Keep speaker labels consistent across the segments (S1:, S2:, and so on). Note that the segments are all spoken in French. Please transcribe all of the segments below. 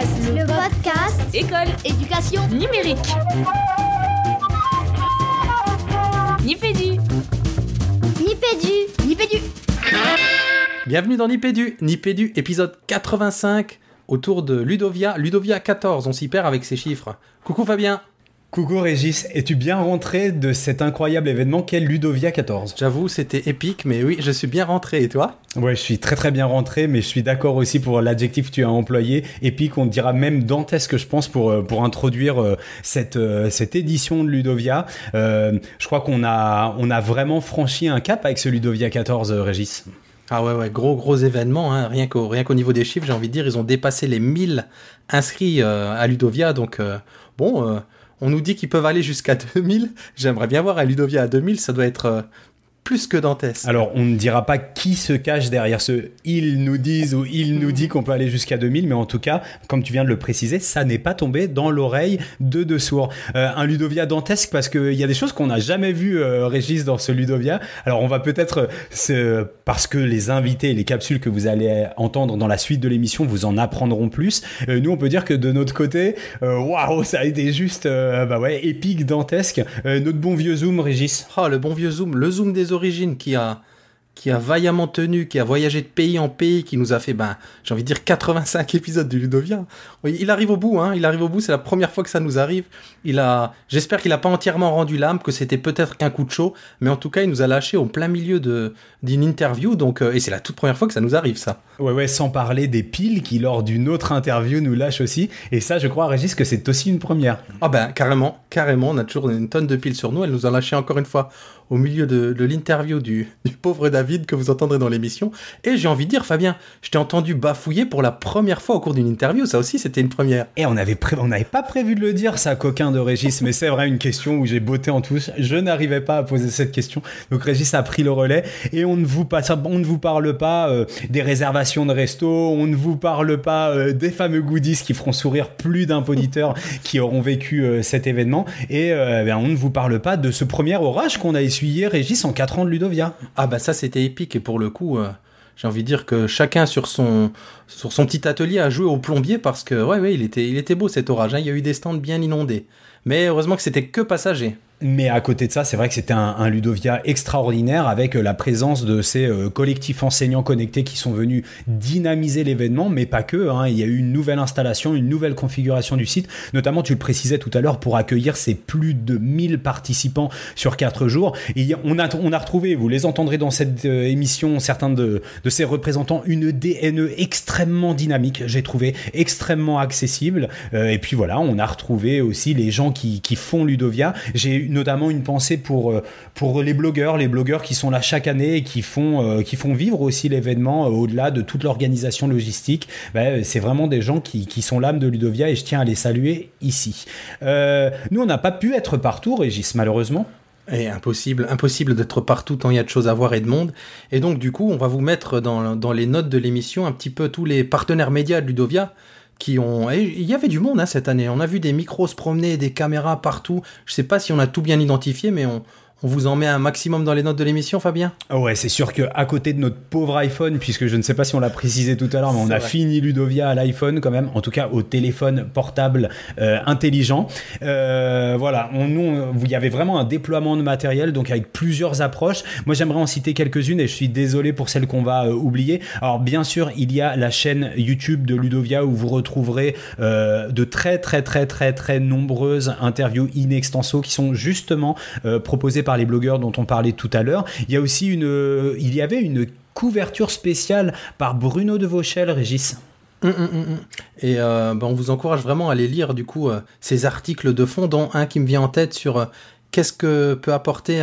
S1: podcast.
S2: Le podcast
S1: École.
S2: éducation
S1: Numérique. Nipédu.
S2: Nipédu. Nipédu.
S3: Bienvenue dans Nipédu, Nipédu épisode 85 autour de Ludovia, Ludovia 14, on s'y perd avec ces chiffres. Coucou Fabien,
S4: Coucou Régis, es-tu bien rentré de cet incroyable événement qu'est Ludovia 14
S3: j'avoue c'était épique mais oui je suis bien rentré et toi?
S4: Ouais, je suis très très bien rentré, mais je suis d'accord aussi pour l'adjectif que tu as employé. Épique, on dira même dantesque, je pense, pour, euh, pour introduire euh, cette, euh, cette édition de Ludovia. Euh, je crois qu'on a, on a vraiment franchi un cap avec ce Ludovia 14, euh, Régis.
S3: Ah ouais ouais, gros gros événement, hein. rien qu'au niveau des chiffres j'ai envie de dire ils ont dépassé les 1000 inscrits à Ludovia donc bon on nous dit qu'ils peuvent aller jusqu'à 2000, j'aimerais bien voir à Ludovia à 2000 ça doit être euh, plus que dantesque.
S4: Alors, on ne dira pas qui se cache derrière ce ils nous disent ou il nous dit qu'on peut aller jusqu'à 2000, mais en tout cas, comme tu viens de le préciser, ça n'est pas tombé dans l'oreille de deux sourds. Euh, un Ludovia dantesque parce qu'il y a des choses qu'on n'a jamais vues, euh, Régis, dans ce Ludovia. Alors, on va peut-être, euh, parce que les invités, les capsules que vous allez entendre dans la suite de l'émission vous en apprendront plus. Euh, nous, on peut dire que de notre côté, waouh, ça a été juste, euh, bah ouais, épique, dantesque. Euh, notre bon vieux Zoom, Régis.
S3: Oh, le bon vieux Zoom, le Zoom des origines qui a, qui a vaillamment tenu, qui a voyagé de pays en pays, qui nous a fait, ben, j'ai envie de dire 85 épisodes du Ludovia. Il arrive au bout, hein, il arrive au bout, c'est la première fois que ça nous arrive. Il a, j'espère qu'il a pas entièrement rendu l'âme, que c'était peut-être qu'un coup de chaud, mais en tout cas, il nous a lâché au plein milieu de, d'une interview, donc, euh, et c'est la toute première fois que ça nous arrive, ça.
S4: Ouais, ouais, sans parler des piles qui, lors d'une autre interview, nous lâchent aussi. Et ça, je crois, Régis, que c'est aussi une première.
S3: Ah ben, carrément, carrément, on a toujours une tonne de piles sur nous, elle nous a lâché encore une fois au milieu de, l'interview du, pauvre David que vous entendrez dans l'émission. Et j'ai envie de dire, Fabien, je t'ai entendu bafouiller pour la première fois au cours d'une interview, ça aussi c'était une première.
S4: Et pré- on n'avait pas prévu de le dire, ça, coquin de Régis, mais c'est vrai une question où j'ai botté en touche. Je n'arrivais pas à poser cette question. Donc Régis a pris le relais et on ne vous, passe, on ne vous parle pas euh, des réservations de resto, on ne vous parle pas euh, des fameux goodies qui feront sourire plus d'un poditeur qui auront vécu euh, cet événement et euh, ben, on ne vous parle pas de ce premier orage qu'on a essuyé, Régis, en 4 ans de Ludovia.
S3: Ah ben ça c'était épique et pour le coup, euh, j'ai envie de dire que chacun sur son, sur son petit atelier a joué au plombier parce que, ouais, ouais, il était, il était beau cet orage, hein, il y a eu des stands bien inondés. Mais heureusement que c'était que passager.
S4: Mais à côté de ça, c'est vrai que c'était un, un Ludovia extraordinaire avec euh, la présence de ces euh, collectifs enseignants connectés qui sont venus dynamiser l'événement, mais pas que. hein. Il y a eu une nouvelle installation, une nouvelle configuration du site, notamment, tu le précisais tout à l'heure, pour accueillir ces plus de 1000 participants sur 4 jours. On a, on a retrouvé, vous les entendrez dans cette euh, émission, certains de, de ces représentants, une DNE extrêmement dynamique, j'ai trouvé extrêmement accessible. Euh, et puis voilà, on a retrouvé aussi les gens qui, qui font Ludovia. J'ai notamment une pensée pour, euh, pour les blogueurs, les blogueurs qui sont là chaque année et qui font, euh, vivre aussi l'événement euh, au-delà de toute l'organisation logistique. Ben, c'est vraiment des gens qui, sont l'âme de Ludovia et je tiens à les saluer ici. Nous, on n'a pas pu être partout, Régis, malheureusement.
S3: Impossible, impossible d'être partout tant il y a de choses à voir et de monde. Et donc, du coup, on va vous mettre dans, dans les notes de l'émission un petit peu tous les partenaires médias de Ludovia qui ont. il y avait du monde hein, cette année. On a vu des micros se promener, des caméras partout. Je sais pas si on a tout bien identifié, mais on, on vous en met un maximum dans les notes de l'émission, Fabien.
S4: Ah Ouais, c'est sûr que à côté de notre pauvre iPhone, puisque je ne sais pas si on l'a précisé tout à l'heure, mais on a
S3: vrai.
S4: fini Ludovia à l'iPhone quand même, en tout cas au téléphone portable euh, intelligent. Euh, voilà, on, nous, il y avait vraiment un déploiement de matériel, donc avec plusieurs approches. Moi, j'aimerais en citer quelques-unes et je suis désolé pour celles qu'on va euh, oublier. Alors, bien sûr, il y a la chaîne YouTube de Ludovia où vous retrouverez de très très très très très nombreuses interviews in extenso qui sont justement proposées par les blogueurs dont on parlait tout à l'heure. Il y a aussi une, euh, il y avait une couverture spéciale par Bruno de Vauchel, Régis.
S3: Hum, hum, hum. Et euh, ben, on vous encourage vraiment à aller lire du coup euh, ces articles de fond, dont un qui me vient en tête sur euh, qu'est-ce que peut apporter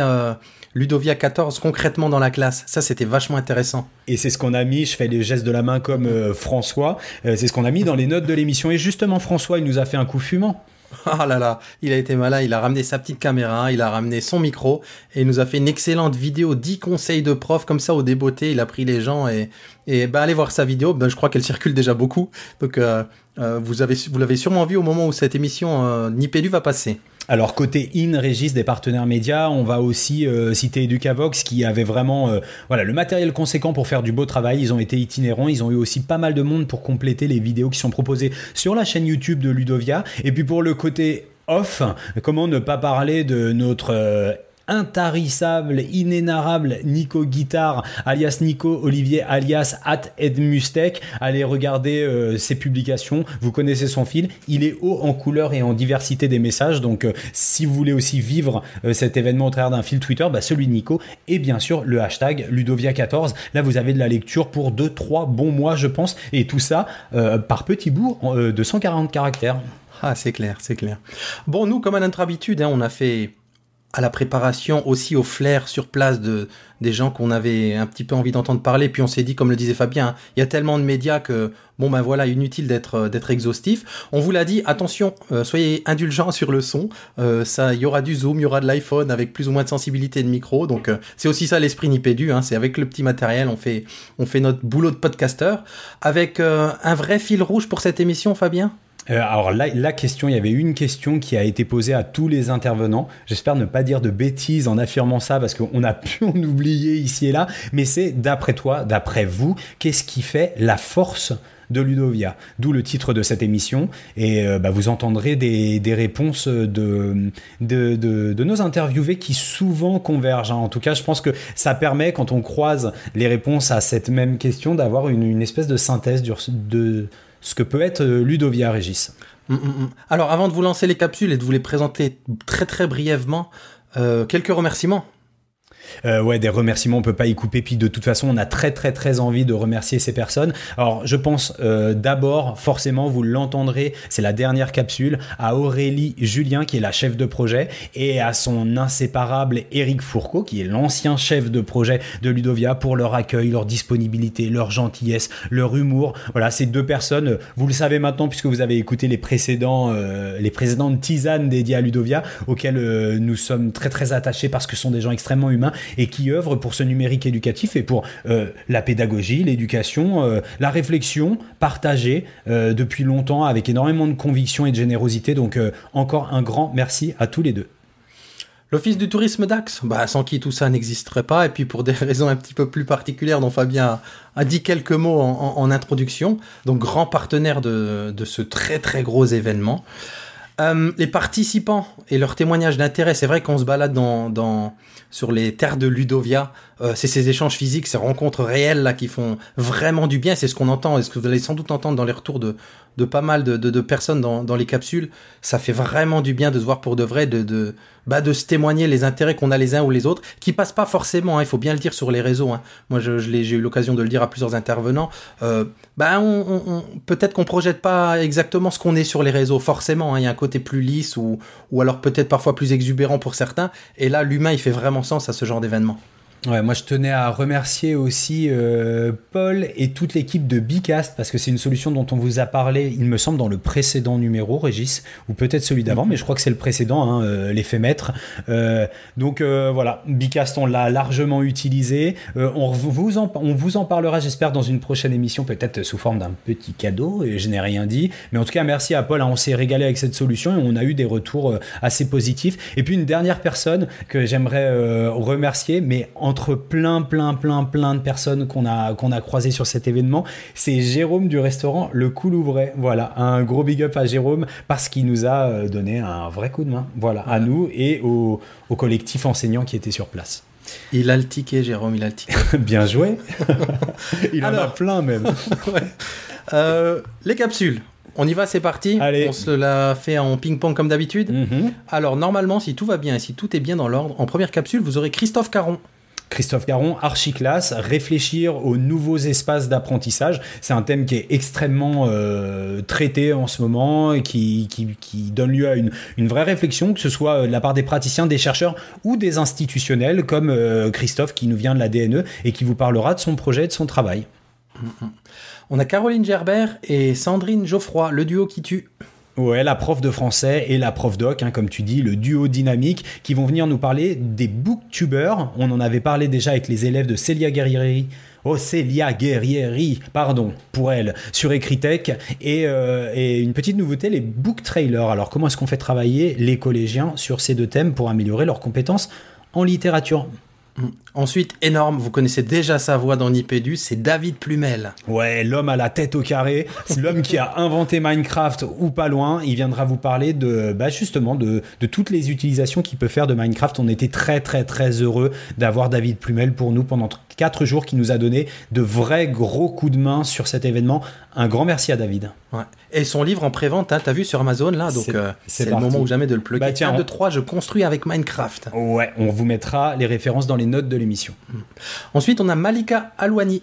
S3: Ludovia 14 concrètement dans la classe. Ça, c'était vachement intéressant.
S4: Et c'est ce qu'on a mis, je fais les gestes de la main comme François, c'est ce qu'on a mis dans les notes de l'émission. Et justement, François, il nous a fait un coup fumant.
S3: Ah là là, il a été malin, il a ramené sa petite caméra, il a ramené son micro et il nous a fait une excellente vidéo 10 conseils de prof comme ça au débeauté, il a pris les gens et, et bah, allez voir sa vidéo, ben, je crois qu'elle circule déjà beaucoup. Donc euh, euh, vous avez vous l'avez sûrement vu au moment où cette émission euh, va passer.
S4: Alors côté in Régis des partenaires médias, on va aussi euh, citer Educavox qui avait vraiment euh, voilà le matériel conséquent pour faire du beau travail. Ils ont été itinérants, ils ont eu aussi pas mal de monde pour compléter les vidéos qui sont proposées sur la chaîne YouTube de Ludovia. Et puis pour le côté off, comment ne pas parler de notre euh, intarissable, inénarrable Nico Guitare, alias Nico Olivier, alias At Edmustek. Allez regarder euh, ses publications, vous connaissez son fil. Il est haut en couleur et en diversité des messages. Donc, euh, si vous voulez aussi vivre euh, cet événement au travers d'un fil Twitter, bah, celui de Nico. Et bien sûr, le hashtag Ludovia14. Là, vous avez de la lecture pour 2-3 bons mois, je pense. Et tout ça par petits bouts de 140 caractères.
S3: Ah, c'est clair, c'est clair. Bon, nous, comme à notre habitude, hein, on a fait à la préparation, aussi au flair sur place de des gens qu'on avait un petit peu envie d'entendre parler. Puis on s'est dit, comme le disait Fabien, il y a tellement de médias que bon ben voilà, inutile d'être euh, d'être exhaustif. On vous l'a dit, attention, euh, soyez indulgents sur le son. Euh, ça, il y aura du zoom, il y aura de l'iPhone avec plus ou moins de sensibilité de micro. Donc c'est aussi ça l'esprit Nipédu. Hein, c'est avec le petit matériel, on fait on fait notre boulot de podcasteur avec un vrai fil rouge pour cette émission, Fabien?
S4: Euh, alors la, question, il y avait une question qui a été posée à tous les intervenants. J'espère ne pas dire de bêtises en affirmant ça parce qu'on a pu en oublier ici et là. Mais c'est d'après toi, d'après vous, qu'est-ce qui fait la force de Ludovia, d'où le titre de cette émission. Et euh, bah, vous entendrez des, réponses de nos interviewés qui souvent convergent. Hein. En tout cas, je pense que ça permet, quand on croise les réponses à cette même question, d'avoir une espèce de synthèse de ce que peut être euh, Ludovia Régis.
S3: Mm, mm, mm. Alors, avant de vous lancer les capsules et de vous les présenter très très brièvement, euh, quelques remerciements.
S4: Euh, ouais, des remerciements, on peut pas y couper. Puis de toute façon, on a très très très envie de remercier ces personnes. Alors, je pense euh, d'abord, forcément, vous l'entendrez, c'est la dernière capsule, à Aurélie Julien, qui est la chef de projet, et à son inséparable Eric Fourcault, qui est l'ancien chef de projet de Ludovia, pour leur accueil, leur disponibilité, leur gentillesse, leur humour. Voilà, ces deux personnes, vous le savez maintenant, puisque vous avez écouté les précédents, euh, les précédentes tisanes dédiées à Ludovia, auxquelles nous sommes très très attachés parce que ce sont des gens extrêmement humains et qui œuvre pour ce numérique éducatif et pour euh, la pédagogie, l'éducation, euh, la réflexion partagée euh, depuis longtemps avec énormément de conviction et de générosité. Donc encore un grand merci à tous les deux.
S3: L'Office du tourisme d'Axe, bah, sans qui tout ça n'existerait pas, et puis pour des raisons un petit peu plus particulières dont Fabien a, dit quelques mots en, introduction, donc grand partenaire de, ce très très gros événement. Les participants et leurs témoignages d'intérêt, c'est vrai qu'on se balade dans, sur les terres de Ludovia. Euh, c'est ces échanges physiques, ces rencontres réelles là qui font vraiment du bien. C'est ce qu'on entend et ce que vous allez sans doute entendre dans les retours de, de pas mal de, de, personnes dans, dans, les capsules. Ça fait vraiment du bien de se voir pour de vrai, de, de, bah, de se témoigner les intérêts qu'on a les uns ou les autres, qui passent pas forcément, hein, il faut bien le dire sur les réseaux. Hein. Moi, je, je j'ai eu l'occasion de le dire à plusieurs intervenants. Euh, bah, peut-être qu'on projette pas exactement ce qu'on est sur les réseaux, forcément. Hein. Il y a un côté plus lisse ou, ou alors peut-être parfois plus exubérant pour certains. Et là, l'humain, il fait vraiment sens à ce genre d'événement.
S4: Ouais, moi je tenais à remercier aussi euh, Paul et toute l'équipe de Bicast parce que c'est une solution dont on vous a parlé, il me semble, dans le précédent numéro, Régis, ou peut-être celui d'avant, mhm. mais je crois que c'est le précédent, hein, euh, l'effet maître. Euh, donc euh, voilà, Bicast, on l'a largement utilisé. On, vous en, on vous en parlera, j'espère, dans une prochaine émission, peut-être sous forme d'un petit cadeau, et je n'ai rien dit. Mais en tout cas, merci à Paul, hein, on s'est régalé avec cette solution et on a eu des retours assez positifs. Et puis une dernière personne que j'aimerais remercier, mais en entre plein, plein, plein, plein de personnes qu'on a, qu'on a croisées sur cet événement. C'est Jérôme du restaurant Le Coulouvret. Voilà, un gros big up à Jérôme parce qu'il nous a euh, donné un vrai coup de main. Voilà, à nous et au, au collectif enseignant qui était sur place.
S3: Il a le ticket, Jérôme, il a le ticket.
S4: Bien joué. il en a plein même.
S3: ouais. euh, les capsules. On y va, c'est parti.
S4: Allez.
S3: On se l'a fait en ping-pong comme d'habitude.
S4: Mm -hmm.
S3: Alors, normalement, si tout va bien et si tout est bien dans l'ordre, en première capsule, vous aurez Christophe Caron.
S4: Christophe Caron, Archiclasse, réfléchir aux nouveaux espaces d'apprentissage. C'est un thème qui est extrêmement euh, traité en ce moment et qui, donne lieu à une, vraie réflexion, que ce soit de la part des praticiens, des chercheurs ou des institutionnels, comme euh, Christophe qui nous vient de la DNE et qui vous parlera de son projet, de son travail.
S3: On a Caroline Gerbert et Sandrine Geoffroy, le duo qui tue.
S4: Ouais, la prof de français et la prof doc, hein, comme tu dis, le duo dynamique, qui vont venir nous parler des booktubers. On en avait parlé déjà avec les élèves de Célia Guerrieri. Oh, Célia Guerrieri, pardon, pour elle, sur Ecritech. Et, euh, et une petite nouveauté, les book trailers. Alors, comment est-ce qu'on fait travailler les collégiens sur ces deux thèmes pour améliorer leurs compétences en littérature?
S3: Ensuite, énorme, vous connaissez déjà sa voix dans Nipédu, c'est David Plumel.
S4: Ouais, l'homme à la tête au carré, l'homme qui a inventé Minecraft ou pas loin. Il viendra vous parler de, bah justement, de, de toutes les utilisations qu'il peut faire de Minecraft. On était très très très heureux d'avoir David Plumel pour nous pendant 4 jours qui nous a donné de vrais gros coups de main sur cet événement. Un grand merci à David.
S3: Ouais. Et son livre en prévente, hein, t'as vu sur Amazon là, donc
S4: C'est-
S3: euh, le moment ou jamais de le plugger.
S4: Bah, tiens,
S3: 1,
S4: on-
S3: 2, 3, je construis avec Minecraft.
S4: Ouais, on vous mettra les références dans les notes de l'émission.
S3: Ensuite, on a Malika Alouani.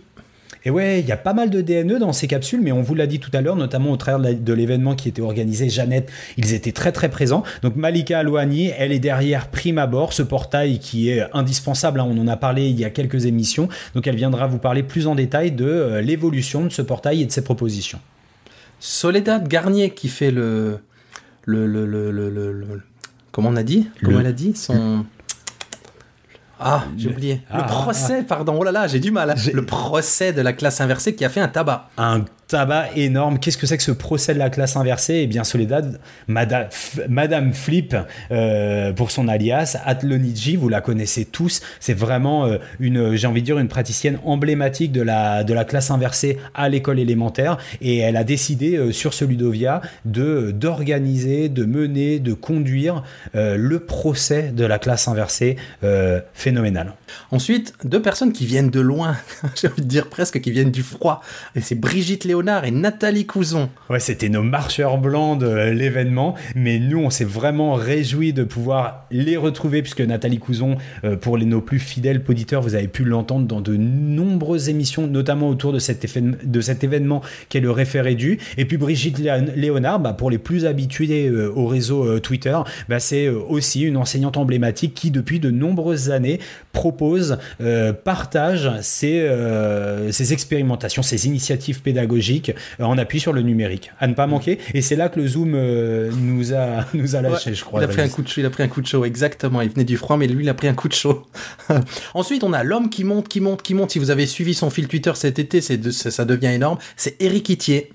S4: Et ouais, il y a pas mal de DNE dans ces capsules, mais on vous l'a dit tout à l'heure, notamment au travers de l'événement qui était organisé, Jeannette, ils étaient très très présents. Donc Malika Alouani, elle est derrière Prime Abord, ce portail qui est indispensable, hein, on en a parlé il y a quelques émissions, donc elle viendra vous parler plus en détail de euh, l'évolution de ce portail et de ses propositions.
S3: Soledad Garnier qui fait le. le, le, le, le, le- le- comment on a dit? Comment
S4: Le-
S3: elle a dit? Son. Ah, j'ai oublié.
S4: Ah,
S3: le procès, pardon. Oh là là, j'ai du mal. Le procès de la classe inversée qui a fait un tabac.
S4: un tabac énorme. Qu'est-ce que c'est que ce procès de la classe inversée? Eh bien, Soledad, Madame, Flip, euh, pour son alias, Atloniji, vous la connaissez tous. C'est vraiment euh, une, j'ai envie de dire, une praticienne emblématique de la, classe inversée à l'école élémentaire. Et elle a décidé, euh, sur ce Ludovia, de, d'organiser, de mener, de conduire le procès de la classe inversée phénoménal.
S3: Ensuite, deux personnes qui viennent de loin. j'ai envie de dire presque qui viennent du froid. Et c'est Brigitte Léonard et Nathalie Couzon.
S4: Ouais, c'était nos marcheurs blancs de euh, l'événement, mais nous, on s'est vraiment réjouis de pouvoir les retrouver, puisque Nathalie Couzon, euh, pour nos plus fidèles auditeurs, vous avez pu l'entendre dans de nombreuses émissions, notamment autour de cet, effé- de cet événement qui est le référé du. Et puis Brigitte Léon- Léonard, bah, pour les plus habitués euh, au réseau Twitter, bah, c'est aussi une enseignante emblématique qui, depuis de nombreuses années, propose, partage ses, ses expérimentations, ses initiatives pédagogiques euh, en appui sur le numérique. À ne pas manquer. Et c'est là que le Zoom euh, nous, a, nous a lâché,
S3: Ouais,
S4: je crois.
S3: Il a pris un coup de chaud, il a pris un coup de chaud, exactement. Il venait du froid, mais lui, il a pris un coup de chaud. Ensuite, on a l'homme qui monte, qui monte, qui monte. Si vous avez suivi son fil Twitter cet été, c'est de- ça, ça devient énorme. C'est Eric Itier.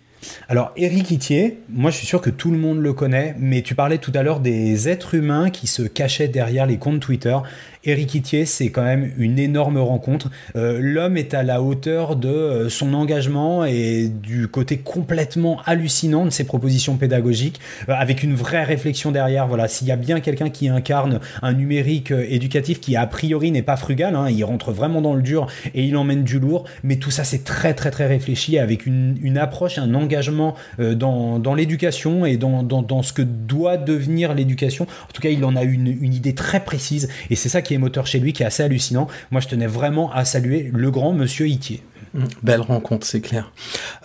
S4: Alors, Eric Itier, moi je suis sûr que tout le monde le connaît, mais tu parlais tout à l'heure des êtres humains qui se cachaient derrière les comptes Twitter. Eric Itier, c'est quand même une énorme rencontre. Euh, L'homme est à la hauteur de euh, son engagement et du côté complètement hallucinant de ses propositions pédagogiques, euh, avec une vraie réflexion derrière. Voilà, s'il y a bien quelqu'un qui incarne un numérique éducatif qui a priori n'est pas frugal, hein, il rentre vraiment dans le dur et il emmène du lourd, mais tout ça c'est très très très réfléchi avec une, approche, un engagement dans, l'éducation et dans ce que doit devenir l'éducation. En tout cas, il en a une, une idée très précise et c'est ça qui est moteur chez lui, qui est assez hallucinant. Moi, je tenais vraiment à saluer le grand monsieur Itier.
S3: Mmh, Belle rencontre, c'est clair.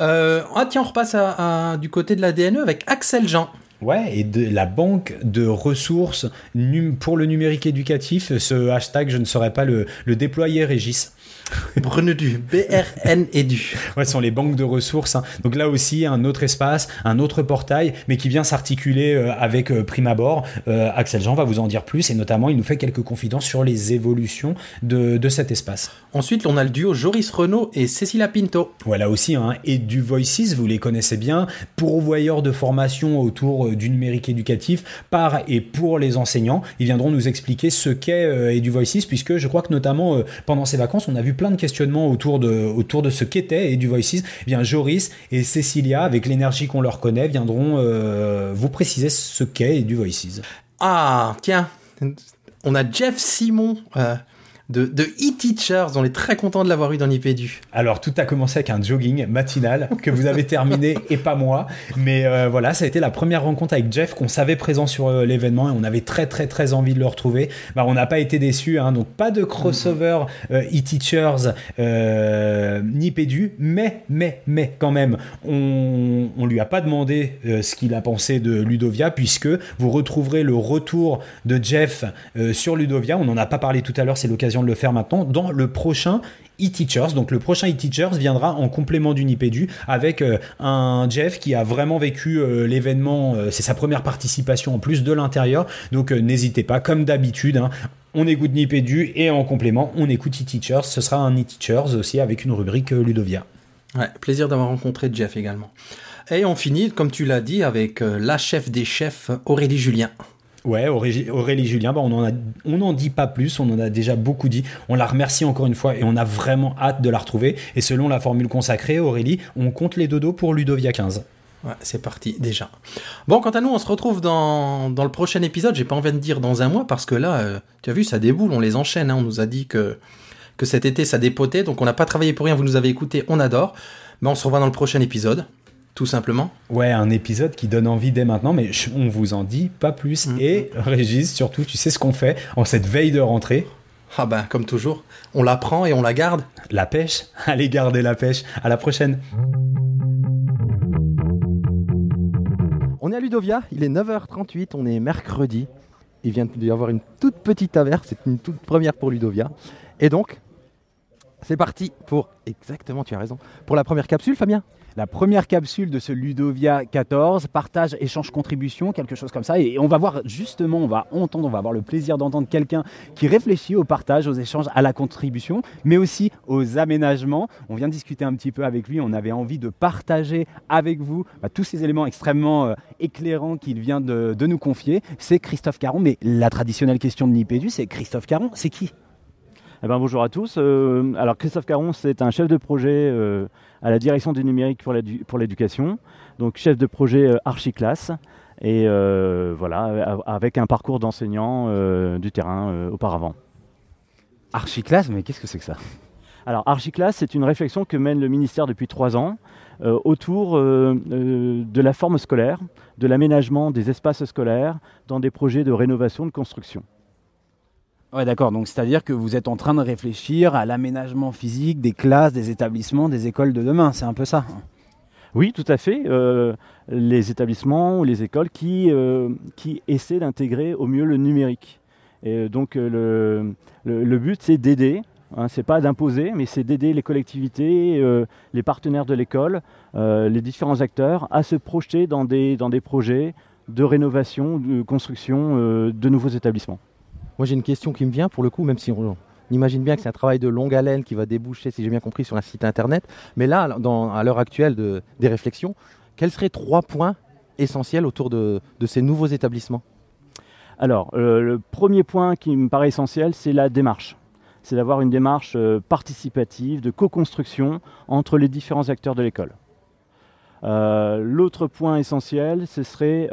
S3: Euh, ah tiens, on repasse à, à- du côté de la DNE avec Axel Jean.
S4: Ouais, et de la banque de ressources pour le numérique éducatif, ce hashtag, je ne saurais pas le, le déployer, Régis.
S3: Brenedu, BRN Edu.
S4: Ouais, ce sont les banques de ressources. hein. Donc là aussi, un autre espace, un autre portail, mais qui vient s'articuler euh, avec euh, Prime Abord. Euh, Axel Jean va vous en dire plus, et notamment, il nous fait quelques confidences sur les évolutions de, de cet espace.
S3: Ensuite, on a le duo Joris Renault et Cécilia Pinto.
S4: Ouais, là aussi, hein, et du Voices, vous les connaissez bien, pourvoyeurs de formation autour euh, du numérique éducatif par et pour les enseignants. Ils viendront nous expliquer ce qu'est euh, et du Voices, puisque je crois que notamment euh, pendant ces vacances, on a vu plein de questionnements autour de, autour de ce qu'était et du Voices. Eh bien, Joris et Cécilia, avec l'énergie qu'on leur connaît, viendront euh, vous préciser ce qu'est du Voices.
S3: Ah, tiens, on a Jeff Simon euh, de, de e-Teachers. On est très content de l'avoir eu dans Nipédu.
S4: Alors, tout a commencé avec un jogging matinal que vous avez terminé et pas moi. Mais euh, voilà, ça a été la première rencontre avec Jeff qu'on savait présent sur euh, l'événement et on avait très, très, très envie de le retrouver. Bah, on n'a pas été déçus, hein, donc pas de crossover euh, e-teachers euh, ni pédu, mais, mais, mais quand même, on, on lui a pas demandé ce qu'il a pensé de Ludovia puisque vous retrouverez le retour de Jeff sur Ludovia. On n'en a pas parlé tout à l'heure, c'est l'occasion
S5: de le faire maintenant, dans le prochain e-teachers. Donc le prochain e-teachers viendra en complément d'Unipedu avec euh, un Jeff qui a vraiment vécu euh, l'événement. euh, c'est sa première participation en plus de l'intérieur. Donc n'hésitez pas, comme d'habitude. hein, on écoute Nipedu et en complément, on écoute e-teachers. Ce sera un e-teachers aussi avec une rubrique Ludovia.
S6: Ouais, plaisir d'avoir rencontré Jeff également. Et on finit, comme tu l'as dit, avec la chef des chefs, Aurélie Julien.
S5: Ouais, Aurélie, Julien, bah, on n'en dit pas plus, on en a déjà beaucoup dit. On la remercie encore une fois et on a vraiment hâte de la retrouver. Et selon la formule consacrée, Aurélie, on compte les dodos pour Ludovia 15.
S6: Ouais, c'est parti déjà. Bon, quant à nous, on se retrouve dans, dans le prochain épisode. J'ai pas envie de dire dans un mois parce que là, euh, tu as vu, ça déboule, on les enchaîne. hein. On nous a dit que, que cet été, ça dépotait. Donc on n'a pas travaillé pour rien, vous nous avez écouté, on adore. Mais on se revoit dans le prochain épisode, tout simplement.
S5: Ouais, un épisode qui donne envie dès maintenant, mais on vous en dit pas plus.
S6: Mhm.
S5: Et Régis, surtout, tu sais ce qu'on fait en cette veille de rentrée?
S6: Ah ben, comme toujours, on la prend et on la garde.
S5: La pêche? Allez, gardez la pêche. À la prochaine.
S3: On est à Ludovia, il est 9h38, on est mercredi. Il vient d'y avoir une toute petite averse, c'est une toute première pour Ludovia. Et donc, c'est parti pour, exactement, tu as raison, pour la première capsule, Fabien
S4: la première capsule de ce Ludovia 14, partage, échange, contribution, quelque chose comme ça. Et on va voir justement, on va entendre, on va avoir le plaisir d'entendre quelqu'un qui réfléchit au partage, aux échanges, à la contribution, mais aussi aux aménagements. On vient discuter un petit peu avec lui, on avait envie de partager avec vous bah, tous ces éléments extrêmement euh, éclairants qu'il vient de, de nous confier. C'est Christophe Caron, mais la traditionnelle question de Nipédu, c'est Christophe Caron, c'est qui?
S7: Eh ben, bonjour à tous. Euh, alors Christophe Caron, c'est un chef de projet euh, à la direction du numérique pour l'édu- pour l'éducation, donc chef de projet euh, Archiclass, et voilà, avec un parcours d'enseignant du terrain auparavant.
S4: Archiclasse, mais qu'est-ce que c'est que ça?
S7: Alors Archiclass, c'est une réflexion que mène le ministère depuis trois ans euh, autour euh, euh, de la forme scolaire, de l'aménagement des espaces scolaires dans des projets de rénovation, de construction.
S4: Ouais, d'accord. Donc, c'est-à-dire que vous êtes en train de réfléchir à l'aménagement physique des classes, des établissements, des écoles de demain. C'est un peu ça.
S7: Oui, tout à fait. Euh, les établissements ou les écoles qui, euh, qui essaient d'intégrer au mieux le numérique. Et donc euh, le, le, le but, c'est d'aider. Hein, c'est pas d'imposer, mais c'est d'aider les collectivités, les partenaires de l'école, les différents acteurs à se projeter dans des, dans des projets de rénovation, de construction de nouveaux établissements.
S3: Moi j'ai une question qui me vient pour le coup, même si on, imagine bien que c'est un travail de longue haleine qui va déboucher, si j'ai bien compris, sur un site internet. Mais là, à l'heure actuelle de- des réflexions, quels seraient trois points essentiels autour de, ces nouveaux établissements?
S7: Alors, euh, le premier point qui me paraît essentiel, c'est la démarche. C'est d'avoir une démarche euh, participative, de co-construction entre les différents acteurs de l'école. Euh, L'autre point essentiel, ce serait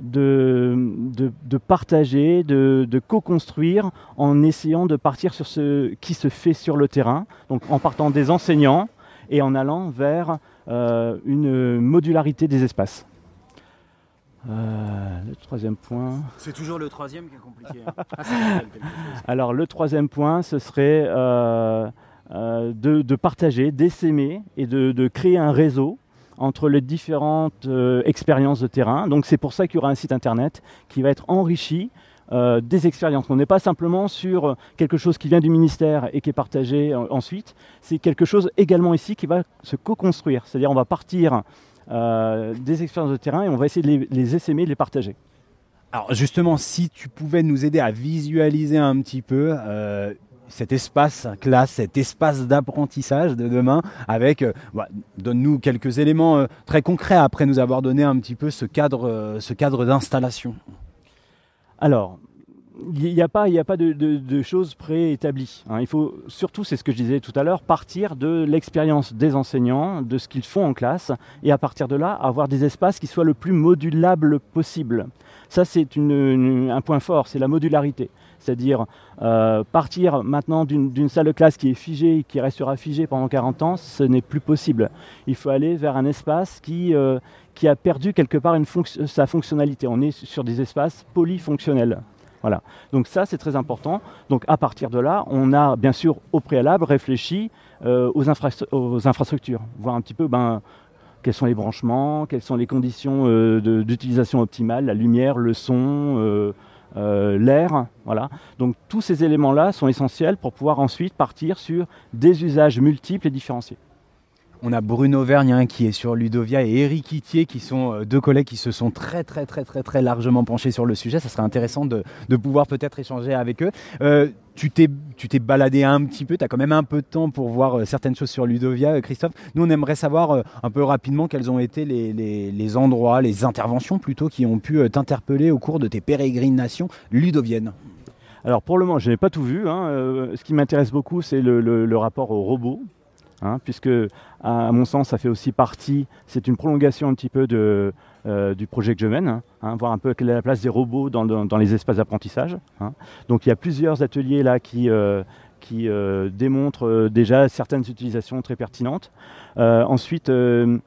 S7: de, de- de partager, de, de co-construire en essayant de partir sur ce qui se fait sur le terrain, donc en partant des enseignants et en allant vers euh, une modularité des espaces. Euh, le troisième point.
S4: C'est toujours le troisième qui est compliqué.
S7: Alors le troisième point, ce serait euh, de, de partager, d'essaimer et de, de créer un réseau entre les différentes euh, expériences de terrain. Donc c'est pour ça qu'il y aura un site internet qui va être enrichi euh, des expériences. On n'est pas simplement sur quelque chose qui vient du ministère et qui est partagé euh, ensuite. C'est quelque chose également ici qui va se co-construire. C'est-à-dire on va partir des expériences de terrain et on va essayer de les, les essaimer, de les partager.
S4: Alors justement, si tu pouvais nous aider à visualiser un petit peu cet espace classe, cet espace d'apprentissage de demain, avec, euh, bah, donne-nous quelques éléments euh, très concrets après nous avoir donné un petit peu ce cadre, euh, ce cadre d'installation.
S7: Alors, il n'y a pas, il y a pas de, choses préétablies. hein. Il faut surtout, c'est ce que je disais tout à l'heure, partir de l'expérience des enseignants, de ce qu'ils font en classe, et à partir de là, avoir des espaces qui soient le plus modulables possible. Ça, c'est un point fort, c'est la modularité. C'est-à-dire euh, partir maintenant d'une salle de classe qui est figée, qui restera figée pendant 40 ans, ce n'est plus possible. Il faut aller vers un espace qui, euh, qui a perdu quelque part une fonc- sa fonctionnalité. On est sur des espaces polyfonctionnels. Voilà. Donc ça, c'est très important. Donc à partir de là, on a bien sûr au préalable réfléchi euh, aux, aux infrastructures, voir un petit peu ben, quels sont les branchements, quelles sont les conditions euh, d'utilisation optimale, la lumière, le son, euh, l'air. Voilà. Donc tous ces éléments-là sont essentiels pour pouvoir ensuite partir sur des usages multiples et différenciés.
S4: On a Bruno Vergne hein, qui est sur Ludovia et Eric Itier qui sont euh, deux collègues qui se sont très très très très largement penchés sur le sujet. Ça serait intéressant de, pouvoir peut-être échanger avec eux. Euh, tu t'es baladé un petit peu, tu as quand même un peu de temps pour voir euh, certaines choses sur Ludovia, Christophe. Nous, on aimerait savoir un peu rapidement quels ont été les, endroits, les interventions plutôt qui ont pu t'interpeller au cours de tes pérégrinations ludoviennes.
S7: Alors pour le moment, je n'ai pas tout vu. hein. Ce qui m'intéresse beaucoup, c'est le, le- le rapport au robot, hein, puisque à, mon sens, ça fait aussi partie, c'est une prolongation un petit peu de, euh, du projet que je mène, hein, voir un peu quelle est la place des robots dans, dans- les espaces d'apprentissage. hein. Donc il y a plusieurs ateliers là qui, euh, qui euh, démontrent déjà certaines utilisations très pertinentes. Ensuite, ce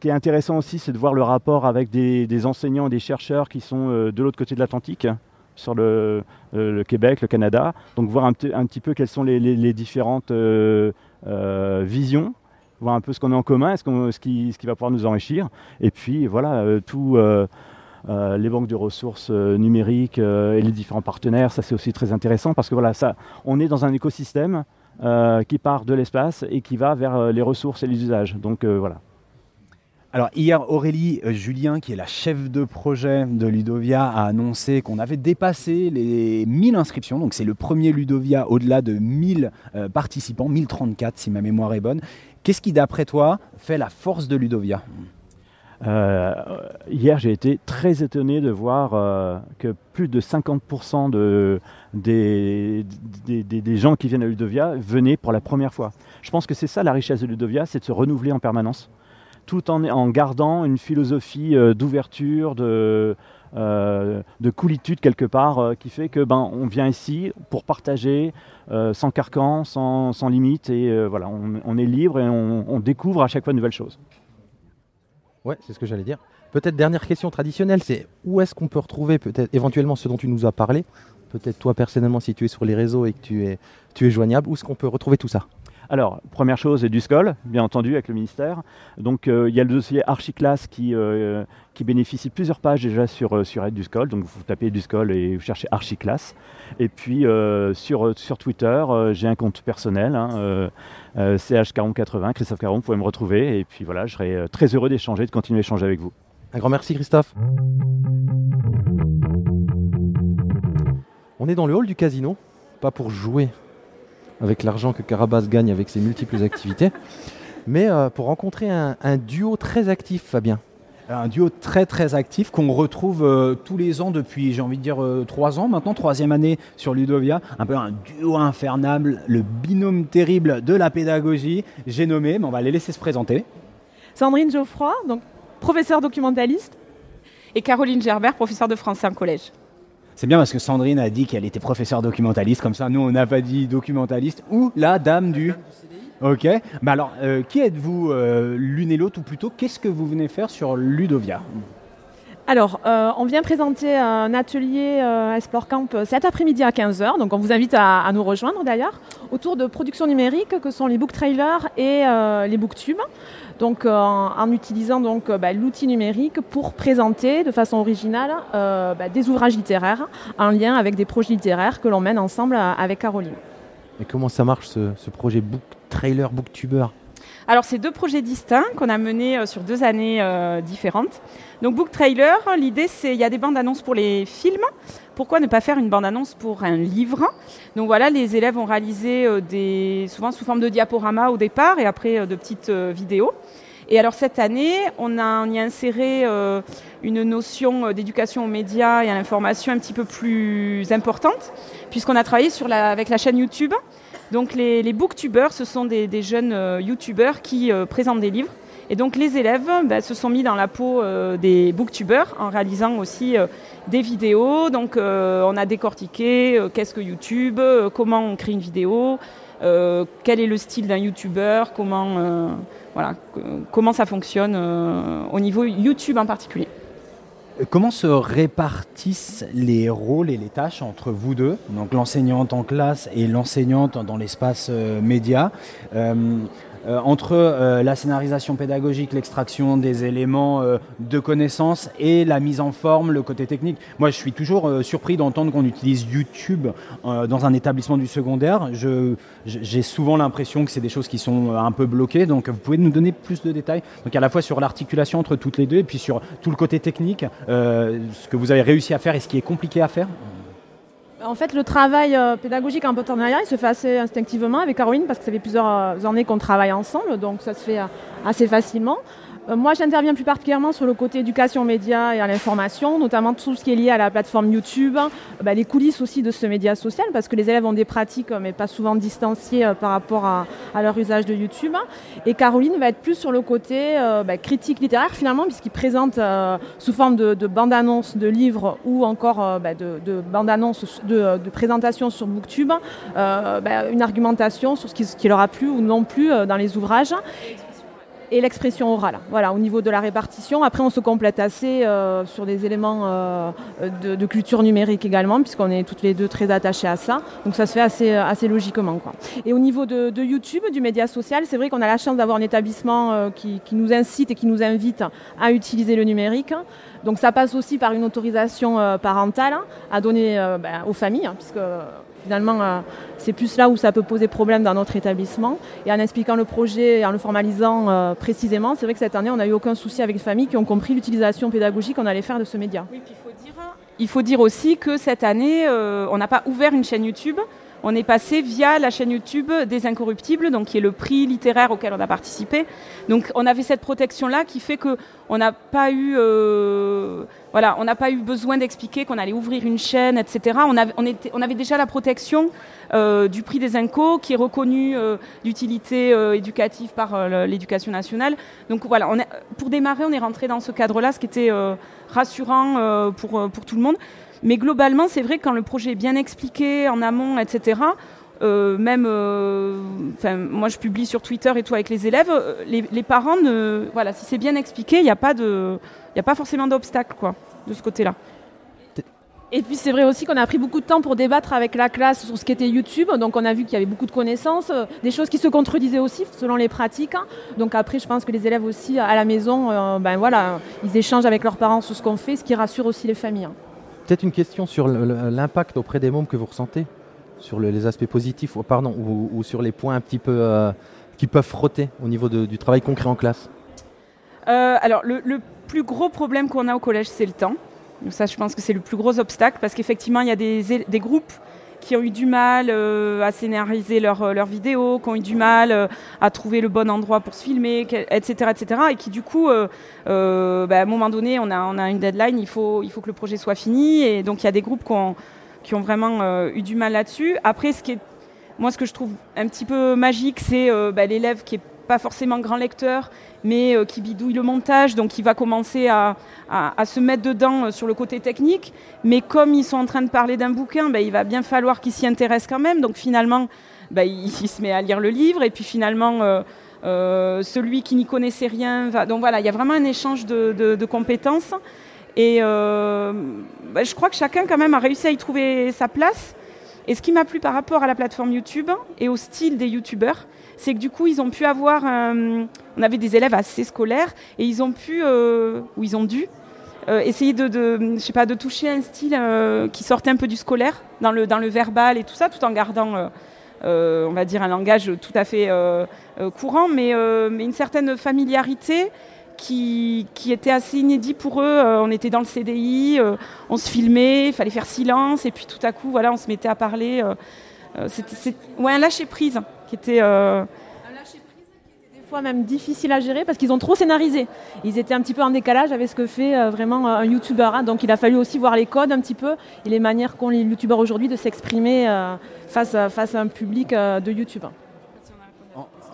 S7: qui est intéressant aussi, c'est de voir le rapport avec des, enseignants et des chercheurs qui sont de l'autre côté de l'Atlantique, sur le, Québec, le Canada. Donc voir un, petit- un petit peu quelles sont les, différentes euh, visions, voir un peu ce qu'on a en commun, ce, ce qui, ce qui va pouvoir nous enrichir. Et puis voilà, euh, tout. euh, euh, les banques de ressources numériques et les différents partenaires, ça c'est aussi très intéressant parce que voilà, ça, on est dans un écosystème qui part de l'espace et qui va vers les ressources et les usages. Donc voilà.
S4: Alors hier, Aurélie euh, Julien, qui est la chef de projet de Ludovia, a annoncé qu'on avait dépassé les 1000 inscriptions. Donc c'est le premier Ludovia au-delà de 1000 euh, participants, 1034 si ma mémoire est bonne. Qu'est-ce qui, d'après toi, fait la force de Ludovia?
S7: Euh, hier, j'ai été très étonné de voir que plus de 50% de, des- des gens qui viennent à Ludovia venaient pour la première fois. Je pense que c'est ça la richesse de Ludovia, c'est de se renouveler en permanence, tout en, gardant une philosophie euh, d'ouverture, de, euh, de coolitude quelque part, euh, qui fait que ben, on vient ici pour partager, sans carcan, sans, limite, et voilà, on, est libre et on, on découvre à chaque fois de nouvelles choses.
S3: Ouais, c'est ce que j'allais dire. Peut-être dernière question traditionnelle, c'est où est-ce qu'on peut retrouver peut-être éventuellement ce dont tu nous as parlé? Peut-être toi personnellement si tu es sur les réseaux et que tu es, tu es joignable, où est-ce qu'on peut retrouver tout ça?
S7: Alors, première chose, du SCOL, bien entendu, avec le ministère. Donc, euh, il y a le dossier Archiclass qui, euh, bénéficie de plusieurs pages déjà sur, euh, sur du SCOL. Donc, vous tapez du SCOL et vous cherchez Archiclass. Et puis, sur, sur Twitter, j'ai un compte personnel, hein, euh, euh, CH4080, Christophe Caron, vous pouvez me retrouver. Et puis, voilà, je serai très heureux d'échanger, de continuer à échanger avec vous.
S3: Un grand merci Christophe. On est dans le hall du casino, pas pour jouer avec l'argent que Carabas gagne avec ses multiples activités, mais euh, pour rencontrer un, un duo très actif, Fabien.
S4: Un duo très très actif qu'on retrouve euh, tous les ans depuis, j'ai envie de dire, euh, trois ans maintenant, troisième année sur Ludovia. Un peu un duo infernable, le binôme terrible de la pédagogie. J'ai nommé, mais on va les laisser se présenter.
S8: Sandrine Geoffroy, donc professeure documentaliste. Et Caroline Gerbert, professeure de français en collège.
S4: C'est bien parce que Sandrine a dit qu'elle était professeure documentaliste, comme ça nous on n'a pas dit documentaliste, ou la dame du... Ok, bah alors euh, qui êtes-vous euh, l'une et l'autre, ou plutôt qu'est-ce que vous venez faire sur Ludovia?
S8: Alors, euh, on vient présenter un atelier euh, Explore Camp cet après-midi à 15h. Donc, on vous invite à, à nous rejoindre d'ailleurs, autour de production numérique que sont les book trailers et euh, les booktubes. Donc, euh, en, utilisant donc bah, l'outil numérique pour présenter de façon originale bah, des ouvrages littéraires en lien avec des projets littéraires que l'on mène ensemble avec Caroline.
S3: Et comment ça marche ce, ce projet book trailer booktuber
S8: Alors, c'est deux projets distincts qu'on a menés euh, sur deux années euh, différentes. Donc, Book Trailer, l'idée, c'est il y a des bandes annonces pour les films. Pourquoi ne pas faire une bande annonce pour un livre? Donc voilà, les élèves ont réalisé euh, des, souvent sous forme de diaporama au départ et après de petites vidéos. Et alors cette année, on, a, y a inséré une notion d'éducation aux médias et à l'information un petit peu plus importante, puisqu'on a travaillé avec la chaîne YouTube. Donc les, les booktubers, ce sont des, jeunes euh, youtubeurs qui euh, présentent des livres. Et donc les élèves bah, se sont mis dans la peau euh, des booktubers en réalisant aussi des vidéos. Donc on a décortiqué qu'est-ce que YouTube, comment on crée une vidéo, quel est le style d'un youtubeur, comment, voilà, comment ça fonctionne au niveau YouTube en particulier.
S4: Comment se répartissent les rôles et les tâches entre vous deux, donc l'enseignante en classe et l'enseignante dans l'espace euh, média Euh, entre euh, la scénarisation pédagogique, l'extraction des éléments euh, de connaissances et la mise en forme, le côté technique. Moi, je suis toujours surpris d'entendre qu'on utilise YouTube dans un établissement du secondaire. J'ai souvent l'impression que c'est des choses qui sont un peu bloquées. Donc, vous pouvez nous donner plus de détails Donc, à la fois sur l'articulation entre toutes les deux et puis sur tout le côté technique, ce que vous avez réussi à faire et ce qui est compliqué à faire.
S9: En fait, le travail euh, pédagogique en partenariat, il se fait assez instinctivement avec Caroline parce que ça fait plusieurs euh, années qu'on travaille ensemble, donc ça se fait euh, assez facilement. Euh, moi, j'interviens plus particulièrement sur le côté éducation média et à l'information, notamment tout ce qui est lié à la plateforme YouTube, euh, bah, les coulisses aussi de ce média social, parce que les élèves ont des pratiques, euh, mais pas souvent distanciées par rapport à, leur usage de YouTube. Et Caroline va être plus sur le côté bah, critique littéraire finalement, puisqu'il présente sous forme de, de bande-annonce de livres ou encore bah, de, de bande-annonce de, de présentation sur Booktube, une argumentation sur ce qui, ce qui leur a plu ou non plu dans les ouvrages. Et l'expression orale. Voilà, au niveau de la répartition. Après, on se complète assez euh, sur des éléments euh, de, culture numérique également, puisqu'on est toutes les deux très attachés à ça. Donc ça se fait assez, assez logiquement. Et au niveau de, YouTube, du média social, c'est vrai qu'on a la chance d'avoir un établissement euh, qui, nous incite et qui nous invite à utiliser le numérique. Donc ça passe aussi par une autorisation euh, parentale hein, à donner euh, ben, aux familles, hein, puisque finalement euh, c'est plus là où ça peut poser problème dans notre établissement. Et en expliquant le projet et en le formalisant euh, précisément, c'est vrai que cette année on n'a eu aucun souci avec les familles qui ont compris l'utilisation pédagogique qu'on allait faire de ce média.
S8: Oui, puis il faut dire, il faut dire aussi que cette année, euh, on n'a pas ouvert une chaîne YouTube. On est passé via la chaîne YouTube des Incorruptibles, donc qui est le prix littéraire auquel on a participé. Donc on avait cette protection-là qui fait que on n'a pas eu, euh, voilà, on n'a pas eu besoin d'expliquer qu'on allait ouvrir une chaîne, etc. On avait, déjà la protection euh, du prix des Incos, qui est reconnu euh, d'utilité éducative par l'éducation nationale. Donc voilà, pour démarrer, on est rentré dans ce cadre-là, ce qui était rassurant pour tout le monde. Mais globalement, c'est vrai que quand le projet est bien expliqué en amont, etc., euh, même, euh, moi je publie sur Twitter et tout avec les élèves, euh, les, parents, voilà, si c'est bien expliqué, il n'y a pas a pas forcément d'obstacle de ce côté-là.
S9: Et puis c'est vrai aussi qu'on a pris beaucoup de temps pour débattre avec la classe sur ce qu'était YouTube. Donc on a vu qu'il y avait beaucoup de connaissances, des choses qui se contredisaient aussi selon les pratiques. hein. Donc après, je pense que les élèves aussi à la maison, ben voilà, ils échangent avec leurs parents sur ce qu'on fait, ce qui rassure aussi les familles.
S3: Peut-être une question sur l'impact auprès des mômes que vous ressentez, sur le- les aspects positifs, ou, pardon, ou, sur les points un petit peu euh, qui peuvent frotter au niveau du travail concret en classe.
S8: Euh, alors, le, plus gros problème qu'on a au collège, c'est le temps. Ça, je pense que c'est le plus gros obstacle parce qu'effectivement, il y a des groupes qui ont eu du mal euh, à scénariser leurs leurs vidéos, qui ont eu du mal euh, à trouver le bon endroit pour se filmer, etc., etc., et qui du coup, euh, euh, bah, à un moment donné, on a, on a une deadline, il faut, il faut que le projet soit fini, et donc il y a des groupes qui ont, qui ont vraiment euh, eu du mal là-dessus. Après, ce qui moi, ce que je trouve un petit peu magique, c'est euh, bah, l'élève qui est pas forcément grand lecteur, mais euh, qui bidouille le montage, donc il va commencer à, à- se mettre dedans euh, sur le côté technique. Mais comme ils sont en train de parler d'un bouquin, ben, il va bien falloir qu'il s'y intéresse quand même. Donc finalement, ben, il, se met à lire le livre, et puis finalement, euh, celui qui n'y connaissait rien va. Donc voilà, il y a vraiment un échange de, compétences. Et ben, je crois que chacun quand même a réussi à y trouver sa place. Et ce qui m'a plu par rapport à la plateforme YouTube et au style des YouTubeurs, c'est que du coup, ils ont pu avoir. un- on avait des élèves assez scolaires et ils ont pu, euh, ou ils ont dû, euh, essayer de, je sais pas, de toucher un style euh, qui sortait un peu du scolaire, dans le, dans le verbal et tout ça, tout en gardant, euh, euh, on va dire, un langage tout à fait euh, euh, courant, mais, euh, mais une certaine familiarité qui, qui était assez inédit pour eux. Euh, on était dans le CDI, euh, on se filmait, il fallait faire silence, et puis tout à coup, voilà, on se mettait à parler. euh, euh, C'était ouais, un lâcher prise qui était. euh,
S9: Des fois même difficile à gérer parce qu'ils ont trop scénarisé. Ils étaient un petit peu en décalage avec ce que fait euh, vraiment euh, un youtubeur. hein. Donc il a fallu aussi voir les codes un petit peu et les manières qu'ont les youtubeurs aujourd'hui de s'exprimer face, face à un public de YouTube.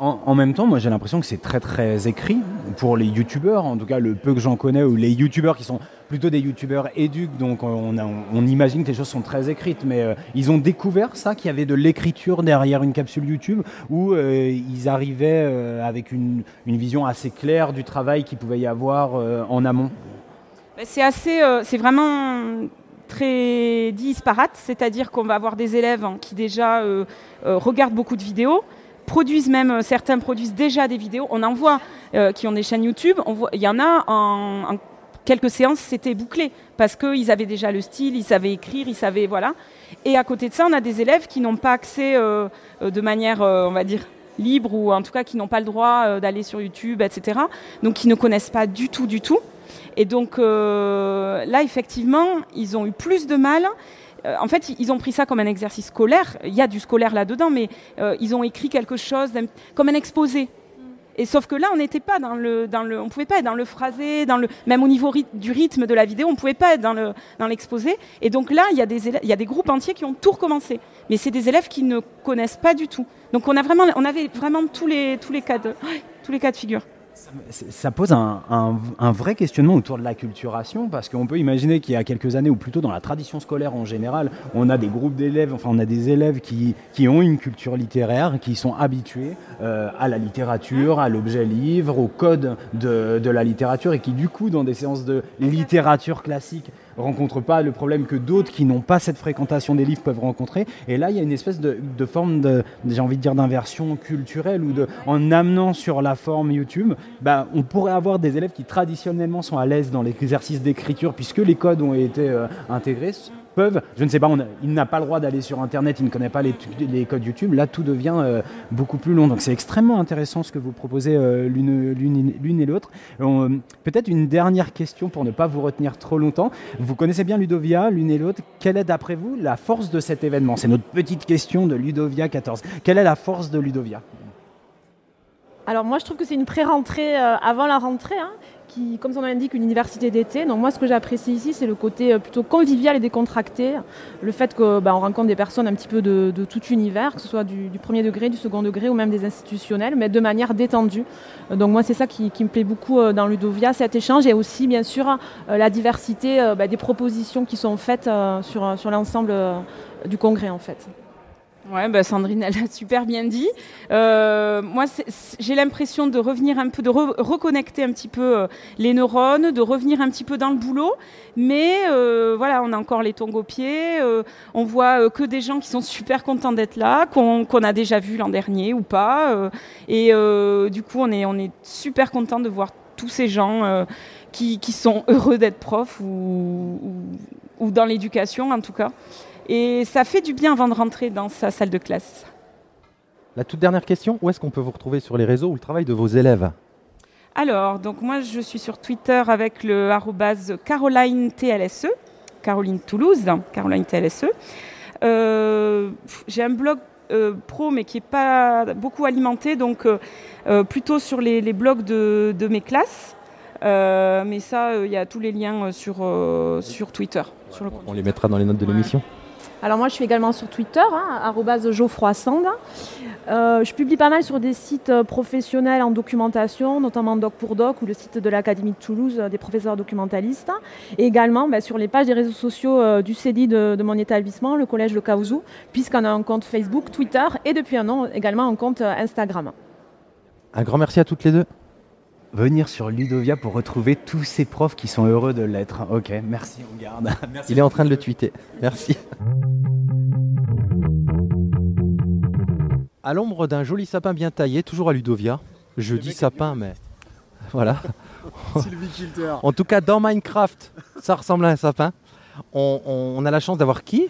S4: En, même temps, moi j'ai l'impression que c'est très très écrit pour les youtubeurs, en tout cas le peu que j'en connais, ou les youtubeurs qui sont plutôt des youtubeurs éduques, donc on, imagine que les choses sont très écrites, mais euh, ils ont découvert ça, qu'il y avait de l'écriture derrière une capsule YouTube, où euh, ils arrivaient euh, avec une, vision assez claire du travail qu'il pouvait y avoir en amont.
S8: Ben, C'est assez, c'est vraiment très disparate, c'est-à-dire qu'on va avoir des élèves hein, qui déjà regardent beaucoup de vidéos, produisent même, euh, certains produisent déjà des vidéos. On en voit euh, qui ont des chaînes YouTube. Il y en a en, quelques séances, c'était bouclé parce qu'ils avaient déjà le style, ils savaient écrire, ils savaient voilà. Et à côté de ça, on a des élèves qui n'ont pas accès euh, de manière, on va dire libre ou en tout cas qui n'ont pas le droit d'aller sur YouTube, etc. Donc qui ne connaissent pas du tout, du tout. Et donc là, effectivement, ils ont eu plus de mal. Euh, en fait, ils ont pris ça comme un exercice scolaire. Il y a du scolaire là-dedans, mais euh, ils ont écrit quelque chose comme un exposé. Et sauf que là, on n'était pas dans le, dans le, on pouvait pas être dans le phrasé, dans le, même au niveau du rythme de la vidéo, on pouvait pas être dans le, dans l'exposé. Et donc là, il y a des il y a des groupes entiers qui ont tout recommencé. Mais c'est des élèves qui ne connaissent pas du tout. Donc on a vraiment, on avait vraiment tous les, tous les cas de, tous les cas de figure.
S4: Ça pose un, vrai questionnement autour de la culturation, parce qu'on peut imaginer qu'il y a quelques années, ou plutôt dans la tradition scolaire en général, on a des groupes d'élèves, enfin on a des élèves qui, ont une culture littéraire, qui sont habitués euh, à la littérature, à l'objet livre, au code de, de la littérature, et qui du coup, dans des séances de littérature classique, rencontrent pas le problème que d'autres qui n'ont pas cette fréquentation des livres peuvent rencontrer. Et là, il y a une espèce de, forme de, j'ai envie de dire, d'inversion culturelle ou en amenant sur la forme YouTube, bah, on pourrait avoir des élèves qui traditionnellement sont à l'aise dans l'exercice d'écriture puisque les codes ont été euh, intégrés je ne sais pas, il n'a pas le droit d'aller sur Internet, il ne connaît pas les, codes YouTube, là tout devient euh, beaucoup plus long. Donc c'est extrêmement intéressant ce que vous proposez euh, l'une et l'autre. Euh, Peut-être une dernière question pour ne pas vous retenir trop longtemps. Vous connaissez bien Ludovia, l'une et l'autre. Quelle est d'après vous la force de cet événement? C'est notre petite question de Ludovia 14. Quelle est la force de Ludovia?
S9: Alors moi je trouve que c'est une pré-rentrée avant la rentrée, hein, comme son nom l'indique, une université d'été. Donc moi ce que j'apprécie ici c'est le côté euh, plutôt convivial et décontracté, le fait qu'on rencontre des personnes un petit peu de, tout univers, que ce soit du, premier degré, du second degré ou même des institutionnels, mais de manière détendue. Euh, Donc moi c'est ça qui, me plaît beaucoup euh, dans Ludovia, cet échange et aussi bien sûr la diversité bah, des propositions qui sont faites sur, l'ensemble du congrès en fait.
S8: Ouais, bah Sandrine, elle a super bien dit. Euh, moi, j'ai l'impression de revenir un peu, de re- reconnecter un petit peu euh, les neurones, de revenir un petit peu dans le boulot. Mais euh, voilà, on a encore les tongs aux pieds. on voit que des gens qui sont super contents d'être là, qu'on a déjà vu l'an dernier ou pas. et du coup, on est, super content de voir tous ces gens qui, sont heureux d'être profs ou, ou, ou dans l'éducation en tout cas. Et ça fait du bien avant de rentrer dans sa salle de classe.
S3: La toute dernière question, où est-ce qu'on peut vous retrouver sur les réseaux ou le travail de vos élèves?
S8: Alors, donc moi je suis sur Twitter avec le arrobase Caroline TLSE, Caroline Toulouse, Caroline TLSE. Euh, J'ai un blog euh, pro mais qui n'est pas beaucoup alimenté, donc euh, plutôt sur les, les blogs de, de mes classes. Euh, mais ça, euh, il y a tous les liens sur, euh, sur Twitter. Sur le compte
S3: On les mettra dans les notes de l'émission.
S9: Alors moi je suis également sur Twitter, hein, arobase Geoffroy-Sand. Euh, je publie pas mal sur des sites euh, professionnels en documentation, notamment Doc pour Doc ou le site de l'Académie de Toulouse euh, des professeurs documentalistes. Et également bah, sur les pages des réseaux sociaux du CEDI de, mon établissement, le collège Le Caouzou, puisqu'on a un compte Facebook, Twitter et depuis un an également un compte Instagram.
S3: Un grand merci à toutes les deux.
S4: Venir sur Ludovia pour retrouver tous ces profs qui sont heureux de l'être. Ok, merci, on garde. Merci.
S3: Il est en train de le tweeter. Merci. À l'ombre d'un joli sapin bien taillé, toujours à Ludovia. Je dis sapin, mais voilà. En tout cas, dans Minecraft, ça ressemble à un sapin. On, on- on a la chance d'avoir qui?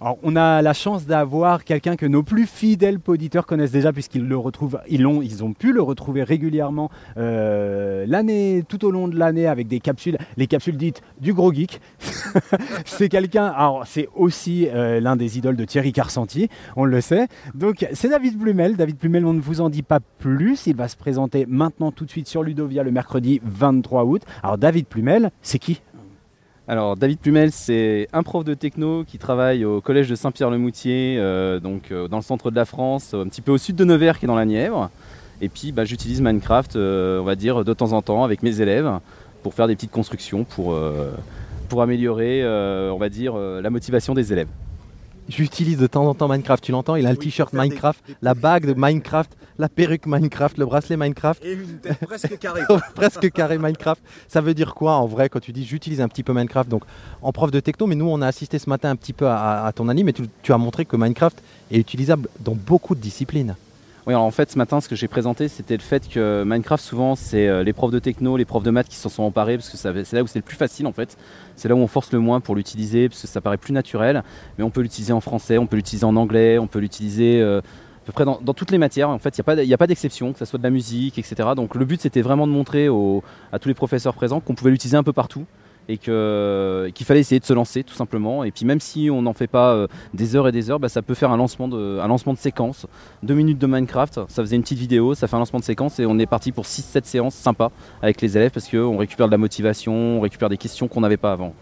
S4: Alors, on a la chance d'avoir quelqu'un que nos plus fidèles auditeurs connaissent déjà, puisqu'ils le retrouvent, ils ont, ils ont pu le retrouver régulièrement euh, l'année, tout au long de l'année, avec des capsules, les capsules dites du gros geek. c'est quelqu'un, alors c'est aussi euh, l'un des idoles de Thierry Carcenti, on le sait. Donc c'est David Plumel. David Plumel, on ne vous en dit pas plus. Il va se présenter maintenant tout de suite sur Ludovia le mercredi 23 août. Alors David Plumel, c'est qui?
S10: Alors David Plumel, c'est un prof de techno qui travaille au collège de Saint-Pierre-le-Moutier, euh, donc euh, dans le centre de la France, un petit peu au sud de Nevers qui est dans la Nièvre. Et puis bah, j'utilise Minecraft, euh, va dire, de temps en temps avec mes élèves pour faire des petites constructions pour, pour améliorer, on va dire, la motivation des élèves.
S3: J'utilise de temps en temps Minecraft. Tu l'entends? Il a le t-shirt Minecraft, la bague de Minecraft, la perruque Minecraft, le bracelet Minecraft.
S11: Et une tête presque carrée.
S3: presque carré Minecraft. Ça veut dire quoi en vrai quand tu dis j'utilise un petit peu Minecraft? Donc en prof de techno, mais nous on a assisté ce matin un petit peu à, à ton anime et tu, tu as montré que Minecraft est utilisable dans beaucoup de disciplines.
S10: Oui, alors en fait, ce matin, ce que j'ai présenté, c'était le fait que Minecraft, souvent, c'est euh, les profs de techno, les profs de maths qui s'en sont emparés, parce que c'est là où c'est le plus facile, en fait. C'est là où on force le moins pour l'utiliser, parce que ça paraît plus naturel. Mais on peut l'utiliser en français, on peut l'utiliser en anglais, on peut l'utiliser euh, à peu près dans, toutes les matières. En fait, il n'y a pas, d'exception, que ce soit de la musique, etc. Donc le but, c'était vraiment de montrer à tous les professeurs présents qu'on pouvait l'utiliser un peu partout et qu'il fallait essayer de se lancer tout simplement. Et puis même si on n'en fait pas euh, des heures et des heures, bah, ça peut faire un lancement, de, un lancement de séquence. Deux minutes de Minecraft, ça faisait une petite vidéo, ça fait un lancement de séquence et on est parti pour 6-7 séances sympas avec les élèves parce qu'on récupère de la motivation, on récupère des questions qu'on n'avait pas avant.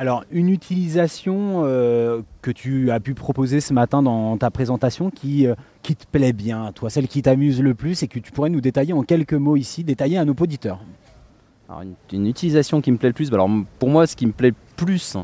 S4: Alors, une utilisation euh, que tu as pu proposer ce matin dans ta présentation qui, euh, qui te plaît bien, toi, celle qui t'amuse le plus et que tu pourrais nous détailler en quelques mots ici, détailler à nos auditeurs.
S10: Une, utilisation qui me plaît le plus, bah, alors, pour moi ce qui me plaît le plus,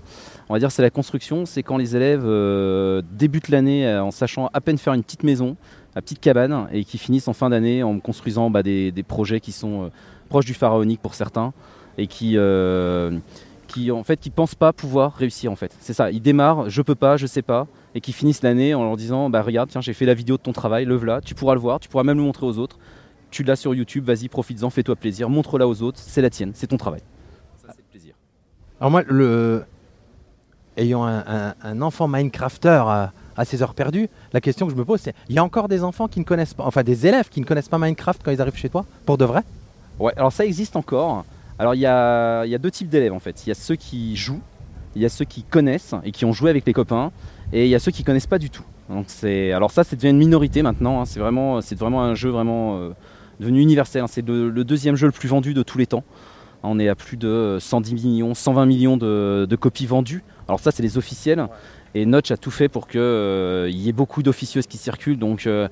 S10: on va dire c'est la construction, c'est quand les élèves euh, débutent l'année euh, en sachant à peine faire une petite maison, une petite cabane, et qui finissent en fin d'année en construisant bah, des, projets qui sont euh, proches du pharaonique pour certains, et qui, euh, qui en fait qui pensent pas pouvoir réussir en fait. C'est ça, ils démarrent, je peux pas, je sais pas, et qui finissent l'année en leur disant bah regarde tiens j'ai fait la vidéo de ton travail, le là, tu pourras le voir, tu pourras même le montrer aux autres tu l'as sur YouTube, vas-y, profites-en, fais-toi plaisir, montre-la aux autres, c'est la tienne, c'est ton travail. Ça, c'est le plaisir.
S3: Alors moi, le... ayant un, un- un enfant Minecrafter à, à ses heures perdues, la question que je me pose, c'est il y a encore des enfants qui ne connaissent pas, enfin des élèves qui ne connaissent pas Minecraft quand ils arrivent chez toi, pour de vrai?
S10: Ouais, alors ça existe encore. Alors il y a, il y a deux types d'élèves en fait. Il y a ceux qui jouent, il y a ceux qui connaissent et qui ont joué avec les copains, et il y a ceux qui connaissent pas du tout. Donc c'est, alors ça, c'est devenu une minorité maintenant. hein. C'est vraiment, c'est vraiment un jeu vraiment euh, devenu universel. hein. C'est le, le deuxième jeu le plus vendu de tous les temps. On est à plus de 110 millions, 120 millions de, de copies vendues. Alors ça, c'est les officiels. Et Notch a tout fait pour qu'il y ait beaucoup d'officieuses qui circulent. Donc euh,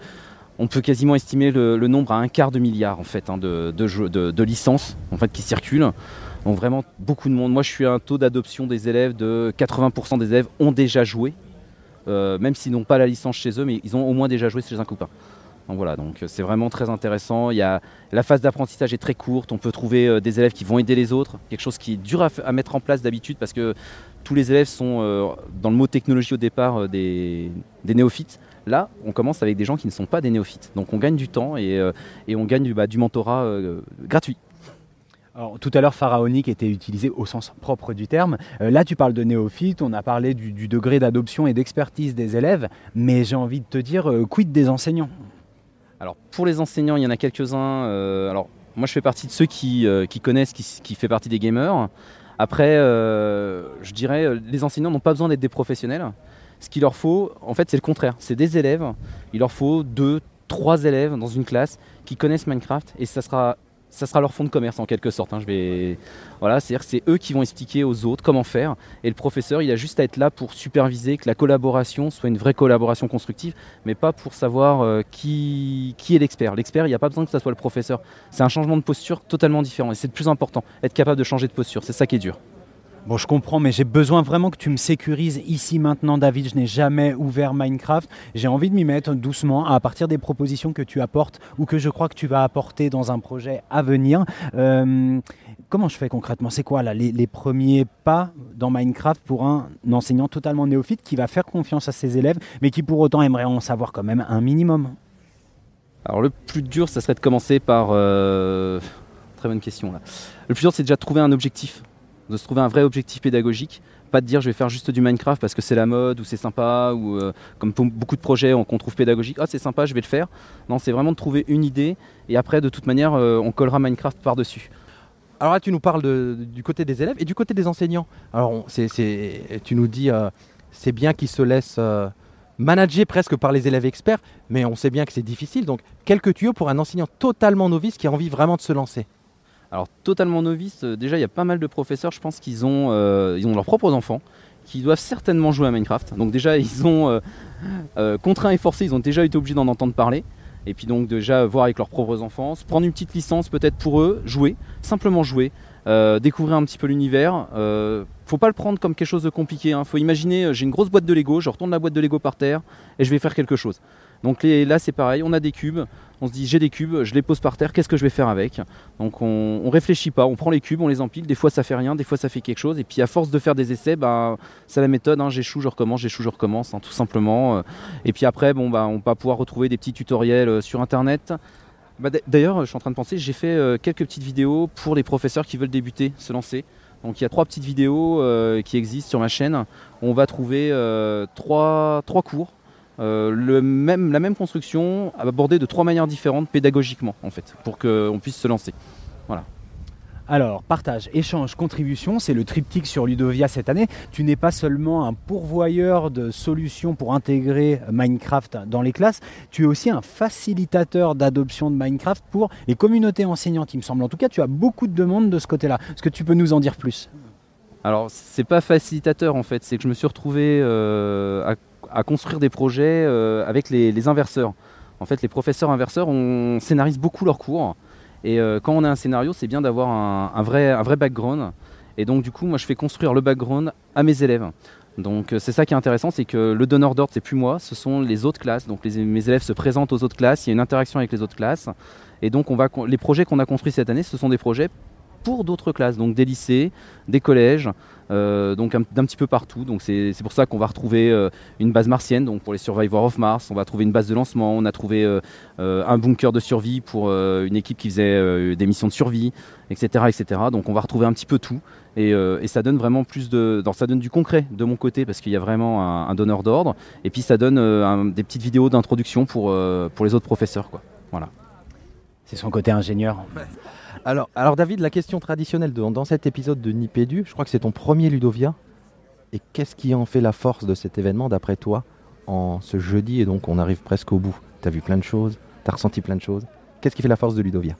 S10: on peut quasiment estimer le, le nombre à un quart de milliard en fait hein, de, de, jeux- de- de licences en fait, qui circulent. Donc vraiment beaucoup de monde. Moi je suis à un taux d'adoption des élèves de 80% des élèves ont déjà joué, euh, même s'ils n'ont pas la licence chez eux, mais ils ont au moins déjà joué chez un copain. Donc voilà, donc euh, c'est vraiment très intéressant. Il y a, la phase d'apprentissage est très courte. On peut trouver euh, des élèves qui vont aider les autres, quelque chose qui est dur à, mettre en place d'habitude parce que tous les élèves sont, euh, dans le mot technologie au départ, des, néophytes. Là, on commence avec des gens qui ne sont pas des néophytes. Donc on gagne du temps et, on gagne du, bah, mentorat gratuit.
S4: Alors, tout à l'heure, pharaonique était utilisé au sens propre du terme. Là, tu parles de néophyte, on a parlé du, degré d'adoption et d'expertise des élèves, mais j'ai envie de te dire, quid des enseignants?
S10: Alors pour les enseignants, il y en a quelques-uns. euh, alors moi je fais partie de ceux qui, euh, qui connaissent, qui, qui fait partie des gamers. Après, euh, je dirais, les enseignants n'ont pas besoin d'être des professionnels. Ce qu'il leur faut, en fait, c'est le contraire. C'est des élèves. Il leur faut deux, trois élèves dans une classe qui connaissent Minecraft et ça sera, ça sera leur fond de commerce en quelque sorte. hein. Je vais, voilà, c'est-à-dire c'est eux qui vont expliquer aux autres comment faire et le professeur, il a juste à être là pour superviser que la collaboration soit une vraie collaboration constructive mais pas pour savoir euh, qui, qui est l'expert. L'expert, il n'y a pas besoin que ça soit le professeur. C'est un changement de posture totalement différent. Et c'est le plus important, être capable de changer de posture. C'est ça qui est dur.
S4: Bon, je comprends, mais j'ai besoin vraiment que tu me sécurises ici maintenant, David. Je n'ai jamais ouvert Minecraft. J'ai envie de m'y mettre doucement à partir des propositions que tu apportes ou que je crois que tu vas apporter dans un projet à venir. Euh, comment je fais concrètement? C'est quoi là les, premiers pas dans Minecraft pour un enseignant totalement néophyte qui va faire confiance à ses élèves, mais qui pour autant aimerait en savoir quand même un minimum?
S10: Alors le plus dur, ça serait de commencer par... euh, Très bonne question là. Le plus dur, c'est déjà de trouver un objectif, de se trouver un vrai objectif pédagogique. Pas de dire je vais faire juste du Minecraft parce que c'est la mode ou c'est sympa ou euh, comme pour beaucoup de projets on- qu'on trouve pédagogique, ah c'est sympa, je vais le faire. Non, c'est vraiment de trouver une idée et après de toute manière euh, on collera Minecraft par-dessus.
S3: Alors là, tu nous parles du côté des élèves et du côté des enseignants. Alors, tu nous dis, euh, c'est bien qu'ils se laissent manager presque par les élèves experts, mais on sait bien que c'est difficile. Donc, quelques tuyaux pour un enseignant totalement novice qui a envie vraiment de se lancer?
S10: Alors totalement novice, euh, déjà il y a pas mal de professeurs, je pense qu'ils ont, euh, leurs propres enfants, qui doivent certainement jouer à Minecraft. Donc déjà ils ont, euh, contraints et forcés, ils ont déjà été obligés d'en entendre parler. Et puis donc déjà voir avec leurs propres enfants, prendre une petite licence peut-être pour eux, jouer, simplement jouer, découvrir un petit peu l'univers. Faut pas le prendre comme quelque chose de compliqué. Hein. Faut imaginer, j'ai une grosse boîte de Lego, je retourne la boîte de Lego par terre et je vais faire quelque chose. Donc là c'est pareil, on a des cubes, on se dit j'ai des cubes, je les pose par terre, qu'est-ce que je vais faire avec? Donc on, réfléchit pas, on prend les cubes, on les empile, des fois ça fait rien, des fois ça fait quelque chose, et puis à force de faire des essais, bah, c'est la méthode, hein, j'échoue, je recommence, j'échoue, je recommence, hein, tout simplement. euh. Et puis après, bon, bah, on va pouvoir retrouver des petits tutoriels euh, sur internet. Bah, D'ailleurs, je suis en train de penser, j'ai fait euh, quelques petites vidéos pour les professeurs qui veulent débuter, se lancer. Donc il y a trois petites vidéos qui existent sur ma chaîne. On va trouver trois cours, euh, le même, la même construction, abordée de trois manières différentes pédagogiquement, en fait, pour qu'on puisse se lancer. Voilà.
S4: Alors, partage, échange, contribution, c'est le triptyque sur Ludovia cette année. Tu n'es pas seulement un pourvoyeur de solutions pour intégrer Minecraft dans les classes, tu es aussi un facilitateur d'adoption de Minecraft pour les communautés enseignantes, il me semble. En tout cas, tu as beaucoup de demandes de ce côté-là. Est-ce que tu peux nous en dire plus?
S10: Alors, c'est pas facilitateur en fait, c'est que je me suis retrouvé euh, à, à construire des projets euh, avec les, inverseurs. En fait, les professeurs inverseurs, on scénarise beaucoup leurs cours. Et euh, quand on a un scénario, c'est bien d'avoir un, vrai, un vrai background. Et donc, du coup, moi, je fais construire le background à mes élèves. Donc, euh, c'est ça qui est intéressant, c'est que le donneur d'ordre, c'est plus moi, ce sont les autres classes. Donc, mes élèves se présentent aux autres classes, il y a une interaction avec les autres classes. Et donc, les projets qu'on a construits cette année, ce sont des projets pour d'autres classes, donc des lycées, des collèges, euh, donc un- d'un petit peu partout. Donc c'est c'est pour ça qu'on va retrouver euh, une base martienne, donc pour les Survivors of Mars, on va trouver une base de lancement, on a trouvé euh, euh, un bunker de survie pour euh, une équipe qui faisait euh, des missions de survie, etc., etc. Donc on va retrouver un petit peu tout. Et, euh, et ça donne vraiment plus de, non, ça donne du concret de mon côté parce qu'il y a vraiment un, un donneur d'ordre. Et puis ça donne euh, un- des petites vidéos d'introduction pour, euh, pour les autres professeurs, quoi. Voilà.
S4: C'est son côté ingénieur.
S3: Alors, alors David, la question traditionnelle de- dans cet épisode de Nipédu, je crois que c'est ton premier Ludovia. Et qu'est-ce qui en fait la force de cet événement d'après toi en ce jeudi Et donc on arrive presque au bout? Tu as vu plein de choses, tu as ressenti plein de choses. Qu'est-ce qui fait la force de Ludovia?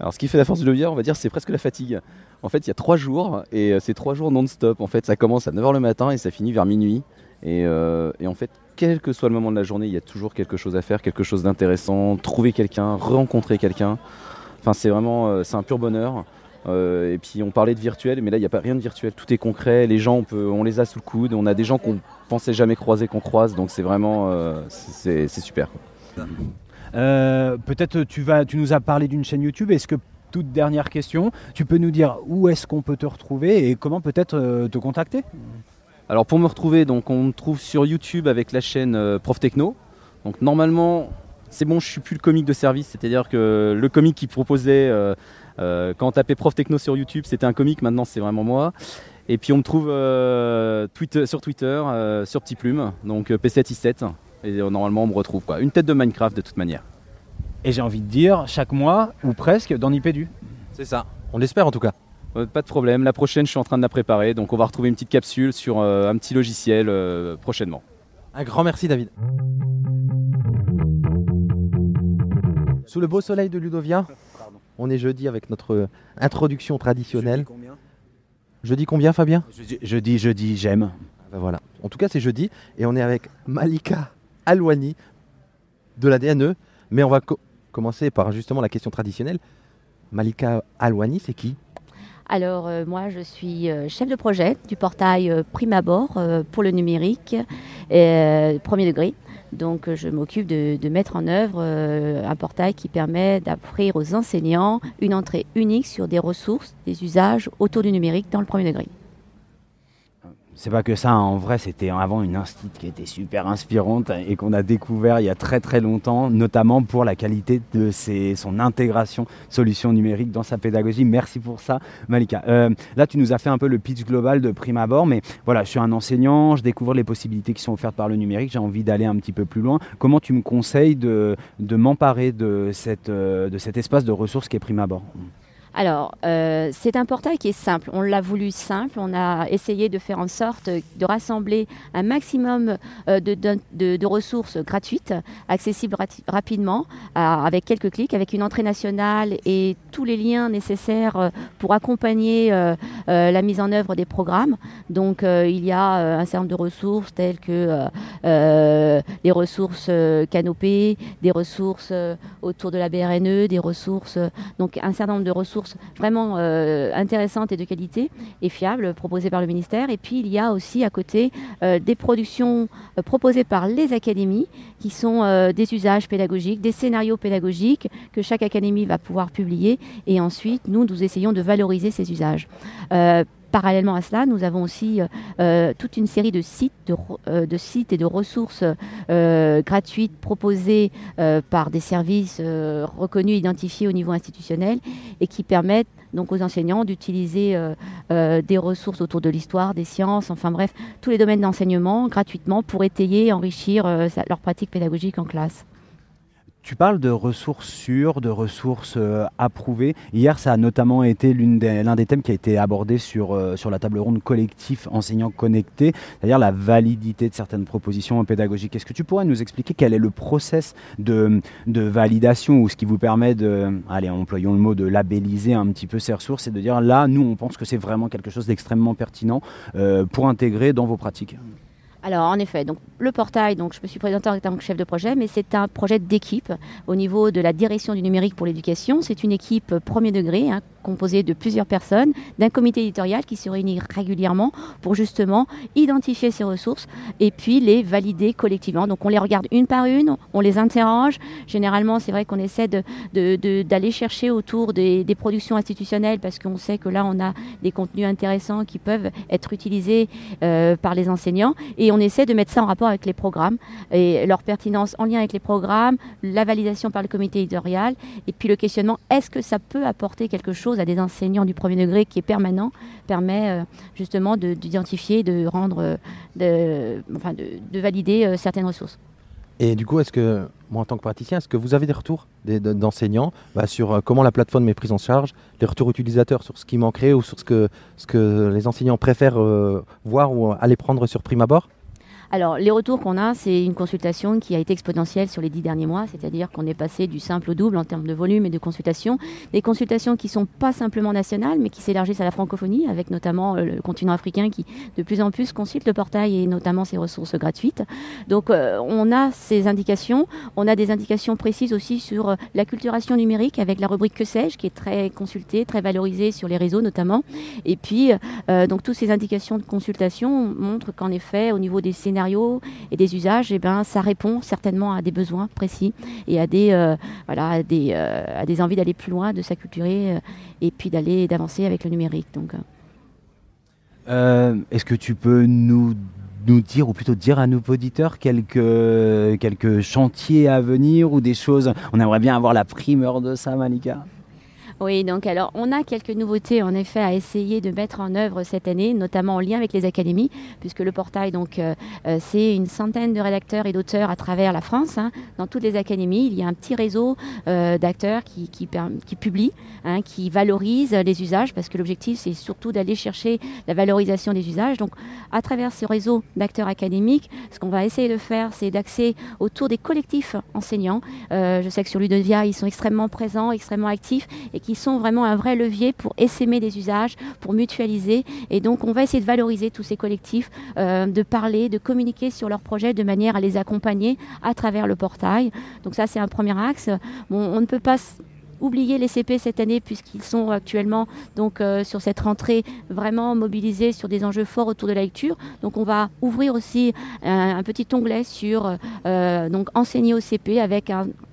S10: Alors, ce qui fait la force du levier, on va dire, c'est presque la fatigue. En fait, il y a trois jours, et euh, c'est trois jours non-stop. En fait, ça commence à 9h le matin et ça finit vers minuit. Euh, et en fait, quel que soit le moment de la journée, il y a toujours quelque chose à faire, quelque chose d'intéressant, trouver quelqu'un, rencontrer quelqu'un. Enfin, c'est vraiment, euh, c'est un pur bonheur. Euh, et puis, on parlait de virtuel, mais là, il n'y a pas rien de virtuel. Tout est concret. Les gens, on, peut, on les a sous le coude. On a des gens qu'on pensait jamais croiser, qu'on croise. Donc, c'est vraiment, euh, c'est super.
S4: Euh, Peut-être tu vas, tu nous as parlé d'une chaîne YouTube. Est-ce que toute dernière question, tu peux nous dire où est-ce qu'on peut te retrouver et comment peut-être te contacter?
S10: Alors pour me retrouver, donc on me trouve sur YouTube avec la chaîne Prof Techno. Donc normalement, c'est bon, je suis plus le comique de service, c'est-à-dire que le comique qui proposait euh, euh, quand on tapait Prof Techno sur YouTube, c'était un comique. Maintenant, c'est vraiment moi. Et puis on me trouve euh, Twitter- sur Twitter, euh, sur Petit Plume, donc euh, P7i7. Et euh, normalement, on me retrouve quoi. Une tête de Minecraft de toute manière.
S4: Et j'ai envie de dire chaque mois ou presque dans Nipédu.
S3: C'est ça. On l'espère en tout cas.
S10: Euh, pas de problème. La prochaine, je suis en train de la préparer, donc on va retrouver une petite capsule sur euh, un petit logiciel euh, prochainement.
S3: Un grand merci David. Sous le beau soleil de Ludovia, on est jeudi avec notre introduction traditionnelle. Jeudi combien Fabien
S4: Jeudi, jeudi, jeudi, j'aime.
S3: Ah ben voilà. En tout cas, c'est jeudi et on est avec Malika Alouani de la DNE. Mais on va co- commencer par justement la question traditionnelle. Malika Alouani, c'est qui?
S11: Alors, euh, moi, je suis euh, chef de projet du portail euh, Prime Abord euh, pour le numérique, euh, premier degré. Donc, euh, je m'occupe de, de mettre en œuvre euh, un portail qui permet d'offrir aux enseignants une entrée unique sur des ressources, des usages autour du numérique dans le premier degré.
S4: C'est pas que ça, hein. en vrai, c'était avant une institut qui était super inspirante et qu'on a découvert il y a très très longtemps, notamment pour la qualité de son intégration solutions numériques dans sa pédagogie. Merci pour ça, Malika. Euh, là, tu nous as fait un peu le pitch global de prime abord, mais voilà, je suis un enseignant, je découvre les possibilités qui sont offertes par le numérique, j'ai envie d'aller un petit peu plus loin. Comment tu me conseilles de, m'emparer euh, de cet espace de ressources qui est prime abord?
S11: Alors, euh, c'est un portail qui est simple. On l'a voulu simple. On a essayé de faire en sorte de rassembler un maximum euh, de, ressources gratuites, accessibles rapidement, avec quelques clics, avec une entrée nationale et tous les liens nécessaires euh, pour accompagner la mise en œuvre des programmes. Donc, il y a un certain nombre de ressources telles que les ressources canopées, des ressources autour de la BRNE, des ressources, donc un certain nombre de ressources vraiment euh, intéressantes et de qualité et fiables proposées par le ministère. Et puis il y a aussi à côté euh, des productions euh, proposées par les académies qui sont des usages pédagogiques, des scénarios pédagogiques que chaque académie va pouvoir publier. Et ensuite, nous, nous essayons de valoriser ces usages. Parallèlement à cela, nous avons aussi euh, euh, toute une série de sites, de, euh, sites et de ressources gratuites proposées par des services reconnus, identifiés au niveau institutionnel et qui permettent donc aux enseignants d'utiliser des ressources autour de l'histoire, des sciences, enfin bref, tous les domaines d'enseignement gratuitement pour étayer, enrichir euh, leur pratique pédagogique en classe.
S4: Tu parles de ressources sûres, de ressources euh, approuvées. Hier, ça a notamment été l'une des- l'un des thèmes qui a été abordé sur, euh, sur la table ronde collectif enseignants connectés, c'est-à-dire la validité de certaines propositions pédagogiques. Est-ce que tu pourrais nous expliquer quel est le process de, de validation ou ce qui vous permet de, allez, employons le mot, de labelliser un petit peu ces ressources et de dire là, nous, on pense que c'est vraiment quelque chose d'extrêmement pertinent euh, pour intégrer dans vos pratiques?
S11: Alors, en effet, donc, le portail, donc, je me suis présentée en tant que chef de projet, mais c'est un projet d'équipe au niveau de la direction du numérique pour l'éducation. C'est une équipe premier degré, hein, composée de plusieurs personnes, d'un comité éditorial qui se réunit régulièrement pour justement identifier ces ressources et puis les valider collectivement. Donc, on les regarde une par une, on les interroge. Généralement, c'est vrai qu'on essaie de- de- d'aller chercher autour des, des productions institutionnelles parce qu'on sait que là, on a des contenus intéressants qui peuvent être utilisés euh, par les enseignants et on essaie de mettre ça en rapport avec les programmes et leur pertinence en lien avec les programmes, la validation par le comité éditorial et puis le questionnement est-ce que ça peut apporter quelque chose à des enseignants du premier degré qui est permanent permet euh, justement de- d'identifier, de, rendre, euh, enfin de, de valider euh, certaines ressources.
S3: Et du coup, est-ce que, moi en tant que praticien, est-ce que vous avez des retours d'enseignants bah, sur comment la plateforme est prise en charge, les retours utilisateurs sur ce qui manquerait ou sur ce que, ce que les enseignants préfèrent voir ou aller prendre sur prime abord?
S11: Alors, les retours qu'on a, c'est une consultation qui a été exponentielle sur les dix derniers mois, c'est-à-dire qu'on est passé du simple au double en termes de volume et de consultations. Des consultations qui sont pas simplement nationales, mais qui s'élargissent à la francophonie, avec notamment euh, le continent africain qui de plus en plus consulte le portail et notamment ses ressources gratuites. Donc, euh, on a ces indications. On a des indications précises aussi sur euh, l'acculturation numérique avec la rubrique Que sais-je, qui est très consultée, très valorisée sur les réseaux notamment. Et puis, donc, toutes ces indications de consultation montrent qu'en effet, au niveau des scénarios et des usages, eh ben, ça répond certainement à des besoins précis et à des, euh, voilà, à des, euh, à des envies d'aller plus loin, de s'acculturer euh, et puis d'aller d'avancer avec le numérique. Donc,
S4: Est-ce que tu peux nous, nous dire, ou plutôt dire à nos auditeurs, quelques, quelques chantiers à venir ou des choses? On aimerait bien avoir la primeur de ça, Malika.
S11: Oui, donc alors on a quelques nouveautés en effet à essayer de mettre en œuvre cette année, notamment en lien avec les académies, puisque le portail donc euh, euh, c'est une centaine de rédacteurs et d'auteurs à travers la France. hein. Dans toutes les académies, il y a un petit réseau euh, d'acteurs qui, qui, publient, hein, qui valorisent les usages, parce que l'objectif c'est surtout d'aller chercher la valorisation des usages. Donc à travers ce réseau d'acteurs académiques, ce qu'on va essayer de faire, c'est d'axer autour des collectifs enseignants. Je sais que sur Ludovia, ils sont extrêmement présents, extrêmement actifs et qui sont vraiment un vrai levier pour essaimer des usages, pour mutualiser. Et donc, on va essayer de valoriser tous ces collectifs, euh, de parler, de communiquer sur leurs projets de manière à les accompagner à travers le portail. Donc ça, c'est un premier axe. On ne peut pas oublier les CP cette année puisqu'ils sont actuellement donc euh, sur cette rentrée vraiment mobilisés sur des enjeux forts autour de la lecture. Donc on va ouvrir aussi un, un petit onglet sur euh, donc enseigner au CP avec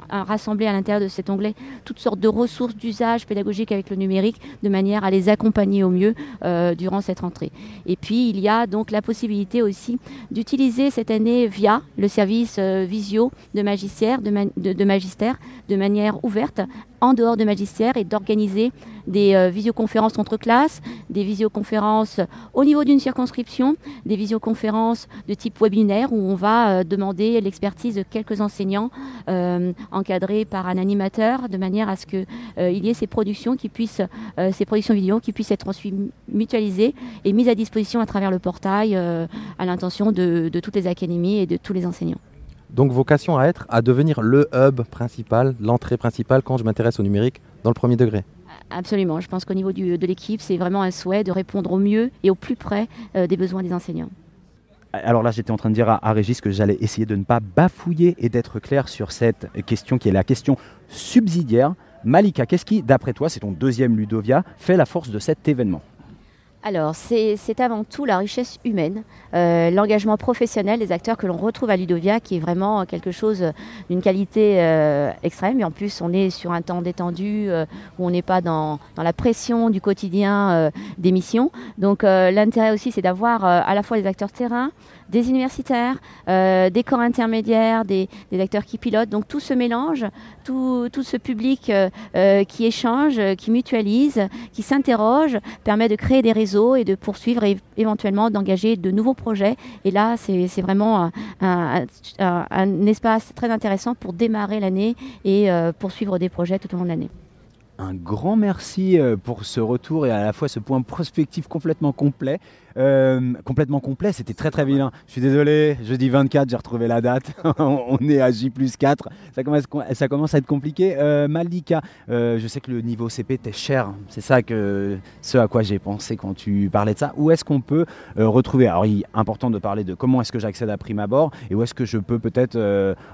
S11: rassemblé à l'intérieur de cet onglet toutes sortes de ressources d'usage pédagogique avec le numérique de manière à les accompagner au mieux euh, durant cette rentrée. Et puis il y a donc la possibilité aussi d'utiliser cette année via le service euh, visio de magistère, de, ma- de- de magistère de manière ouverte en dehors de magistère et d'organiser des euh, visioconférences entre classes, des visioconférences au niveau d'une circonscription, des visioconférences de type webinaire où on va euh, demander l'expertise de quelques enseignants euh, encadrés par un animateur de manière à ce qu'il y ait ces productions qui puissent, euh, ces productions vidéo qui puissent être ensuite mutualisées et mises à disposition à travers le portail euh, à l'intention de toutes les académies et de tous les enseignants.
S3: Donc vocation à être, à devenir le hub principal, l'entrée principale quand je m'intéresse au numérique dans le premier degré.
S11: Absolument. Je pense qu'au niveau du- de l'équipe, c'est vraiment un souhait de répondre au mieux et au plus près euh, des besoins des enseignants.
S4: Alors là, j'étais en train de dire à, à Régis que j'allais essayer de ne pas bafouiller et d'être clair sur cette question qui est la question subsidiaire. Malika, qu'est-ce qui, d'après toi, c'est ton deuxième Ludovia, fait la force de cet événement?
S11: Alors, c'est avant tout la richesse humaine, euh, l'engagement professionnel des acteurs que l'on retrouve à Ludovia, qui est vraiment quelque chose d'une qualité euh, extrême. Et en plus, on est sur un temps détendu, euh, où on n'est pas dans, dans la pression du quotidien euh, des missions. Donc, euh, l'intérêt aussi, c'est d'avoir euh, à la fois des acteurs terrain, des universitaires, euh, des corps intermédiaires, des, acteurs qui pilotent. Donc, tout se mélange, tout, ce public euh, euh, qui échange, qui mutualise, qui s'interroge, permet de créer des réseaux et de poursuivre et éventuellement d'engager de nouveaux projets. Et là, c'est vraiment un, espace très intéressant pour démarrer l'année et poursuivre des projets tout au long de l'année.
S4: Un grand merci pour ce retour et à la fois ce point prospectif complètement complet. Euh, complètement complet, c'était très très bien. Je suis désolé, jeudi 24, j'ai retrouvé la date. On est à J plus 4. Ça commence, à être compliqué. Euh, Malika, euh, je sais que le niveau CP t'est cher. C'est ça que ce à quoi j'ai pensé quand tu parlais de ça. Où est-ce qu'on peut retrouver Alors, il est important de parler de comment est-ce que j'accède à Prime Abord et où est-ce que je peux peut-être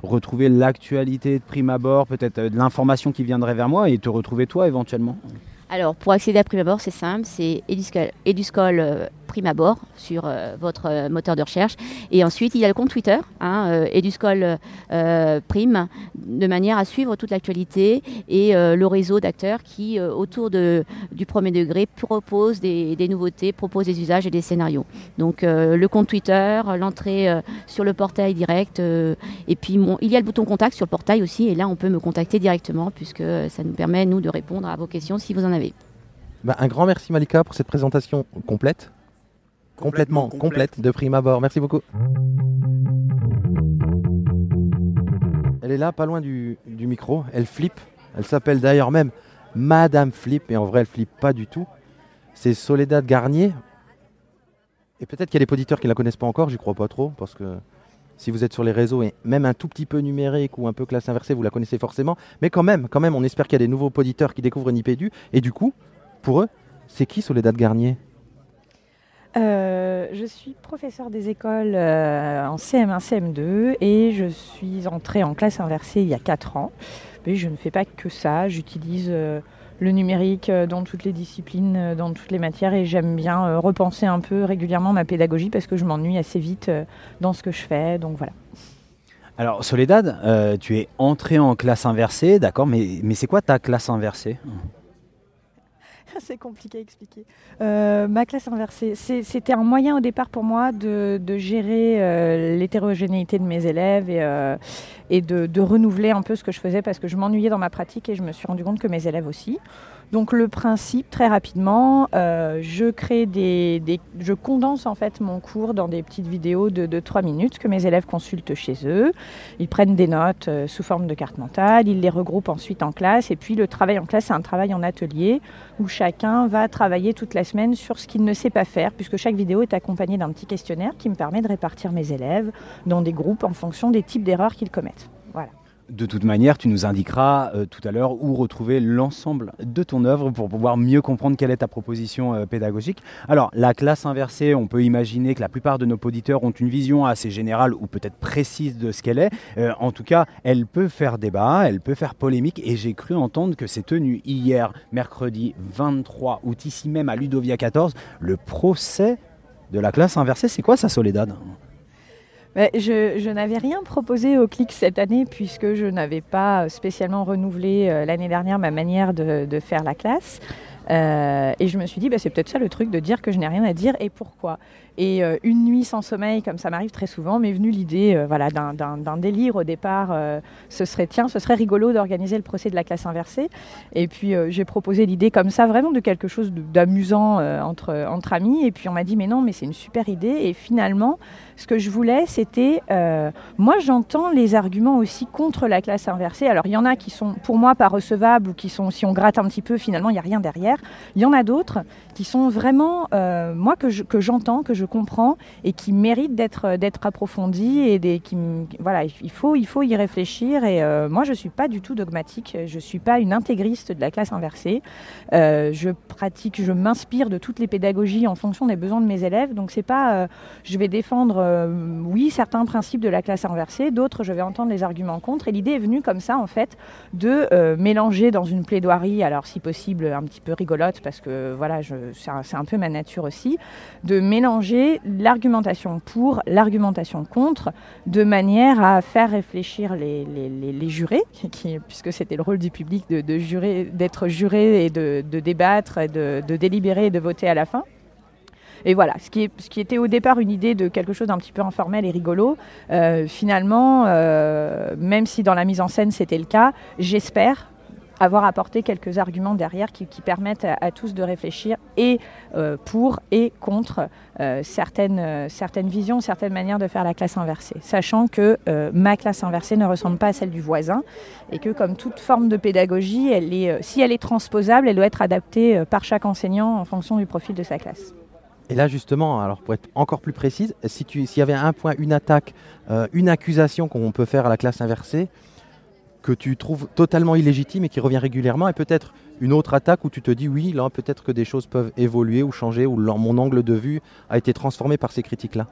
S4: retrouver l'actualité de Prime Abord, peut-être l'information qui viendrait vers moi et te retrouver toi éventuellement?
S11: Alors, pour accéder à Prime Abord, c'est simple, c'est Eduscol, Eduscol euh, Prime Abord sur euh, votre euh, moteur de recherche. Et ensuite, il y a le compte Twitter, hein, euh, Eduscol euh, Prime, de manière à suivre toute l'actualité et le réseau d'acteurs qui, autour du premier degré, propose des, nouveautés, propose des usages et des scénarios. Donc, le compte Twitter, l'entrée sur le portail direct, et puis il y a le bouton contact sur le portail aussi, et là, on peut me contacter directement puisque ça nous permet, nous, de répondre à vos questions si vous en avez.
S3: Bah, un grand merci Malika pour cette présentation complète. Complètement, complète de prime abord. Merci beaucoup. Elle est là, pas loin du, du micro. Elle flippe. Elle s'appelle d'ailleurs même Madame Flip. Et en vrai, elle flippe pas du tout. C'est Soledad Garnier. Et peut-être qu'il y a des auditeurs qui la connaissent pas encore. J'y crois pas trop. Parce que si vous êtes sur les réseaux et même un tout petit peu numérique ou un peu classe inversée, vous la connaissez forcément. Mais quand même, quand même, on espère qu'il y a des nouveaux auditeurs qui découvrent Nipédu. Et du coup, pour eux, c'est qui Soledad Garnier?
S12: Euh, je suis professeur des écoles euh, en CM1, CM2 et je suis entrée en classe inversée il y a 4 ans. Mais je ne fais pas que ça, j'utilise euh, le numérique dans toutes les disciplines, dans toutes les matières et j'aime bien repenser un peu régulièrement ma pédagogie parce que je m'ennuie assez vite dans ce que je fais. Donc voilà.
S4: Alors, Soledad, tu es entrée en classe inversée, d'accord, mais, mais c'est quoi ta classe inversée?
S12: C'est compliqué à expliquer. Euh, ma classe inversée, c'était un moyen au départ pour moi de, gérer euh, l'hétérogénéité de mes élèves et, euh, de renouveler un peu ce que je faisais parce que je m'ennuyais dans ma pratique et je me suis rendu compte que mes élèves aussi. Donc le principe, très rapidement, euh, je crée des, je condense en fait mon cours dans des petites vidéos de, de 3 minutes que mes élèves consultent chez eux. Ils prennent des notes euh, sous forme de carte mentale, ils les regroupent ensuite en classe et puis le travail en classe, c'est un travail en atelier où chacun va travailler toute la semaine sur ce qu'il ne sait pas faire, puisque chaque vidéo est accompagnée d'un petit questionnaire qui me permet de répartir mes élèves dans des groupes en fonction des types d'erreurs qu'ils commettent. Voilà.
S4: De toute manière, tu nous indiqueras euh, tout à l'heure où retrouver l'ensemble de ton œuvre pour pouvoir mieux comprendre quelle est ta proposition euh, pédagogique. Alors, la classe inversée, on peut imaginer que la plupart de nos auditeurs ont une vision assez générale ou peut-être précise de ce qu'elle est. Euh, en tout cas, elle peut faire débat, elle peut faire polémique et j'ai cru entendre que c'est tenu hier, mercredi 23 août, ici même à Ludovia 14, le procès de la classe inversée. C'est quoi ça, Soledad?
S12: Je n'avais rien proposé au clic cette année, puisque je n'avais pas spécialement renouvelé euh, l'année dernière ma manière de, faire la classe. Euh, et je me suis dit, bah, c'est peut-être ça le truc de dire que je n'ai rien à dire et pourquoi. Et euh, une nuit sans sommeil, comme ça m'arrive très souvent, m'est venue l'idée voilà, d'un- délire au départ. ce serait, tiens, ce serait rigolo d'organiser le procès de la classe inversée. Et puis j'ai proposé l'idée comme ça, vraiment de quelque chose d'amusant entre amis. Et puis on m'a dit, mais non, mais c'est une super idée. Et finalement, ce que je voulais, c'était. euh, moi, j'entends les arguments aussi contre la classe inversée. Alors, il y en a qui sont, pour moi, pas recevables ou qui sont, si on gratte un petit peu, finalement, il n'y a rien derrière. Il y en a d'autres qui sont vraiment, euh, moi, que, je- que j'entends, que je comprends et qui méritent d'être, d'être approfondies et qui, voilà, il faut, il faut y réfléchir. Et euh, moi, je suis pas du tout dogmatique. Je suis pas une intégriste de la classe inversée. Euh, je pratique, je m'inspire de toutes les pédagogies en fonction des besoins de mes élèves. Donc c'est pas, euh, je vais défendre, euh, oui, certains principes de la classe inversée, d'autres je vais entendre les arguments contre. Et l'idée est venue comme ça en fait de euh, mélanger dans une plaidoirie, alors si possible un petit peu rigolote parce que voilà, c'est, un, peu ma nature aussi, de mélanger l'argumentation pour, l'argumentation contre, de manière à faire réfléchir les, jurés, qui, puisque c'était le rôle du public de, d'être juré et de, débattre, de délibérer et de voter à la fin. Et voilà, ce qui, était au départ une idée de quelque chose d'un petit peu informel et rigolo, euh, finalement, euh, même si dans la mise en scène c'était le cas, j'espère avoir apporté quelques arguments derrière qui, permettent à, tous de réfléchir et euh, pour et contre certaines, visions, certaines manières de faire la classe inversée, sachant que ma classe inversée ne ressemble pas à celle du voisin et que comme toute forme de pédagogie, si elle est transposable, elle doit être adaptée par chaque enseignant en fonction du profil de sa classe.
S3: Et là, justement, alors pour être encore plus précise, si s'il y avait un point, une attaque, euh, une accusation qu'on peut faire à la classe inversée, que tu trouves totalement illégitime et qui revient régulièrement, et peut-être une autre attaque où tu te dis oui, là peut-être que des choses peuvent évoluer ou changer, ou mon angle de vue a été transformé par ces critiques-là.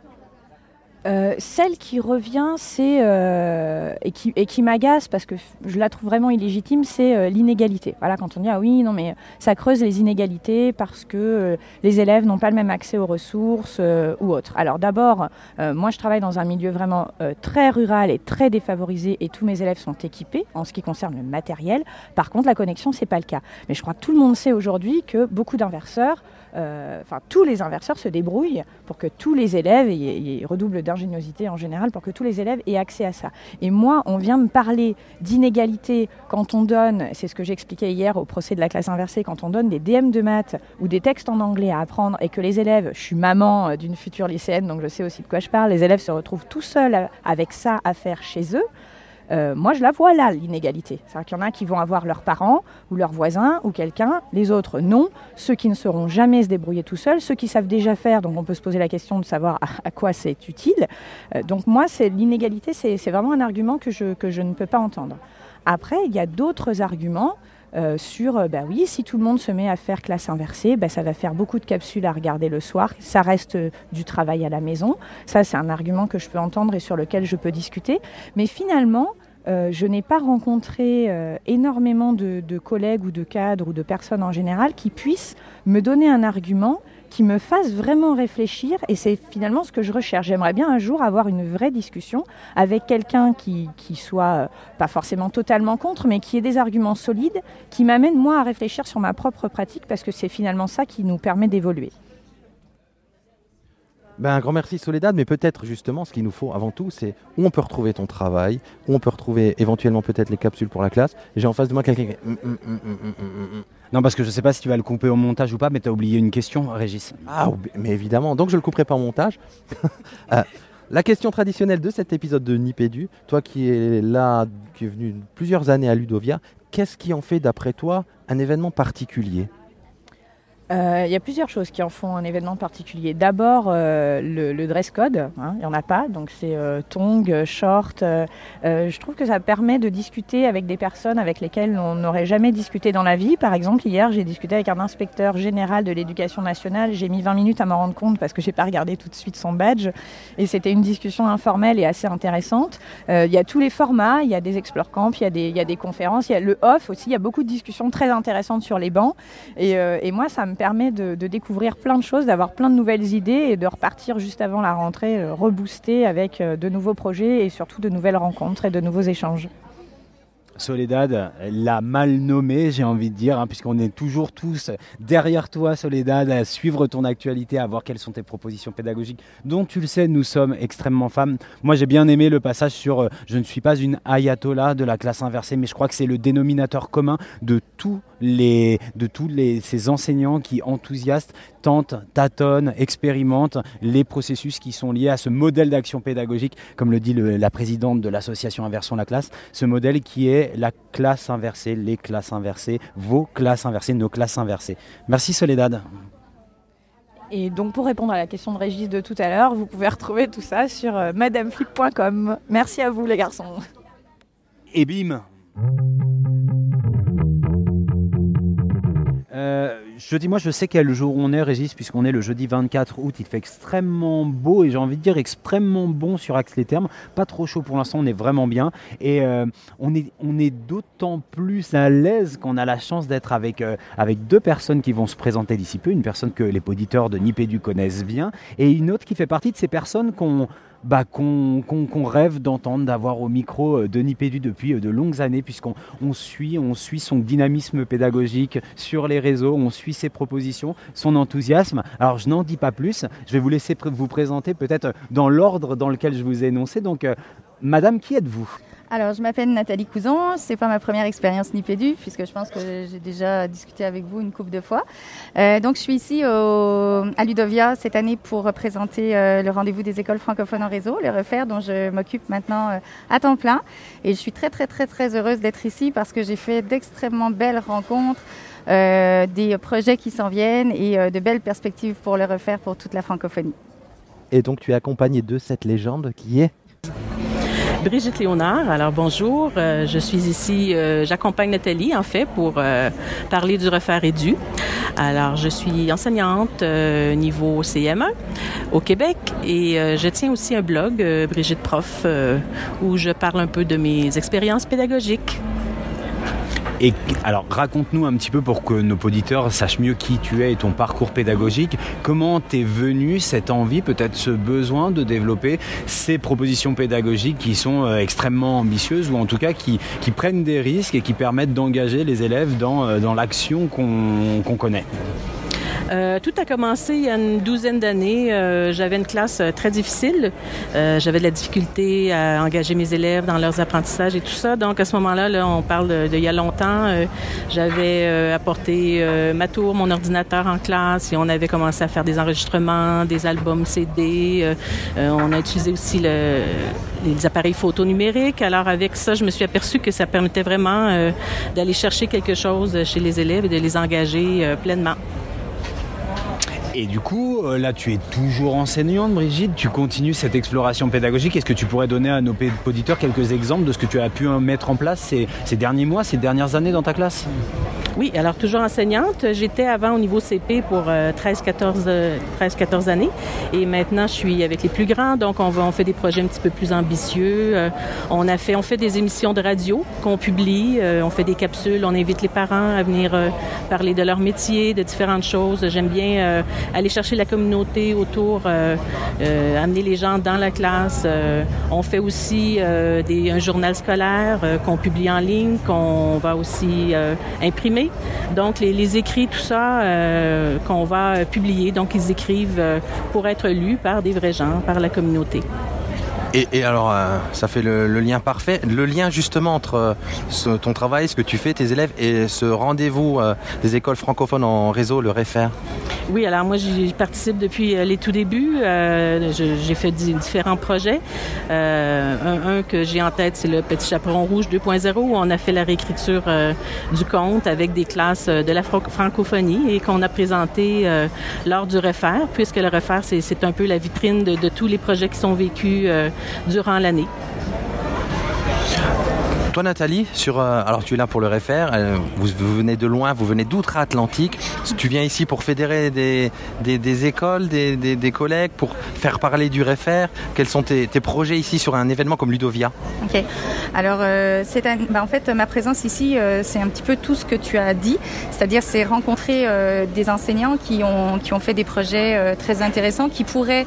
S12: Euh, celle qui revient, c'est euh, et qui, et qui m'agace parce que je la trouve vraiment illégitime, c'est euh, l'inégalité. Voilà, quand on dit ah oui, non mais ça creuse les inégalités parce que euh, les élèves n'ont pas le même accès aux ressources ou autres. Alors d'abord, moi je travaille dans un milieu vraiment très rural et très défavorisé et tous mes élèves sont équipés en ce qui concerne le matériel. Par contre, la connexion c'est pas le cas. Mais je crois que tout le monde sait aujourd'hui que beaucoup d'inverseurs enfin tous les inverseurs se débrouillent pour que tous les élèves, et ils redoublent d'ingéniosité en général, pour que tous les élèves aient accès à ça. Et moi, on vient me parler d'inégalité quand on donne, c'est ce que j'expliquais hier au procès de la classe inversée, quand on donne des DM de maths ou des textes en anglais à apprendre et que les élèves, je suis maman euh, d'une future lycéenne, donc je sais aussi de quoi je parle, les élèves se retrouvent tout seuls euh, avec ça à faire chez eux. Euh, moi, je la vois là, l'inégalité. C'est-à-dire qu'il y en a qui vont avoir leurs parents ou leurs voisins ou quelqu'un, les autres non. Ceux qui ne sauront jamais se débrouiller tout seuls, ceux qui savent déjà faire, donc on peut se poser la question de savoir à, quoi c'est utile. Euh, donc moi, c'est l'inégalité, c'est c'est vraiment un argument que je, que je ne peux pas entendre. Après, il y a d'autres arguments. Euh, sur, euh, bah oui, si tout le monde se met à faire classe inversée, bah, ça va faire beaucoup de capsules à regarder le soir. Ça reste euh, du travail à la maison. Ça, c'est un argument que je peux entendre et sur lequel je peux discuter. Mais finalement, je n'ai pas rencontré énormément de collègues ou de cadres ou de personnes en général qui puissent me donner un argument qui me fasse vraiment réfléchir et c'est finalement ce que je recherche. J'aimerais bien un jour avoir une vraie discussion avec quelqu'un qui, qui soit euh, pas forcément totalement contre, mais qui ait des arguments solides, qui m'amène moi à réfléchir sur ma propre pratique parce que c'est finalement ça qui nous permet d'évoluer.
S3: Ben, un grand merci Soledad, mais peut-être justement ce qu'il nous faut avant tout, c'est où on peut retrouver ton travail, où on peut retrouver éventuellement peut-être les capsules pour la classe. J'ai en face de moi quelqu'un
S4: Non, parce que je sais pas si tu vas le couper au montage ou pas, mais tu as oublié une question, Régis.
S3: Ah, mais évidemment, donc je le couperai pas au montage. Euh, la question traditionnelle de cet épisode de Nipédu, toi qui es là, qui es venu plusieurs années à Ludovia, qu'est-ce qui en fait d'après toi un événement particulier?
S12: Euh, Il y a plusieurs choses qui en font un événement particulier. D'abord, euh, le, dress code, hein, il n'y en a pas, donc c'est euh, tongs, short. euh, je trouve que ça permet de discuter avec des personnes avec lesquelles on n'aurait jamais discuté dans la vie. Par exemple, hier, j'ai discuté avec un inspecteur général de l'éducation nationale. J'ai mis 20 minutes à m'en rendre compte parce que j'ai pas regardé tout de suite son badge. Et c'était une discussion informelle et assez intéressante. Il y a tous les formats, il y a des explore camp, il y, y a des conférences, il y a le off aussi. Il y a beaucoup de discussions très intéressantes sur les bancs. Et moi, ça me permet de, de découvrir plein de choses, d'avoir plein de nouvelles idées et de repartir juste avant la rentrée euh, reboosté avec euh, de nouveaux projets et surtout de nouvelles rencontres et de nouveaux échanges.
S4: Soledad, l'a mal nommé, j'ai envie de dire, hein, puisqu'on est toujours tous derrière toi, Soledad, à suivre ton actualité, à voir quelles sont tes propositions pédagogiques, dont tu le sais, nous sommes extrêmement fans. Moi, j'ai bien aimé le passage sur euh, Je ne suis pas une ayatollah de la classe inversée, mais je crois que c'est le dénominateur commun de tous les, de tous les, ces enseignants qui enthousiastent tente, tâtonne, expérimente les processus qui sont liés à ce modèle d'action pédagogique, comme le dit le- la présidente de l'association Inversion la classe, ce modèle qui est la classe inversée, les classes inversées, vos classes inversées, nos classes inversées. Merci Soledad.
S12: Et donc pour répondre à la question de Régis de tout à l'heure, vous pouvez retrouver tout ça sur euh, madameflip.com. Merci à vous les garçons.
S4: Et bim Euh, jeudi, moi je sais quel jour on est, Régis, puisqu'on est le jeudi 24 août. Il fait extrêmement beau et j'ai envie de dire extrêmement bon sur Axe les Termes. Pas trop chaud pour l'instant, on est vraiment bien. Et euh, on est, on est d'autant plus à l'aise qu'on a la chance d'être avec, euh, avec deux personnes qui vont se présenter d'ici peu. Une personne que les auditeurs de Nipédu connaissent bien et une autre qui fait partie de ces personnes qu'on bah, qu'on rêve d'entendre, d'avoir au micro euh, Denis Pédu depuis euh, de longues années, puisqu'on on suit, on suit son dynamisme pédagogique sur les réseaux, on suit ses propositions, son enthousiasme. Alors je n'en dis pas plus, je vais vous laisser vous présenter peut-être dans l'ordre dans lequel je vous ai énoncé. Donc, euh, Madame, qui êtes-vous?
S13: Alors, je m'appelle Nathalie Couson. C'est pas ma première expérience Nipédu, puisque je pense que j'ai déjà discuté avec vous une couple de fois. Euh, donc, je suis ici au- à Ludovia cette année pour représenter euh, le rendez-vous des écoles francophones en réseau, le refaire, dont je m'occupe maintenant euh, à temps plein. Et je suis très, très, très, très heureuse d'être ici parce que j'ai fait d'extrêmement belles rencontres. des projets qui s'en viennent et de belles perspectives pour le refaire pour toute la francophonie.
S3: Et donc tu es accompagné de cette légende qui est?
S14: Brigitte Léonard, alors bonjour, Euh, je suis ici, euh, j'accompagne Nathalie en fait pour euh, parler du refaire édu. Alors je suis enseignante niveau CM1 au Québec et je tiens aussi un blog, Brigitte Prof, où je parle un peu de mes expériences pédagogiques.
S4: Et alors, raconte-nous un petit peu pour que nos auditeurs sachent mieux qui tu es et ton parcours pédagogique. Comment t'es venu cette envie, peut-être ce besoin de développer ces propositions pédagogiques qui sont euh, extrêmement ambitieuses ou en tout cas qui, prennent des risques et qui permettent d'engager les élèves dans, euh, l'action qu'on connaît?
S14: Euh, tout a commencé il y a une douzaine d'années. Euh, J'avais une classe euh, très difficile. J'avais de la difficulté à engager mes élèves dans leurs apprentissages et tout ça. Donc à ce moment-là, là, on parle de, de il y a longtemps. J'avais apporté ma tour, mon ordinateur en classe et on avait commencé à faire des enregistrements, des albums CD. On a utilisé aussi le, les appareils photo numériques. Alors avec ça, je me suis aperçue que ça permettait vraiment d'aller chercher quelque chose chez les élèves et de les engager pleinement.
S4: Et du coup, euh, là, tu es toujours enseignante, Brigitte. Tu continues cette exploration pédagogique. Est-ce que tu pourrais donner à nos auditeurs quelques exemples de ce que tu as pu euh, mettre en place ces, derniers mois, ces dernières années dans ta classe?
S14: Oui, alors toujours enseignante. J'étais avant au niveau CP pour euh, 13-14 euh, 13-14 années et maintenant je suis avec les plus grands. Donc on, fait des projets un petit peu plus ambitieux. Euh, on a fait, on fait des émissions de radio qu'on publie. Euh, on fait des capsules. On invite les parents à venir euh, parler de leur métier, de différentes choses. J'aime bien euh, aller chercher la communauté autour, euh, euh, amener les gens dans la classe. Euh, on fait aussi des, un journal scolaire qu'on publie en ligne, qu'on va aussi imprimer. Donc, les, écrits, tout ça, qu'on va publier. Donc, ils écrivent pour être lus par des vrais gens, par la communauté.
S6: Et, alors, ça fait le, lien parfait. Le lien justement entre ton travail, ce que tu fais, tes élèves, et ce rendez-vous des écoles francophones en réseau, le REFER.
S14: Oui, alors moi, j'y participe depuis euh, les tout débuts. Euh, j'ai fait di- différents projets. Euh, un, que j'ai en tête, c'est le Petit Chaperon Rouge 2.0, où on a fait la réécriture du conte avec des classes de la fran- francophonie et qu'on a présenté lors du refaire, puisque le refaire, c'est un peu la vitrine de, tous les projets qui sont vécus durant l'année.
S6: Toi, Nathalie, sur, euh, alors tu es là pour le REFER, euh, vous, venez de loin, vous venez d'outre-Atlantique. Tu viens ici pour fédérer des, des, écoles, des, des, collègues, pour faire parler du REFER. Quels sont tes, tes projets ici sur un événement comme Ludovia?
S13: Ok. Alors, euh, c'est bah, en fait, ma présence ici, euh, c'est un petit peu tout ce que tu as dit. C'est-à-dire, c'est rencontrer des enseignants qui ont, qui ont fait des projets très intéressants, qui pourraient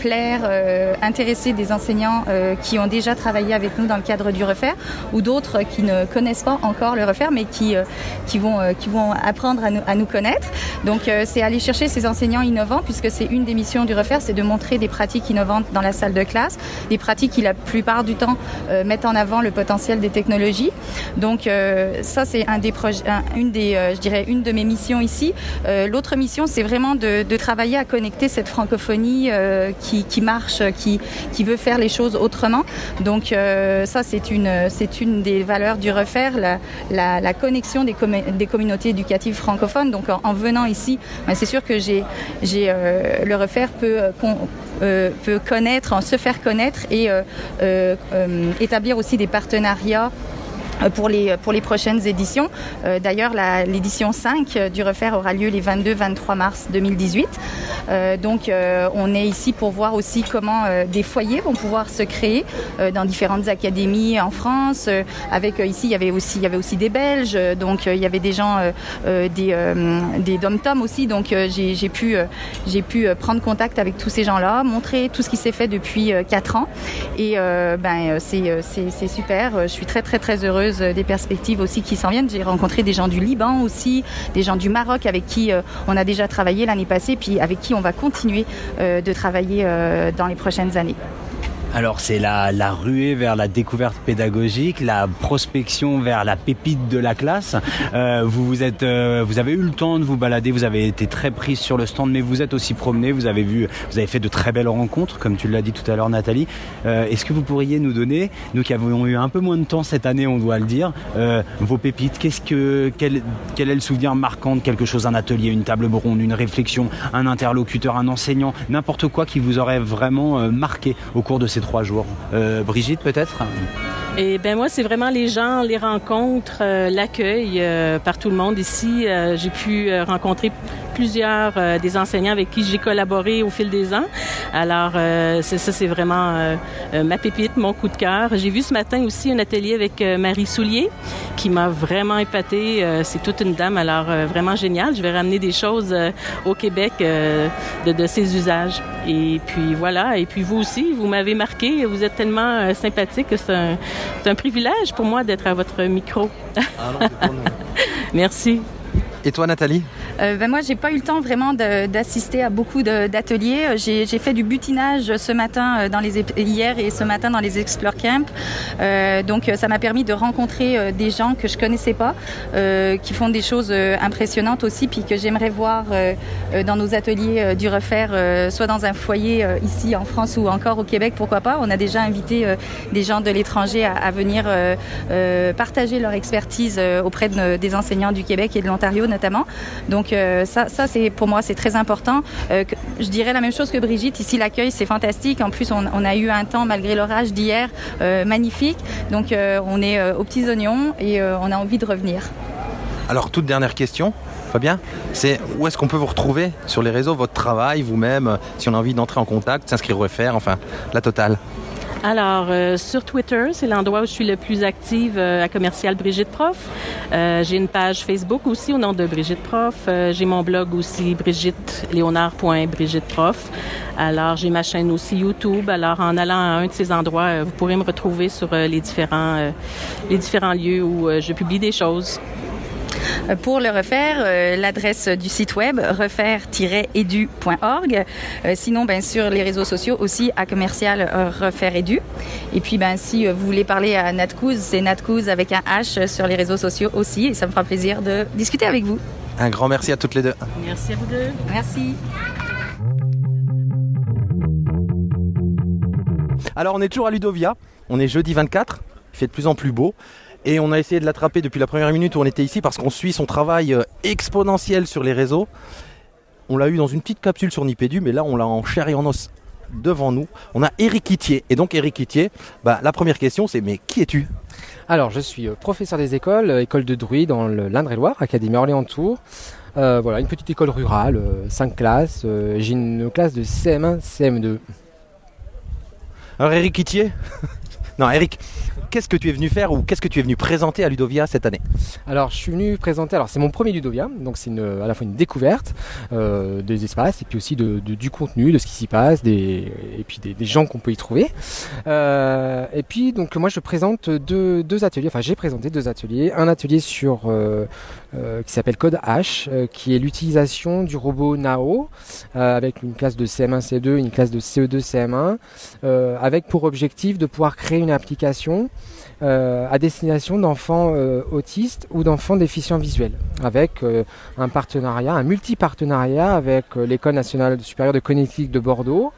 S13: plaire, intéresser des enseignants qui ont déjà travaillé avec nous dans le cadre du refaire, ou d'autres qui ne connaissent pas encore le refaire, mais qui, euh, qui, vont, euh, qui vont apprendre à nous, à nous connaître. Donc euh, c'est aller chercher ces enseignants innovants, puisque c'est une des missions du refaire, c'est de montrer des pratiques innovantes dans la salle de classe, des pratiques qui la plupart du temps mettent en avant le potentiel des technologies. Donc ça c'est un des un- une des, je dirais une de mes missions ici. L'autre mission c'est vraiment de, travailler à connecter cette francophonie qui, qui marche, qui, qui veut faire les choses autrement. Donc ça c'est une, c'est une des valeurs du refaire, la, connexion des, commu- des communautés éducatives francophones. Donc en, en venant ici, ben, c'est sûr que j'ai, euh, le refaire peut, euh, euh, connaître, se faire connaître et établir aussi des partenariats pour les, pour les prochaines éditions. Euh, D'ailleurs, l'édition 5 euh, du refaire aura lieu les 22-23 mars 2018. Euh, donc, euh, on est ici pour voir aussi comment euh, des foyers vont pouvoir se créer euh, dans différentes académies en France. Euh, avec euh, ici, il y avait aussi, il y avait aussi des Belges. euh, Donc, euh, il y avait des gens, euh, euh, des, euh, des dom-tom aussi. Donc, euh, j'ai pu, euh, j'ai pu euh, prendre contact avec tous ces gens-là, montrer tout ce qui s'est fait depuis 4 ans. Et euh, ben, euh, c'est euh, super. Euh, Je suis très, très, très heureuse euh, des perspectives aussi qui s'en viennent. J'ai rencontré des gens du Liban aussi, des gens du Maroc avec qui euh, on a déjà travaillé l'année passée, puis avec qui on va continuer euh, de travailler dans les prochaines années.
S5: Alors c'est la, la ruée vers la découverte pédagogique, la prospection vers la pépite de la classe. Euh, euh, vous avez eu le temps de vous balader, vous avez été très prise sur le stand, mais vous êtes aussi promené, vous avez vu, vous avez fait de très belles rencontres, comme tu l'as dit tout à l'heure, Nathalie. Euh, Est-ce que vous pourriez nous donner, nous qui avons eu un peu moins de temps cette année, on doit le dire, vos pépites? Qu'est-ce que, quel, est le souvenir marquant de quelque chose, un atelier, une table ronde, une réflexion, un interlocuteur, un enseignant, n'importe quoi qui vous aurait vraiment marqué au cours de ces trois jours Euh, Brigitte, peut-être?
S14: Et ben moi, c'est vraiment les gens, les rencontres, euh, l'accueil euh, par tout le monde ici. J'ai pu rencontrer plusieurs euh, des enseignants avec qui j'ai collaboré au fil des ans. Alors, euh, c'est- ça, c'est vraiment euh, ma pépite, mon coup de cœur. J'ai vu ce matin aussi un atelier avec Marie Soulier qui m'a vraiment épatée. C'est toute une dame, alors vraiment génial. Je vais ramener des choses au Québec de, de ses usages. Et puis voilà. Et puis vous aussi, vous m'avez marqué. Vous êtes tellement sympathique que c'est un, c'est un privilège pour moi d'être à votre micro. Merci.
S3: Et toi, Nathalie?
S13: Euh, ben moi, j'ai pas eu le temps vraiment d'assister à beaucoup d'ateliers. Euh, J'ai fait du butinage ce matin euh, dans les hier et ce matin dans les Explore Camp. Euh, donc, ça m'a permis de rencontrer des gens que je connaissais pas, qui font des choses impressionnantes aussi, puis que j'aimerais voir dans nos ateliers du refaire, soit dans un foyer ici en France ou encore au Québec, pourquoi pas. On a déjà invité des gens de l'étranger à, venir partager leur expertise auprès de- des enseignants du Québec et de l'Ontario notamment. Donc euh, ça, ça c'est pour moi c'est très important. Euh, je dirais la même chose que Brigitte. Ici l'accueil c'est fantastique. En plus on, a eu un temps malgré l'orage d'hier euh, magnifique. Donc on est aux petits oignons et on a envie de revenir.
S3: Alors, toute dernière question, Fabien, c'est où est-ce qu'on peut vous retrouver sur les réseaux, votre travail, vous-même, si on a envie d'entrer en contact, s'inscrire au refaire, enfin, la totale?
S14: Alors, euh, sur Twitter, c'est l'endroit où je suis le plus active euh, à commercial Brigitte Prof. Euh, j'ai une page Facebook aussi au nom de Brigitte Prof. Euh, j'ai mon blog aussi, brigitteléonard.brigitteprof. Alors, j'ai ma chaîne aussi YouTube. Alors, en allant à un de ces endroits, euh, vous pourrez me retrouver sur euh, les, différents, les différents lieux où je publie des choses.
S13: Euh, Pour le refaire, euh, l'adresse du site web refaire-edu.org. Euh, sinon, ben, sur les réseaux sociaux aussi à commercial euh, refaire edu. Et puis, ben, si vous voulez parler à Natcouz, c'est Natcouz avec un H sur les réseaux sociaux aussi. Et ça me fera plaisir de discuter avec vous.
S3: Un grand merci à toutes les deux.
S14: Merci à vous deux.
S13: Merci.
S3: Alors on est toujours à Ludovia, on est jeudi 24, il fait de plus en plus beau. Et on a essayé de l'attraper depuis la première minute où on était ici parce qu'on suit son travail euh, exponentiel sur les réseaux. On l'a eu dans une petite capsule sur Nipédu, mais là on l'a en chair et en os devant nous. On a Eric Quittier. Et donc Eric Quittier, bah, la première question c'est mais qui es-tu?
S15: Alors, je suis euh, professeur des écoles, euh, école de Druy dans l'Indre-et-Loire, Académie Orléans-Tours. Euh, voilà, une petite école rurale, 5 classes. J'ai une classe de CM1, CM2.
S3: Alors Eric Quittier, Non, Eric, qu'est-ce que tu es venu faire ou qu'est-ce que tu es venu présenter à Ludovia cette année
S15: Alors, je suis venu présenter. Alors, c'est mon premier Ludovia, donc c'est à la fois une découverte euh, des espaces et puis aussi de, du contenu, de ce qui s'y passe, et puis des, des gens qu'on peut y trouver. Euh, et puis, donc, moi, je présente deux, deux ateliers. Enfin, j'ai présenté deux ateliers. Un atelier sur euh, euh, qui s'appelle Code H, euh, qui est l'utilisation du robot Nao euh, avec une classe de CM1, C2, une classe de CE2, CM1, euh, avec pour objectif de pouvoir créer une application euh, à destination d'enfants autistes ou d'enfants déficients visuels, avec un partenariat, un multi-partenariat avec l'École nationale supérieure de cognitique de Bordeaux,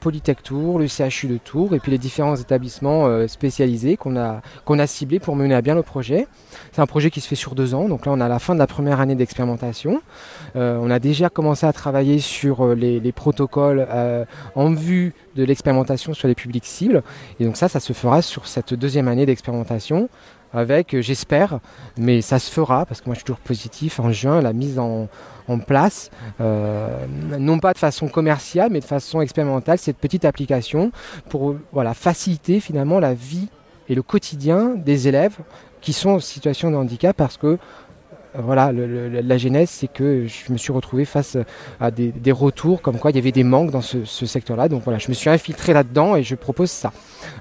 S15: Polytech Tours, le CHU de Tours et puis les différents établissements euh, spécialisés qu'on a, qu'on a ciblés pour mener à bien le projet. C'est un projet qui se fait sur deux ans, donc là on a la fin de la première année d'expérimentation. Euh, on a déjà commencé à travailler sur euh, les, les protocoles euh, en vue de l'expérimentation sur les publics cibles. Et donc ça, ça se fera sur cette deuxième année d'expérimentation avec, euh, j'espère, mais ça se fera, parce que moi je suis toujours positif, en juin, la mise en, en place, euh, non pas de façon commerciale, mais de façon expérimentale, cette petite application pour euh, voilà, faciliter finalement la vie et le quotidien des élèves qui sont en situation de handicap parce que euh, voilà, la genèse, c'est que je me suis retrouvé face à des, retours comme quoi il y avait des manques dans ce, secteur-là. Donc voilà, je me suis infiltré là-dedans et je propose ça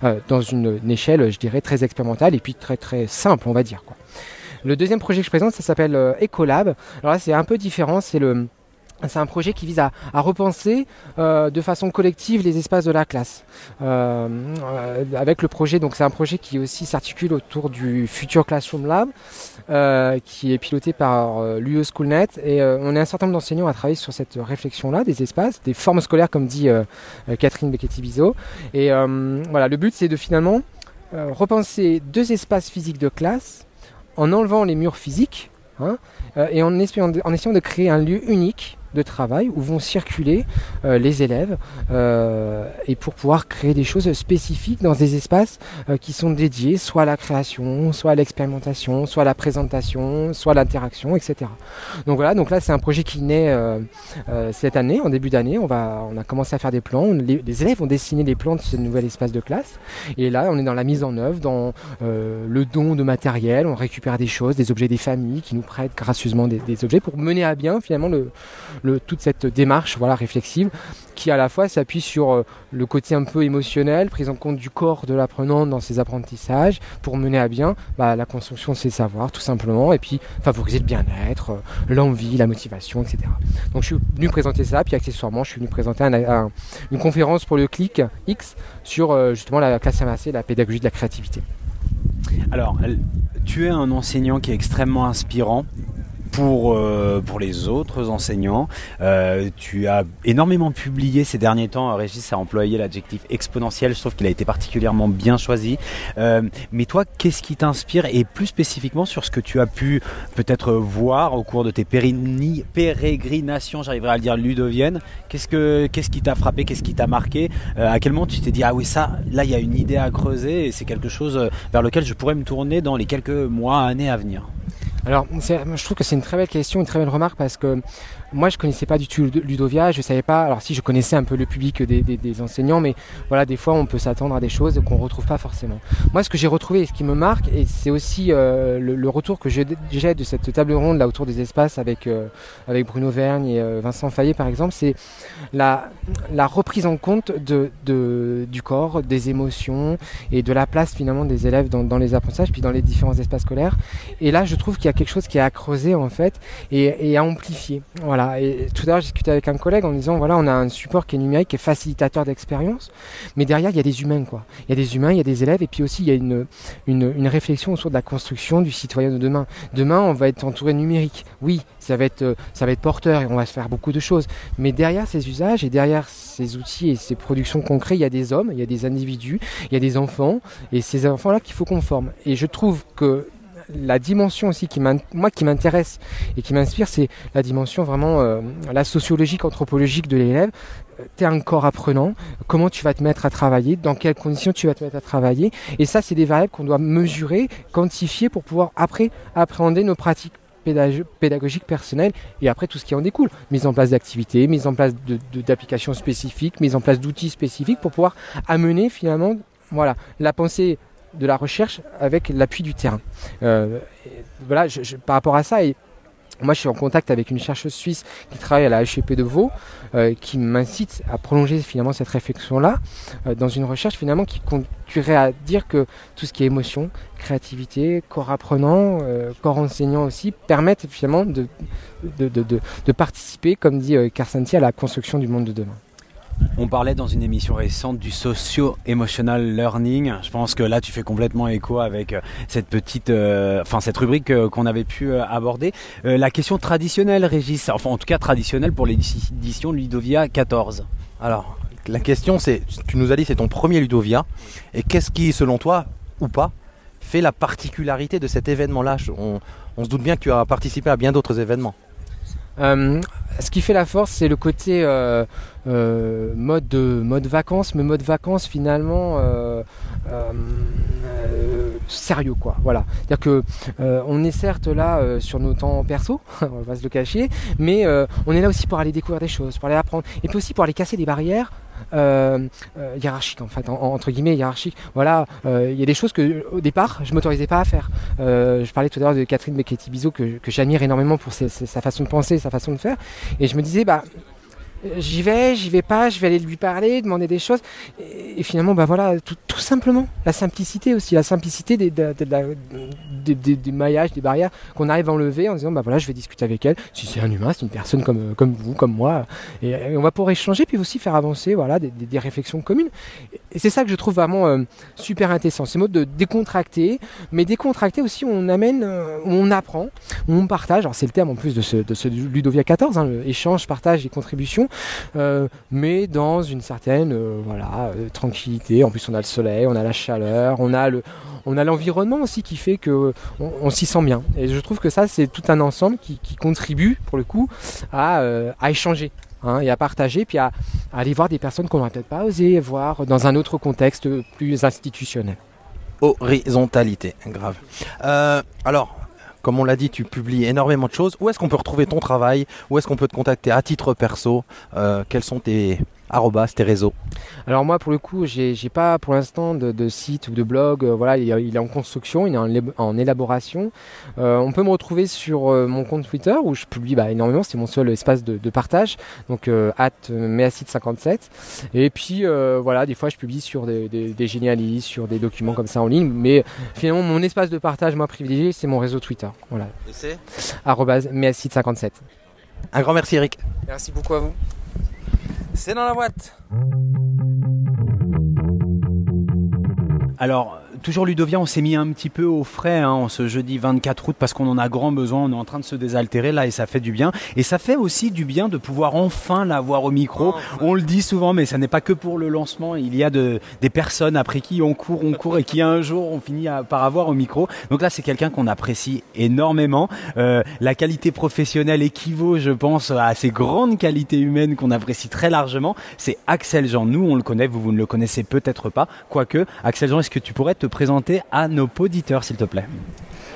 S15: euh, dans une échelle, je dirais, très expérimentale et puis très très simple, on va dire. Quoi. Le deuxième projet que je présente, ça s'appelle euh, Ecolab. Alors là, c'est un peu différent. C'est le c'est un projet qui vise à, repenser euh, de façon collective les espaces de la classe. Euh, avec le projet, donc c'est un projet qui aussi s'articule autour du Future Classroom Lab, qui est piloté par l'UE Schoolnet. Et on est un certain nombre d'enseignants à travailler sur cette réflexion-là, des espaces, des formes scolaires, comme dit Catherine Becchetti-Bizot. Et voilà, le but, c'est de finalement repenser deux espaces physiques de classe en enlevant les murs physiques hein, euh, et en essayant, de, en essayant de créer un lieu unique de travail où vont circuler euh, les élèves euh, et pour pouvoir créer des choses spécifiques dans des espaces euh, qui sont dédiés soit à la création, soit à l'expérimentation, soit à la présentation, soit à l'interaction, etc. Donc voilà, donc là c'est un projet qui naît cette année, en début d'année. On va, on a commencé à faire des plans. Les, élèves ont dessiné les plans de ce nouvel espace de classe. Et là, on est dans la mise en œuvre, dans le don de matériel. On récupère des choses, des objets des familles qui nous prêtent gracieusement des objets pour mener à bien finalement le, toute cette démarche voilà, réflexive qui à la fois s'appuie sur euh, le côté un peu émotionnel, prise en compte du corps de l'apprenant dans ses apprentissages, pour mener à bien bah, la construction de ses savoirs tout simplement, et puis favoriser le bien-être, euh, l'envie, la motivation, etc. Donc je suis venu présenter ça, puis accessoirement je suis venu présenter un- un- une conférence pour le CLIC X sur euh, justement la classe MAC, la pédagogie de la créativité.
S4: Alors, tu es un enseignant qui est extrêmement inspirant. Pour, euh, pour les autres enseignants, Euh, tu as énormément publié ces derniers temps. Régis a employé l'adjectif exponentiel. Je trouve qu'il a été particulièrement bien choisi. Euh, mais toi, qu'est-ce qui t'inspire et plus spécifiquement sur ce que tu as pu peut-être voir au cours de tes pérégrinations, j'arriverai à le dire ludovienne. Qu'est-ce que qu'est-ce qui t'a frappé, qu'est-ce qui t'a marqué? À quel moment tu t'es dit ah oui ça, là il y a une idée à creuser et c'est quelque chose vers lequel je pourrais me tourner dans les quelques mois, années à venir?
S15: Alors, je trouve que c'est une très belle question, une très belle remarque parce que moi, je connaissais pas du tout Lud- Ludovia, je savais pas. Alors, si je connaissais un peu le public des, enseignants, mais voilà, des fois, on peut s'attendre à des choses qu'on retrouve pas forcément. Moi, ce que j'ai retrouvé, et ce qui me marque, et c'est aussi euh, le, retour que j'ai de cette table ronde là autour des espaces avec euh, avec Bruno Vergne et euh, Vincent Fayet, par exemple, c'est la reprise en compte du corps, des émotions et de la place finalement des élèves dans, dans les apprentissages, puis dans les différents espaces scolaires. Et là, je trouve qu'il y a quelque chose qui est à creuser en fait et, et à amplifier. Voilà. Et tout à l'heure, j'ai discuté avec un collègue en disant voilà, on a un support qui est numérique, qui est facilitateur d'expérience, mais derrière, il y a des humains quoi. Il y a des humains, il y a des élèves, et puis aussi il y a une, une, réflexion autour de la construction du citoyen de demain. Demain, on va être entouré numérique. Oui, ça va être euh, ça va être porteur et on va se faire beaucoup de choses. Mais derrière ces usages et derrière ces outils et ces productions concrètes, il y a des hommes, il y a des individus, il y a des enfants, et ces enfants-là qu'il faut qu'on forme. Et je trouve que la dimension aussi qui moi qui m'intéresse et qui m'inspire, c'est la dimension vraiment euh, la sociologique, anthropologique de l'élève. Tu es un corps apprenant, comment tu vas te mettre à travailler, dans quelles conditions tu vas te mettre à travailler? Et ça, c'est des variables qu'on doit mesurer, quantifier pour pouvoir après appréhender nos pratiques pédag- pédagogiques personnelles et après tout ce qui en découle. Mise en place d'activités, mise en place de- de- d'applications spécifiques, mise en place d'outils spécifiques pour pouvoir amener finalement Voilà, la pensée de la recherche avec l'appui du terrain. Euh, voilà, je- par rapport à ça, moi je suis en contact avec une chercheuse suisse qui travaille à la HEP de Vaud, euh, qui m'incite à prolonger finalement cette réflexion-là euh, dans une recherche finalement qui conduirait à dire que tout ce qui est émotion, créativité, corps apprenant, corps enseignant aussi, permettent finalement de, participer, comme dit Carsanti, à la construction du monde de demain.
S4: On parlait dans une émission récente du socio-emotional learning. Je pense que là, tu fais complètement écho avec euh, cette petite, euh, enfin cette rubrique euh, qu'on avait pu aborder. La question traditionnelle, Régis, enfin en tout cas traditionnelle pour l'édition Ludovia 14.
S3: Alors, la question c'est, tu nous as dit c'est ton premier Ludovia, et qu'est-ce qui, selon toi, ou pas, fait la particularité de cet événement-là? On se doute bien que tu as participé à bien d'autres événements.
S15: Euh, ce qui fait la force, c'est le côté euh, euh, mode de mode vacances, mais mode vacances finalement sérieux quoi. Voilà, c'est-à-dire que on est certes là sur nos temps perso, on va se le cacher, mais on est là aussi pour aller découvrir des choses, pour aller apprendre, et puis aussi pour aller casser des barrières. Euh, euh, hiérarchiques en fait, en- en- entre guillemets hiérarchiques. Voilà, euh, il y a des choses que au départ je m'autorisais pas à faire. Je parlais tout à l'heure de Catherine Becchetti-Bizot que, que j'admire énormément pour sa façon de penser, sa façon de faire, et je me disais bah j'y vais, j'y vais pas, je vais aller lui parler, demander des choses. Et, finalement, bah voilà, tout, tout simplement, la simplicité aussi, la simplicité des, des, des- maillages, des barrières qu'on arrive à enlever en disant, bah voilà, je vais discuter avec elle. Si c'est un humain, c'est une personne comme, comme vous, comme moi. Et, on va pouvoir échanger, puis aussi faire avancer voilà, des, réflexions communes. Et c'est ça que je trouve vraiment euh, super intéressant, ces modes de décontracter, mais décontracter aussi, on amène, euh, on apprend, on partage. Alors c'est le terme en plus de ce, de ce Ludovia 14, hein, échange, partage et contribution, euh, mais dans une certaine euh, voilà euh, tranquillité. En plus, on a le soleil, on a la chaleur, on a le, on a l'environnement aussi qui fait que on, s'y sent bien. Et je trouve que ça, c'est tout un ensemble qui, contribue pour le coup à, euh, échanger. hein, et à partager, puis à, aller voir des personnes qu'on n'aurait peut-être pas osé voir dans un autre contexte plus institutionnel.
S3: Horizontalité, grave. Euh, alors, comme on l'a dit, tu publies énormément de choses. Où est-ce qu'on peut retrouver ton travail? Où est-ce qu'on peut te contacter à titre perso? Euh, Quels sont tes arrobas, tes réseaux
S15: Alors moi, pour le coup, j'ai pas pour l'instant de, de site ou de blog. euh, voilà, il, est- il est en construction, il est en, lab- en élaboration. Euh, on peut me retrouver sur euh, mon compte Twitter où je publie bah, énormément. C'est mon seul espace de, de partage. Donc euh, @meacid57. Et puis euh, voilà, des fois, je publie sur des, des, sur des documents comme ça en ligne. Mais finalement, mon espace de partage, moi privilégié, c'est mon réseau Twitter. Voilà.
S3: Et c'est?
S15: Arrobase meacid57.
S3: Un grand merci, Eric.
S15: Merci beaucoup à vous.
S3: C'est dans la boîte.
S4: Alors, toujours Ludovia, on s'est mis un petit peu au frais hein, en ce jeudi 24 août parce qu'on en a grand besoin. On est en train de se désaltérer là et ça fait du bien. Et ça fait aussi du bien de pouvoir enfin l'avoir au micro. On le dit souvent, mais ça n'est pas que pour le lancement. Il y a de, des personnes après qui on court, on court et qui un jour on finit à- par avoir au micro. Donc là, c'est quelqu'un qu'on apprécie énormément. Euh, la qualité professionnelle équivaut, je pense, à ces grandes qualités humaines qu'on apprécie très largement. C'est Axel Jean. Nous, on le connaît, vous, vous ne le connaissez peut-être pas. Quoique, Axel Jean, est-ce que tu pourrais te présenter à nos auditeurs, s'il te plaît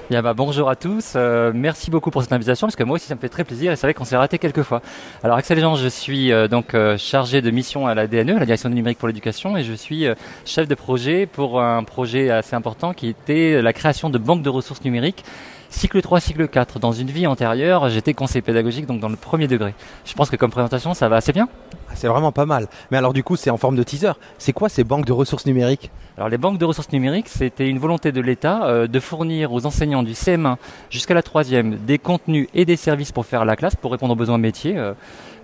S16: Bien, bah, bonjour à tous. Euh, merci beaucoup pour cette invitation parce que moi aussi ça me fait très plaisir et c'est vrai qu'on s'est raté quelques fois. Alors Axel Jean, je suis euh, donc euh, chargé de mission à la DNE, la Direction du numérique pour l'éducation, et je suis chef de projet pour un projet assez important qui était la création de banques de ressources numériques. Cycle 3, cycle 4. Dans une vie antérieure, j'étais conseiller pédagogique, donc dans le premier degré. Je pense que comme présentation, ça va assez bien.
S3: C'est vraiment pas mal. Mais alors du coup, c'est en forme de teaser. C'est quoi ces banques de ressources numériques?
S16: Alors les banques de ressources numériques, c'était une volonté de l'État euh, de fournir aux enseignants du CM1 jusqu'à la troisième des contenus et des services pour faire la classe, pour répondre aux besoins métiers, euh,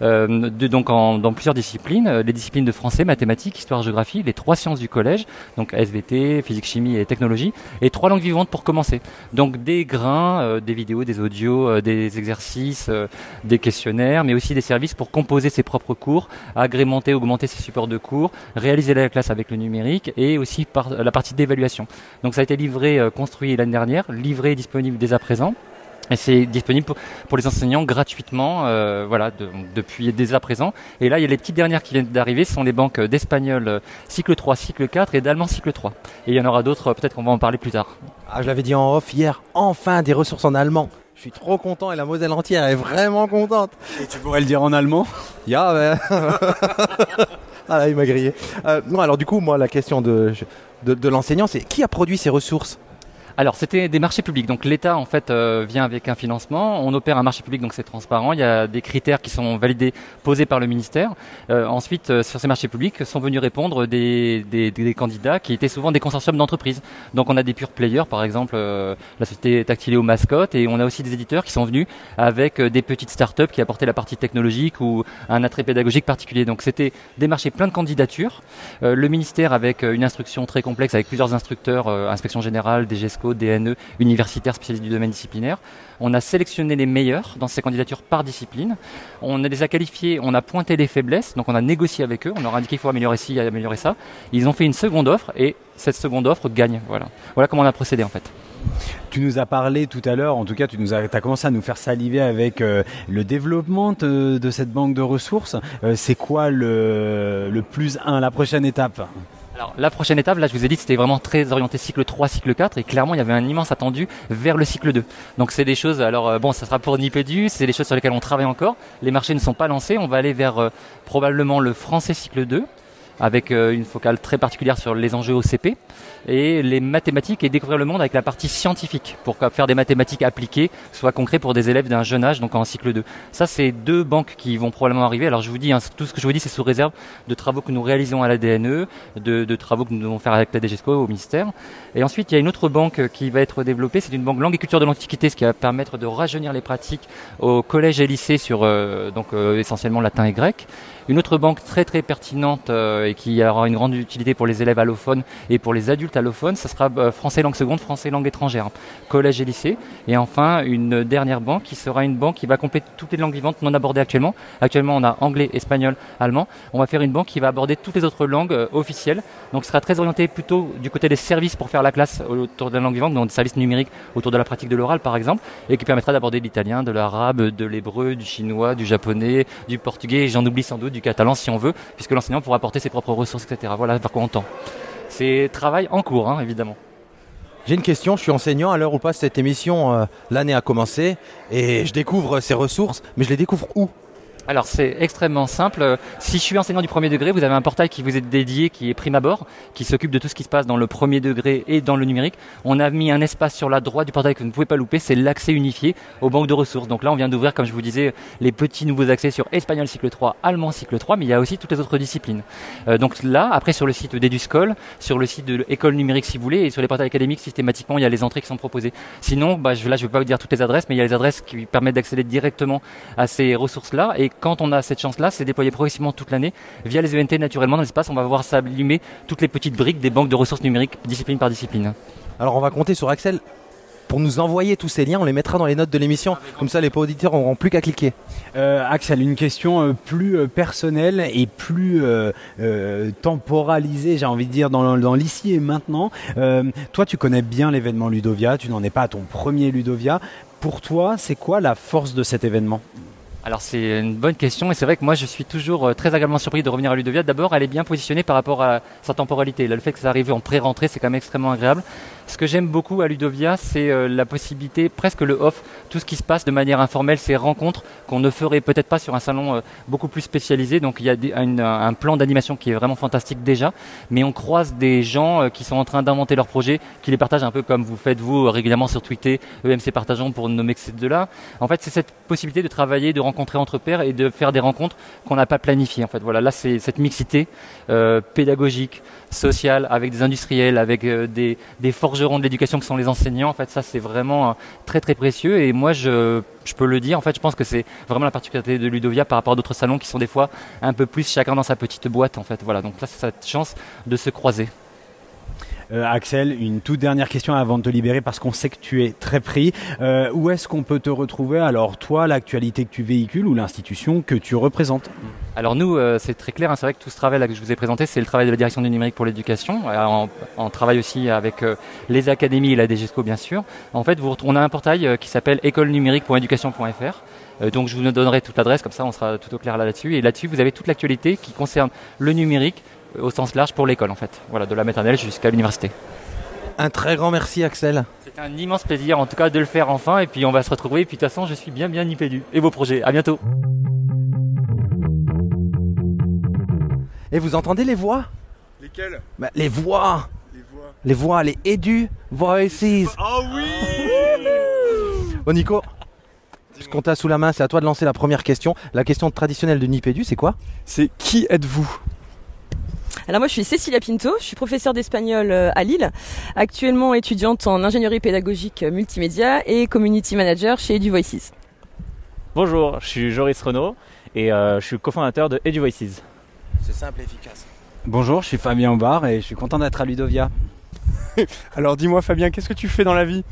S16: euh, de, donc en- dans plusieurs disciplines, euh, les disciplines de français, mathématiques, histoire, géographie, les trois sciences du collège, donc SVT, physique, chimie et technologie, et trois langues vivantes pour commencer. Donc des grains, euh, des vidéos, des audios, euh, des exercices, euh, des questionnaires, mais aussi des services pour composer ses propres cours, agrémenter, augmenter ses supports de cours, réaliser la classe avec le numérique et aussi par, la partie d'évaluation. Donc ça a été livré, construit l'année dernière, livré et disponible dès à présent. Et c'est disponible pour, les enseignants gratuitement, euh, voilà, de- depuis dès à présent. Et là, il y a les petites dernières qui viennent d'arriver, ce sont les banques d'espagnol euh, cycle 3, cycle 4 et d'allemand cycle 3. Et il y en aura d'autres, euh, peut-être qu'on va en parler plus tard.
S3: Ah, je l'avais dit en off hier. Enfin, des ressources en allemand. Je suis trop content et la Moselle entière est vraiment contente.
S4: Et tu pourrais le dire en allemand?
S3: Mais... Ah là, il m'a grillé. Euh, non, alors du coup, moi, la question de, de, de l'enseignant, c'est qui a produit ces ressources?
S16: Alors, c'était des marchés publics. Donc, l'État, en fait, euh, vient avec un financement. On opère un marché public, donc c'est transparent. Il y a des critères qui sont validés, posés par le ministère. Euh, ensuite, euh, sur ces marchés publics, sont venus répondre des, des, des candidats qui étaient souvent des consortiums d'entreprises. Donc, on a des pure players, par exemple, euh, la société Tactileo Mascotte, et on a aussi des éditeurs qui sont venus avec euh, des petites startups qui apportaient la partie technologique ou un attrait pédagogique particulier. Donc, c'était des marchés plein de candidatures. Le ministère, avec une instruction très complexe, avec plusieurs instructeurs, inspection générale, DGESCO, DNE, universitaires spécialistes du domaine disciplinaire. On a sélectionné les meilleurs dans ces candidatures par discipline. On les a qualifiés, on a pointé les faiblesses, donc on a négocié avec eux, on leur a indiqué qu'il faut améliorer ci, améliorer ça. Ils ont fait une seconde offre et cette seconde offre gagne. Voilà, voilà comment on a procédé en fait.
S4: Tu nous as parlé tout à l'heure, en tout cas, tu nous as, as commencé à nous faire saliver avec euh, le développement de, cette banque de ressources. Euh, c'est quoi le, le plus 1, la prochaine étape?
S16: Alors, la prochaine étape, là, je vous ai dit c'était vraiment très orienté cycle 3, cycle 4, et clairement, il y avait un immense attendu vers le cycle 2. Donc, c'est des choses, alors, euh, bon, ça sera pour Nipédu, c'est des choses sur lesquelles on travaille encore. Les marchés ne sont pas lancés, on va aller vers euh, probablement le français cycle 2, avec euh, une focale très particulière sur les enjeux OCP, et les mathématiques et découvrir le monde avec la partie scientifique, pour faire des mathématiques appliquées, soit concret pour des élèves d'un jeune âge, donc en cycle 2. Ça, c'est deux banques qui vont probablement arriver. Alors, je vous dis, hein, tout ce que je vous dis, c'est sous réserve de travaux que nous réalisons à la DNE, de, de travaux que nous devons faire avec la DGESCO au ministère. Et ensuite, il y a une autre banque qui va être développée, c'est une banque langue et culture de l'Antiquité, ce qui va permettre de rajeunir les pratiques au collège et lycée sur euh, donc euh, essentiellement latin et grec. Une autre banque très très pertinente euh, et qui aura une grande utilité pour les élèves allophones et pour les adultes allophones, ça sera euh, français langue seconde, français langue étrangère, collège et lycée. Et enfin, une dernière banque qui sera une banque qui va compléter toutes les langues vivantes non abordées actuellement. Actuellement, on a anglais, espagnol, allemand. On va faire une banque qui va aborder toutes les autres langues euh, officielles. Donc, ce sera très orienté plutôt du côté des services pour faire la classe autour de la langue vivante, donc des services numériques autour de la pratique de l'oral, par exemple, et qui permettra d'aborder de l'italien, de l'arabe, de l'hébreu, du chinois, du japonais, du portugais, j'en oublie sans doute, du catalan si on veut, puisque l'enseignant pourra apporter ses propres ressources, etc. Voilà vers quoi on tend. C'est travail en cours, hein, évidemment.
S3: J'ai une question, je suis enseignant à l'heure où passe cette émission, euh, l'année a commencé et je découvre ces ressources, mais je les découvre où?
S16: Alors c'est extrêmement simple. Si je suis enseignant du premier degré, vous avez un portail qui vous est dédié, qui est prime abord, qui s'occupe de tout ce qui se passe dans le premier degré et dans le numérique. On a mis un espace sur la droite du portail que vous ne pouvez pas louper, c'est l'accès unifié aux banques de ressources. Donc là, on vient d'ouvrir, comme je vous disais, les petits nouveaux accès sur espagnol cycle 3, allemand cycle 3, mais il y a aussi toutes les autres disciplines. Euh, donc là, après sur le site d'Eduscol, sur le site de l'école numérique si vous voulez, et sur les portails académiques, systématiquement, il y a les entrées qui sont proposées. Sinon, bah, je, là, je ne vais pas vous dire toutes les adresses, mais il y a les adresses qui permettent d'accéder directement à ces ressources-là. Et quand on a cette chance-là, c'est déployé progressivement toute l'année via les ENT naturellement dans l'espace. On va voir s'allumer toutes les petites briques des banques de ressources numériques, discipline par discipline.
S3: Alors on va compter sur Axel pour nous envoyer tous ces liens, on les mettra dans les notes de l'émission, comme ça les auditeurs n'auront plus qu'à cliquer.
S4: Euh, Axel, une question euh, plus euh, personnelle et plus euh, euh, temporalisée, j'ai envie de dire, dans, dans l'ici et maintenant. Euh, toi, tu connais bien l'événement Ludovia, tu n'en es pas à ton premier Ludovia. Pour toi, c'est quoi la force de cet événement?
S16: Alors c'est une bonne question et c'est vrai que moi je suis toujours euh, très agréablement surpris de revenir à Ludovia. D'abord, elle est bien positionnée par rapport à sa temporalité. Là, le fait que ça arrive en pré-rentrée, c'est quand même extrêmement agréable. Ce que j'aime beaucoup à Ludovia, c'est euh, la possibilité, presque le off, tout ce qui se passe de manière informelle, ces rencontres qu'on ne ferait peut-être pas sur un salon euh, beaucoup plus spécialisé. Donc il y a un plan d'animation qui est vraiment fantastique déjà, mais on croise des gens qui sont en train d'inventer leurs projets, qui les partagent un peu comme vous faites vous régulièrement sur Twitter, EMC Partageons pour nommer que ces deux-là. En fait, c'est cette possibilité de travailler, de rencontrer entre pairs et de faire des rencontres qu'on n'a pas planifiées. En fait, voilà, là c'est cette mixité euh, pédagogique, sociale, avec des industriels, avec euh, des, des forgerons de l'éducation qui sont les enseignants. En fait, ça c'est vraiment euh, très très précieux. Et moi, je, je peux le dire. En fait, je pense que c'est vraiment la particularité de Ludovia par rapport à d'autres salons qui sont des fois un peu plus chacun dans sa petite boîte. En fait, voilà. Donc là, c'est cette chance de se croiser.
S4: Euh, Axel, une toute dernière question avant de te libérer parce qu'on sait que tu es très pris. Euh, où est-ce qu'on peut te retrouver? Alors toi, l'actualité que tu véhicules ou l'institution que tu représentes?
S16: Alors nous, euh, c'est très clair, hein, c'est vrai que tout ce travail là que je vous ai présenté, c'est le travail de la direction du numérique pour l'éducation. On, travaille aussi avec les académies et la DGESCO bien sûr. En fait, on a un portail qui s'appelle écolenumérique.education.fr. Donc je vous donnerai toute l'adresse, comme ça on sera tout au clair là- là-dessus. Et là-dessus, vous avez toute l'actualité qui concerne le numérique au sens large pour l'école en fait. Voilà, de la maternelle jusqu'à l'université.
S3: Un très grand merci Axel.
S16: C'est un immense plaisir en tout cas de le faire enfin et puis on va se retrouver. Et puis de toute façon, je suis bien bien nipédu. Et vos projets. À bientôt.
S3: Et vous entendez les voix?
S17: Lesquels
S3: Bah, Les voix
S17: Les voix.
S3: Les voix, les Edu Voices
S17: Oh oui
S3: Bon Nico, puisqu'on t'a sous la main, c'est à toi de lancer la première question. La question traditionnelle de Nipédu, c'est quoi?
S17: C'est qui êtes-vous?
S18: Alors moi je suis Cécilia Pinto, je suis professeure d'espagnol euh, à Lille, actuellement étudiante en ingénierie pédagogique euh, multimédia et community manager chez EduVoices.
S19: Bonjour, je suis Joris Renaud et euh, je suis cofondateur de EduVoices.
S3: C'est simple et efficace.
S4: Bonjour, je suis Fabien Aubard et je suis content d'être à Ludovia.
S17: Alors dis-moi Fabien, qu'est-ce que tu fais dans la vie?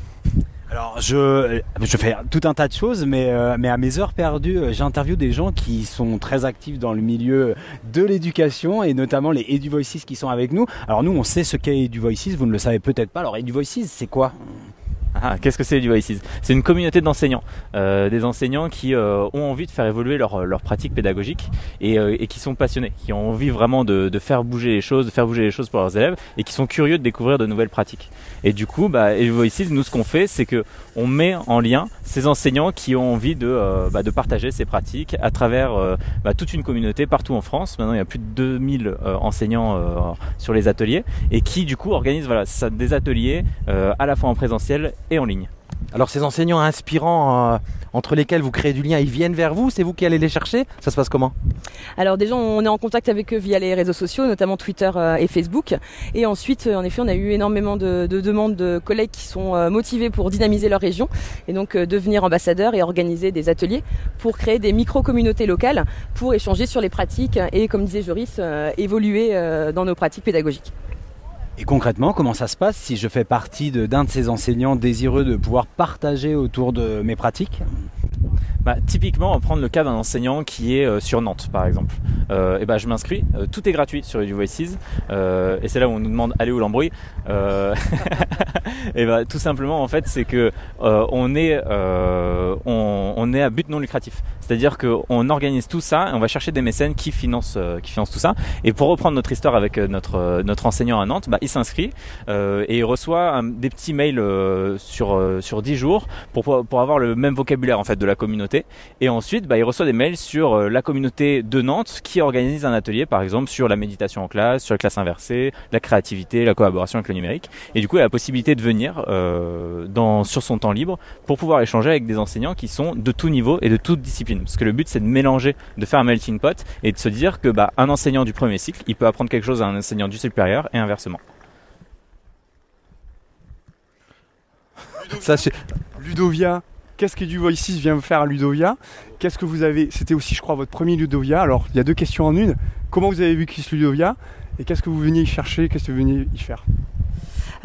S4: Alors je, fais tout un tas de choses, mais, euh, à mes heures perdues, euh, j'interviewe des gens qui sont très actifs dans le milieu de l'éducation et notamment les EduVoices qui sont avec nous. Alors nous, on sait ce qu'est EduVoices, vous ne le savez peut-être pas. Alors EduVoices, c'est quoi?
S19: Ah, qu'est-ce que c'est EduVoices? C'est une communauté d'enseignants, euh, des enseignants qui ont envie de faire évoluer leur, leur pratique pédagogique et, et qui sont passionnés, qui ont envie vraiment de, de faire bouger les choses, de faire bouger les choses pour leurs élèves et qui sont curieux de découvrir de nouvelles pratiques. Et du coup, bah, nous ce qu'on fait, c'est que on met en lien ces enseignants qui ont envie de, euh, bah, partager ces pratiques à travers euh, bah, toute une communauté partout en France. Maintenant, il y a plus de 2000 euh, enseignants sur les ateliers et qui du coup organisent des ateliers à la fois en présentiel et en ligne.
S3: Alors ces enseignants inspirants euh, entre lesquels vous créez du lien, ils viennent vers vous, c'est vous qui allez les chercher Ça se passe comment?
S18: Alors déjà on est en contact avec eux via les réseaux sociaux, notamment Twitter euh, et Facebook. Et ensuite euh, en effet on a eu énormément de, de demandes de collègues qui sont motivés pour dynamiser leur région et donc devenir ambassadeurs et organiser des ateliers pour créer des micro-communautés locales pour échanger sur les pratiques et comme disait Joris, évoluer dans nos pratiques pédagogiques.
S4: Et concrètement, comment ça se passe si je fais partie d'un de, ces enseignants désireux de pouvoir partager autour de mes pratiques?
S19: Bah, typiquement, on va prendre le cas d'un enseignant qui est euh, sur Nantes, par exemple. Euh, et ben, je m'inscris. Euh, tout est gratuit sur EduVoices. Euh, et c'est là où on nous demande allez où l'embrouille. Euh, et ben, tout simplement, en fait, c'est que euh, on est on, on est à but non lucratif. C'est-à-dire qu'on organise tout ça et on va chercher des mécènes qui financent qui financent tout ça. Et pour reprendre notre histoire avec notre notre enseignant à Nantes, bah, il s'inscrit et il reçoit des petits mails sur sur 10 jours pour pour avoir le même vocabulaire en fait de la communauté. Et ensuite, bah, il reçoit des mails sur euh, la communauté de Nantes qui organise un atelier, par exemple, sur la méditation en classe, sur la classe inversée, la créativité, la collaboration avec le numérique. Et du coup, il a la possibilité de venir euh, dans, sur son temps libre pour pouvoir échanger avec des enseignants qui sont de tout niveau et de toute discipline. Parce que le but, c'est de mélanger, de faire un melting pot et de se dire que bah, un enseignant du premier cycle, il peut apprendre quelque chose à un enseignant du supérieur et inversement.
S3: Ça, c'est-
S17: Ludovia, qu'est-ce que EduVoices vient faire à Ludovia? Qu'est-ce que vous avez C'était aussi, je crois, votre premier Ludovia. Alors, il y a deux questions en une. Comment vous avez vu Kiss Ludovia? Et qu'est-ce que vous veniez y chercher? Qu'est-ce que vous veniez y faire?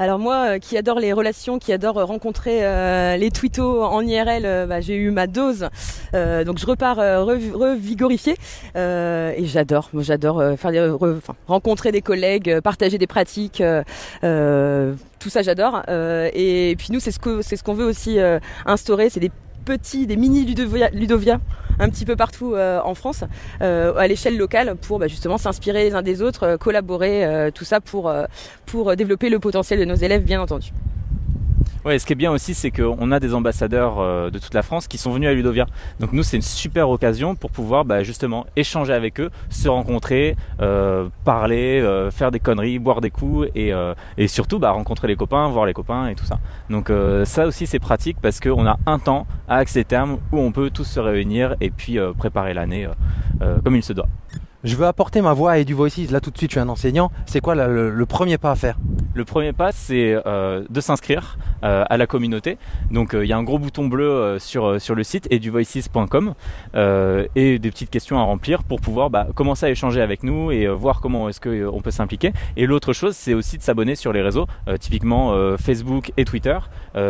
S18: Alors moi, euh, qui adore les relations, qui adore euh, rencontrer euh, les twittos en IRL, bah, j'ai eu ma dose. Euh, donc je repars rev- revigorifiée et j'adore. Moi, j'adore faire des, rencontrer des collègues, partager des pratiques. tout ça, j'adore. Et puis nous, c'est ce que c'est ce qu'on veut aussi instaurer. C'est des petits, des mini Ludovia, un petit peu partout euh, en France, euh, à l'échelle locale, pour bah, justement s'inspirer les uns des autres, euh, collaborer, tout ça pour développer le potentiel de nos élèves, bien entendu.
S19: Ouais, ce qui est bien aussi, c'est qu'on a des ambassadeurs euh, de toute la France qui sont venus à Ludovia. Donc nous, c'est une super occasion pour pouvoir bah, justement échanger avec eux, se rencontrer, euh, parler, euh, faire des conneries, boire des coups et, surtout bah, rencontrer les copains, voir les copains et tout ça. Donc ça aussi, c'est pratique parce qu'on a un temps à accès terme où on peut tous se réunir et puis préparer l'année comme il se doit.
S3: Je veux apporter ma voix à EduVoices. Là, tout de suite, je suis un enseignant. C'est quoi le, premier pas à faire?
S19: Le premier pas, c'est euh, de s'inscrire euh, à la communauté. Donc euh, il y a un gros bouton bleu sur, sur le site eduvoices.com et des petites questions à remplir pour pouvoir bah, commencer à échanger avec nous et voir comment est-ce qu'on peut s'impliquer. Et l'autre chose, c'est aussi de s'abonner sur les réseaux, typiquement Facebook et Twitter.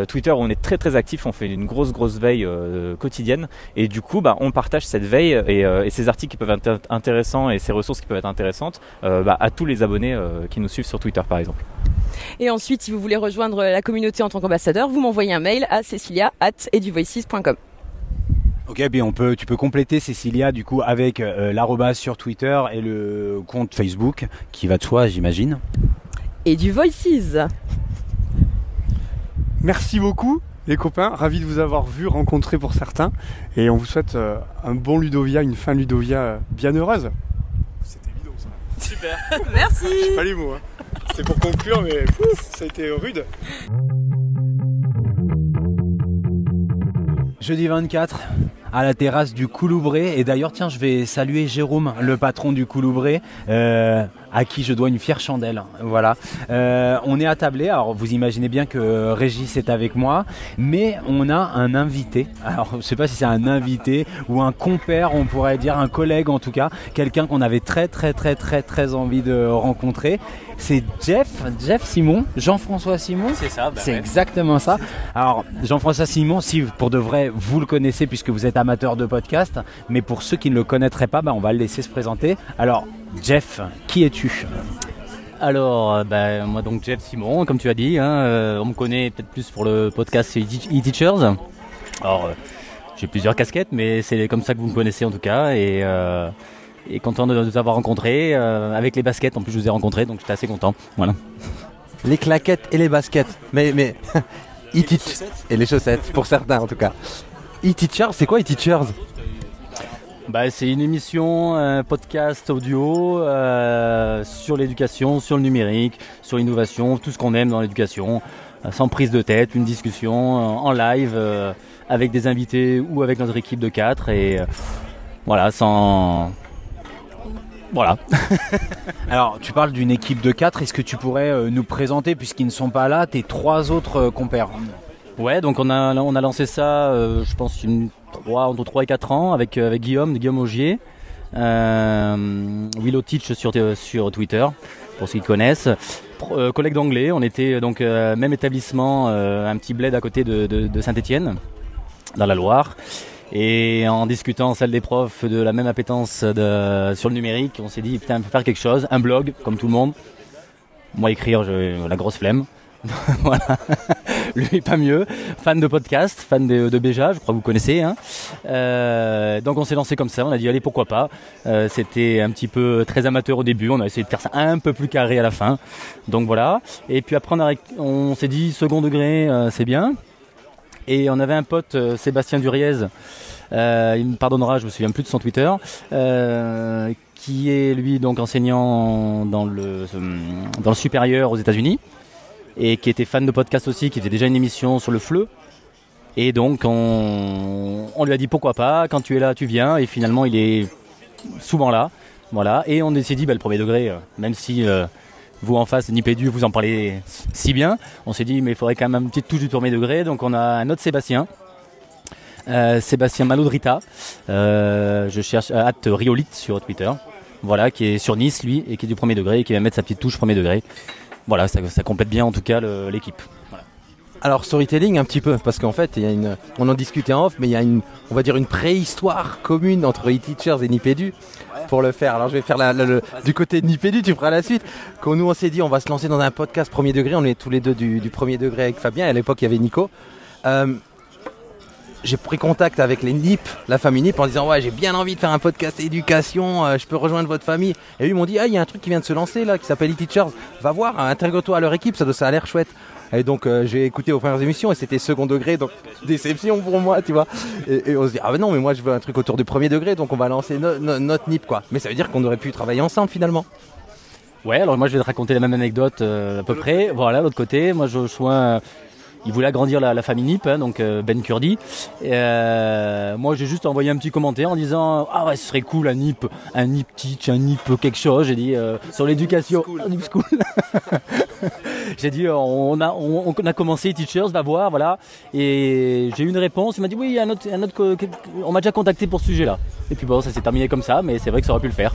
S19: Twitter, on est très très actif, on fait une grosse grosse veille quotidienne et du coup, bah, on partage cette veille et, et ces articles qui peuvent être intéressants et ces ressources qui peuvent être intéressantes euh, bah, à tous les abonnés euh, qui nous suivent sur Twitter par exemple.
S18: Et ensuite, si vous voulez rejoindre la communauté en tant qu'ambassadeur, vous m'envoyez un mail à cecilia at eduvoices.com.
S4: Ok, bien on peut, tu peux compléter Cécilia du coup avec euh, l'arrobase sur Twitter et le compte Facebook qui va de soi, j'imagine.
S18: Eduvoices.
S17: Merci beaucoup, les copains. Ravi de vous avoir vu, rencontré pour certains. Et on vous souhaite euh, un bon Ludovia, une fin Ludovia euh, bien heureuse.
S20: Super.
S18: Merci.
S17: J'ai pas les mots. Hein. C'était pour conclure, mais pouf, ça a été rude.
S4: Jeudi 24 à la terrasse du Couloubré. Et d'ailleurs, tiens, je vais saluer Jérôme, le patron du Couloubré, euh, à qui je dois une fière chandelle. Voilà. Euh, on est attablé. Alors, vous imaginez bien que Régis est avec moi, mais on a un invité. Alors, je sais pas si c'est un invité ou un compère, on pourrait dire un collègue en tout cas, quelqu'un qu'on avait très très très très très envie de rencontrer. C'est Jeff, Jeff Simon, Jean-François Simon.
S20: C'est ça, bah
S4: c'est
S20: ouais.
S4: exactement ça. Alors, Jean-François Simon, si pour de vrai vous le connaissez puisque vous êtes amateur de podcast, mais pour ceux qui ne le connaîtraient pas, bah, on va le laisser se présenter. Alors, Jeff, qui es-tu?
S10: Alors, euh, ben, moi donc Jeff Simon, comme tu as dit, hein, euh, on me connaît peut-être plus pour le podcast e-teachers. Alors, euh, j'ai plusieurs casquettes, mais c'est comme ça que vous me connaissez en tout cas, et, euh, et content de vous avoir rencontré, euh, avec les baskets en plus je vous ai rencontré, donc j'étais assez content. Voilà.
S3: Les claquettes et les baskets. Mais, mais. E-teach. Et les chaussettes, pour certains en tout cas. E-teachers, c'est quoi e-teachers?
S10: Bah, c'est une émission, un podcast audio euh, sur l'éducation, sur le numérique, sur l'innovation, tout ce qu'on aime dans l'éducation, euh, sans prise de tête, une discussion euh, en live euh, avec des invités ou avec notre équipe de quatre et euh, voilà, sans voilà.
S4: Alors, tu parles d'une équipe de 4, est-ce que tu pourrais nous présenter, puisqu'ils ne sont pas là, tes trois autres compères?
S10: Ouais, donc on a, on a lancé ça, euh, je pense, une, 3, entre 3 et 4 ans avec, euh, avec Guillaume, Guillaume Augier, euh, Willow Teach sur, euh, sur Twitter, pour ceux qui connaissent. Pro- euh, collègue d'anglais, on était donc même établissement, un petit bled à côté de, de, Saint-Étienne, dans la Loire. Et en discutant en salle des profs de la même appétence sur le numérique, on s'est dit, putain, on peut faire quelque chose, un blog, comme tout le monde. Moi, écrire, j'ai la grosse flemme. voilà. Lui, pas mieux. Fan de podcast, fan de, de Béja, je crois que vous connaissez. Hein. Euh, donc, on s'est lancé comme ça. On a dit, allez, pourquoi pas. Euh, C'était un petit peu très amateur au début. On a essayé de faire ça un peu plus carré à la fin. Donc, voilà. Et puis après, on, s'est dit, second degré, euh, c'est bien. Et on avait un pote, Sébastien Duriez, il me pardonnera, je me souviens plus de son Twitter, qui est lui donc enseignant dans le, dans le supérieur aux États-Unis et qui était fan de podcast aussi, qui faisait déjà une émission sur le FLE. Et donc on, lui a dit pourquoi pas, quand tu es là, tu viens. Et finalement, il est souvent là. Voilà. Et on s'est dit, bah, le premier degré, euh, même si euh, vous en face, Nipédu, vous en parlez si bien, on s'est dit, mais il faudrait quand même une petite touche du premier degré. Donc on a un autre Sébastien. Euh, Sébastien Malodrita, je cherche at Riolite sur Twitter, voilà, qui est sur Nice lui et qui est du premier degré et qui va mettre sa petite touche premier degré. Voilà, ça, ça complète bien en tout cas l'équipe. Voilà.
S3: Alors storytelling un petit peu parce qu'en fait il y a une, on en discutait en off mais il y a une, on va dire une préhistoire commune entre e-teachers et Nipédu pour le faire. Alors je vais faire la- la- le- du côté de Nipédu, tu feras la suite. Quand nous on s'est dit on va se lancer dans un podcast premier degré, on est tous les deux du, du premier degré avec Fabien. À l'époque il y avait Nico. Euh, j'ai pris contact avec les NIP, la famille NIP, en disant ouais j'ai bien envie de faire un podcast éducation, euh, je peux rejoindre votre famille. Et eux ils m'ont dit ah il y a un truc qui vient de se lancer là qui s'appelle e-teachers, va voir, intègre-toi à leur équipe, ça, doit- ça a l'air chouette. Et donc euh, j'ai écouté aux premières émissions et c'était second degré, donc déception pour moi, tu vois. Et, et on se dit ah ben non mais moi je veux un truc autour du premier degré, donc on va lancer no- no- notre NIP quoi. Mais ça veut dire qu'on aurait pu travailler ensemble finalement.
S10: Ouais, alors moi je vais te raconter la même anecdote euh, à peu près. Voilà, l'autre côté, moi je reçois. Il voulait agrandir la, la famille NIP, hein, donc euh, Ben Kurdi. Et, euh, moi j'ai juste envoyé un petit commentaire en disant Ah ouais, ce serait cool un NIP, un NIP teach, un NIP quelque chose. J'ai dit euh, sur l'éducation. Un NIP school. j'ai dit on a, on, on a commencé Teachers, va voir, voilà. Et j'ai eu une réponse. Il m'a dit Oui, il y a un autre, un autre co- on m'a déjà contacté pour ce sujet-là. Et puis bon, ça s'est terminé comme ça, mais c'est vrai que ça aurait pu le faire.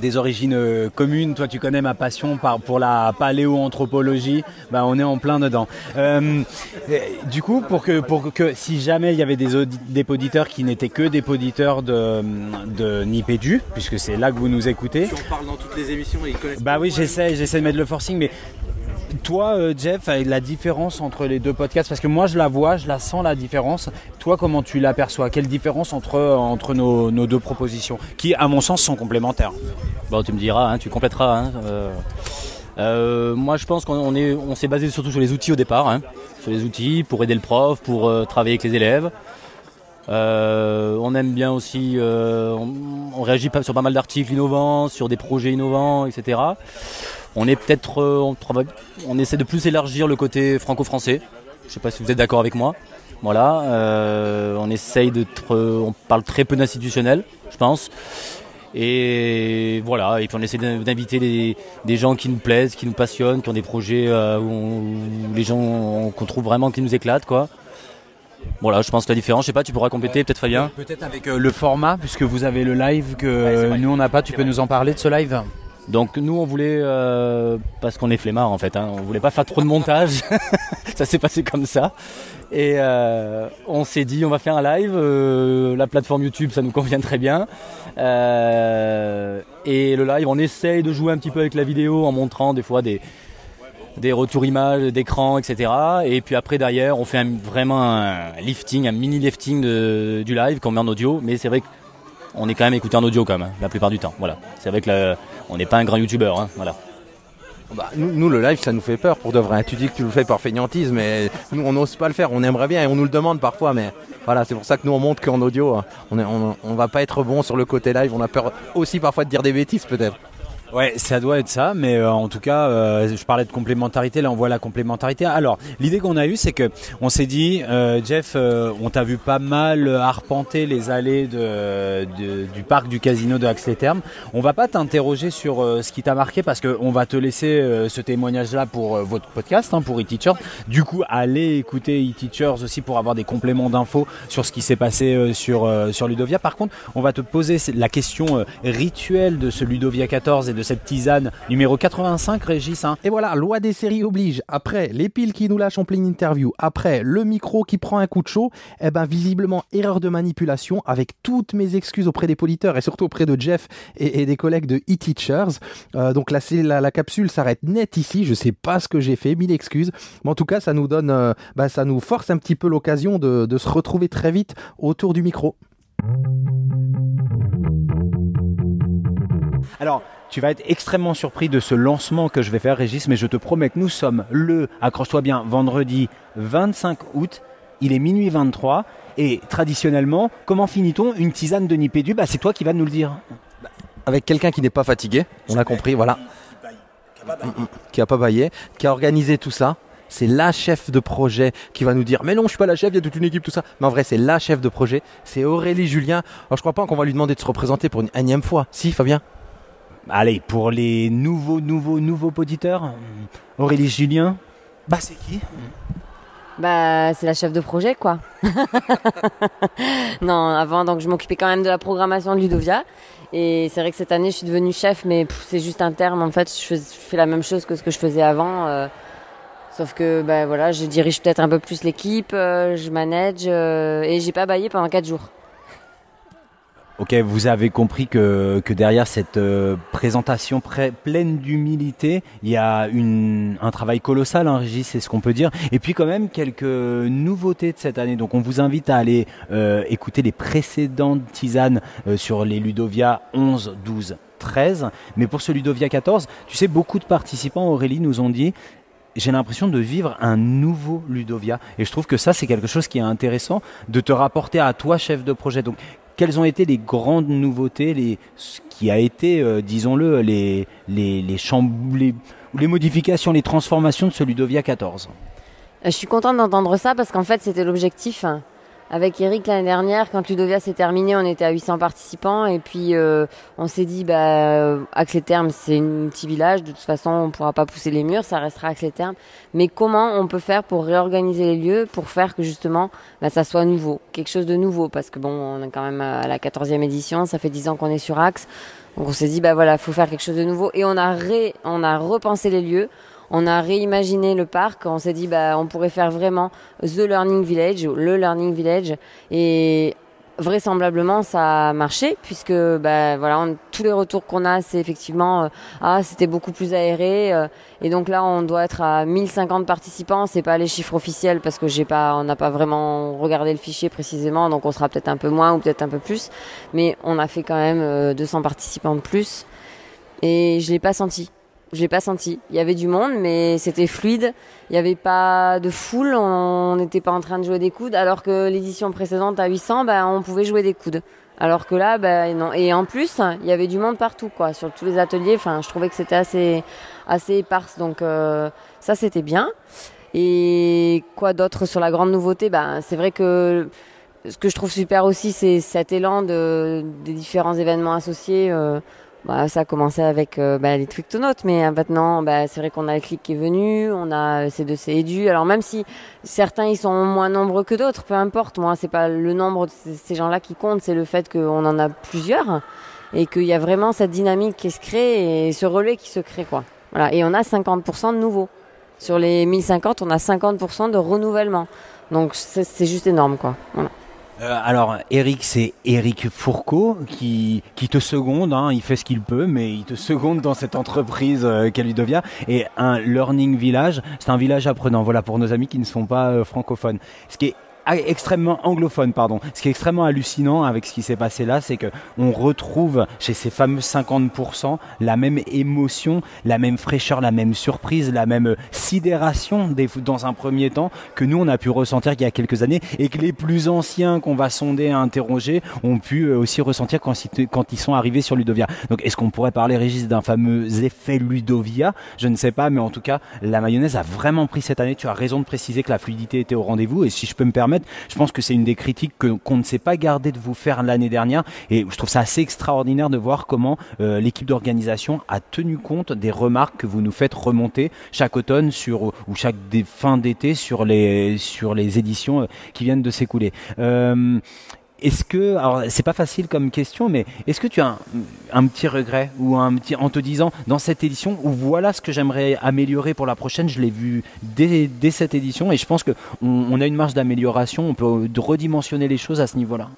S4: Des origines euh, communes, toi tu connais ma passion par, pour la paléoanthropologie, bah, on est en plein dedans. Euh, euh, du coup, pour que, pour que si jamais il y avait des, des poditeurs qui n'étaient que des poditeurs de, de Nipédu, puisque c'est là que vous nous écoutez,
S21: on parle dans toutes les émissions et ils connaissent
S4: bah oui, j'essaie, j'essaie de mettre le forcing, mais toi, euh, Jeff, avec la différence entre les deux podcasts, parce que moi je la vois, je la sens la différence. Toi, comment tu l'aperçois? Quelle différence entre, entre nos, nos deux propositions, qui, à mon sens, sont complémentaires?
S10: Bon, tu me diras, hein, tu compléteras. hein, euh. Euh, moi, je pense qu'on on est, on s'est basé surtout sur les outils au départ, hein, sur les outils pour aider le prof, pour euh, travailler avec les élèves. Euh, on aime bien aussi, euh, on, réagit sur pas mal d'articles innovants, sur des projets innovants, etc. On est peut-être, euh, on, travaille- on essaie de plus élargir le côté franco-français. Je sais pas si vous êtes d'accord avec moi. Voilà, euh, on essaye de, on parle très peu d'institutionnel, je pense. Et voilà, et puis on essaie d'in- d'inviter des, des gens qui nous plaisent, qui nous passionnent, qui ont des projets euh, où, on- où les gens qu'on trouve vraiment qui nous éclatent, quoi. Voilà, je pense que la différence, je sais pas, tu pourras compléter, peut-être Fabien?
S4: Peut-être avec euh, le format, puisque vous avez le live que nous on n'a pas, tu peux nous en parler de ce live?
S10: Donc nous on voulait, euh, parce qu'on est flemmard en fait, hein, on voulait pas faire trop de montage, ça s'est passé comme ça. Et euh, on s'est dit on va faire un live, euh, la plateforme YouTube ça nous convient très bien. Et le live on essaye de jouer un petit peu avec la vidéo en montrant des fois des, des retours images d'écran, etc. Et puis après derrière on fait un- vraiment un lifting, un mini lifting du live qu'on met en audio, mais c'est vrai que on est quand même écouté en audio quand même, hein, la plupart du temps. Voilà. C'est que la- on n'est pas un grand youtubeur, hein, voilà.
S3: Bah, nous, le live, ça nous fait peur pour de vrai. Tu dis que tu le fais par fainéantise, mais nous, on n'ose pas le faire. On aimerait bien et on nous le demande parfois, mais voilà, c'est pour ça que nous, on montre qu'en audio, on, est, on, on va pas être bon sur le côté live. On a peur aussi parfois de dire des bêtises, peut-être.
S4: Ouais, ça doit être ça, mais euh, en tout cas, euh, je parlais de complémentarité, là on voit la complémentarité. Alors, l'idée qu'on a eue, c'est que on s'est dit, euh, Jeff, euh, on t'a vu pas mal arpenter les allées de, de- du parc du casino de Axe-les-Thermes. On va pas t'interroger sur euh, ce qui t'a marqué parce qu'on va te laisser euh, ce témoignage-là pour votre podcast, hein, pour eTeachers. Du coup, allez écouter eTeachers aussi pour avoir des compléments d'infos sur ce qui s'est passé sur, sur Ludovia. Par contre, on va te poser la question rituelle de ce Ludovia 14 et de cette tisane numéro 85, Régis. hein.
S3: Et voilà, loi des séries oblige. Après, les piles qui nous lâchent en pleine interview. Après, le micro qui prend un coup de chaud. Eh ben, visiblement, erreur de manipulation. Avec toutes mes excuses auprès des politeurs et surtout auprès de Jeff et, des collègues de e-teachers. Euh, donc la, c'est- la, capsule s'arrête net ici. Je sais pas ce que j'ai fait. Mille excuses. Mais en tout cas, ça nous donne, euh, bah, ça nous force un petit peu l'occasion de, de se retrouver très vite autour du micro.
S4: Alors, tu vas être extrêmement surpris de ce lancement que je vais faire, Régis, mais je te promets que nous sommes le, accroche-toi bien, vendredi 25 août. Il est minuit 23. Et traditionnellement, comment finit-on une tisane de Nipédu? Bah, C'est toi qui vas nous le dire.
S3: Avec quelqu'un qui n'est pas fatigué. On l'a compris, voilà. Qui a pas baillé, qui a organisé tout ça. C'est la chef de projet qui va nous dire Mais non, je suis pas la chef, il y a toute une équipe, tout ça. Mais en vrai, c'est la chef de projet. C'est Aurélie Julien. Alors, je crois pas qu'on va lui demander de se représenter pour une énième fois. Si, Fabien
S4: Allez, pour les nouveaux, nouveaux, nouveaux auditeurs, Aurélie Julien, bah c'est qui?
S22: Bah, c'est la chef de projet, quoi. non, avant, donc je m'occupais quand même de la programmation de Ludovia. Et c'est vrai que cette année, je suis devenue chef, mais c'est juste un terme. En fait, je fais, je fais la même chose que ce que je faisais avant. euh, sauf que, bah, voilà, je dirige peut-être un peu plus l'équipe, euh, je manage, euh, et j'ai pas baillé pendant 4 jours.
S4: Ok, vous avez compris que, que derrière cette euh, présentation pré- pleine d'humilité, il y a une, un travail colossal, hein, Régis, c'est ce qu'on peut dire. Et puis quand même quelques nouveautés de cette année. Donc on vous invite à aller euh, écouter les précédentes tisanes euh, sur les Ludovia 11, 12, 13. Mais pour ce Ludovia 14, tu sais, beaucoup de participants, Aurélie, nous ont dit j'ai l'impression de vivre un nouveau Ludovia. Et je trouve que ça, c'est quelque chose qui est intéressant de te rapporter à toi, chef de projet. Donc, quelles ont été les grandes nouveautés, ce qui a été, euh, disons-le, les, les, les, les, modifications, les transformations de ce Ludovia 14
S22: Euh, Je suis contente d'entendre ça parce qu'en fait, c'était l'objectif. Avec Eric l'année dernière, quand Ludovia s'est terminé, on était à 800 participants et puis euh, on s'est dit, bah, euh, Axe-les-Thermes, c'est un petit village, de toute façon, on pourra pas pousser les murs, ça restera Axe-les-Thermes. Mais comment on peut faire pour réorganiser les lieux, pour faire que justement, bah, ça soit nouveau, quelque chose de nouveau, parce que bon, on est quand même à la 14e édition, ça fait 10 ans qu'on est sur Axe, donc on s'est dit, bah voilà, faut faire quelque chose de nouveau et on a ré, on a repensé les lieux. On a réimaginé le parc. On s'est dit, bah, on pourrait faire vraiment The Learning Village, ou le Learning Village. Et vraisemblablement, ça a marché, puisque bah, voilà, tous les retours qu'on a, c'est effectivement, euh, ah, c'était beaucoup plus aéré. euh, et donc là, on doit être à 1050 participants. C'est pas les chiffres officiels, parce que j'ai pas, on n'a pas vraiment regardé le fichier précisément. Donc on sera peut-être un peu moins ou peut-être un peu plus. Mais on a fait quand même euh, 200 participants de plus. Et je l'ai pas senti. Je l'ai pas senti. Il y avait du monde, mais c'était fluide. Il n'y avait pas de foule. On n'était pas en train de jouer des coudes. Alors que l'édition précédente à 800, bah, on pouvait jouer des coudes. Alors que là, bah, non. Et en plus, il y avait du monde partout, quoi, sur tous les ateliers. Enfin, je trouvais que c'était assez, assez éparse. Donc euh, ça, c'était bien. Et quoi d'autre sur la grande nouveauté? Bah, c'est vrai que ce que je trouve super aussi, c'est cet élan de, des différents événements associés. euh, bah, ça a commencé avec euh, bah, les Twictonautes, mais euh, maintenant, bah, c'est vrai qu'on a le clic qui est venu, on a euh, C2C Edu. Alors même si certains ils sont moins nombreux que d'autres, peu importe. Moi, c'est pas le nombre de ces ces gens-là qui compte, c'est le fait qu'on en a plusieurs et qu'il y a vraiment cette dynamique qui se crée et ce relais qui se crée, quoi. Voilà. Et on a 50% de nouveaux. Sur les 1050, on a 50% de renouvellement. Donc c'est juste énorme, quoi. Voilà.
S4: Euh, alors, Eric, c'est Eric Fourcault qui, qui te seconde. Hein, il fait ce qu'il peut, mais il te seconde dans cette entreprise euh, qu'est Ludovia. Et un Learning Village, c'est un village apprenant. Voilà, pour nos amis qui ne sont pas euh, francophones. Ce qui est extrêmement anglophone, pardon. Ce qui est extrêmement hallucinant avec ce qui s'est passé là, c'est que on retrouve chez ces fameux 50% la même émotion, la même fraîcheur, la même surprise, la même sidération des, dans un premier temps que nous on a pu ressentir il y a quelques années et que les plus anciens qu'on va sonder interroger ont pu euh, aussi ressentir quand ils sont arrivés sur Ludovia. Donc est-ce qu'on pourrait parler, Régis, d'un fameux effet Ludovia? Je ne sais pas, mais en tout cas, la mayonnaise a vraiment pris cette année. Tu as raison de préciser que la fluidité était au rendez-vous. Et si je peux me permettre, je pense que c'est une des critiques que- qu'on ne s'est pas gardé de vous faire l'année dernière. Et je trouve ça assez extraordinaire de voir comment euh, l'équipe d'organisation a tenu compte des remarques que vous nous faites remonter chaque automne sur ou chaque fins d'été sur les sur les éditions euh, qui viennent de s'écouler. Euh, est-ce que, alors c'est pas facile comme question, mais est-ce que tu as un, petit regret ou un petit en te disant dans cette édition ou voilà ce que j'aimerais améliorer pour la prochaine, je l'ai vu dès, cette édition et je pense que on, on a une marge d'amélioration, on peut redimensionner les choses à ce niveau-là?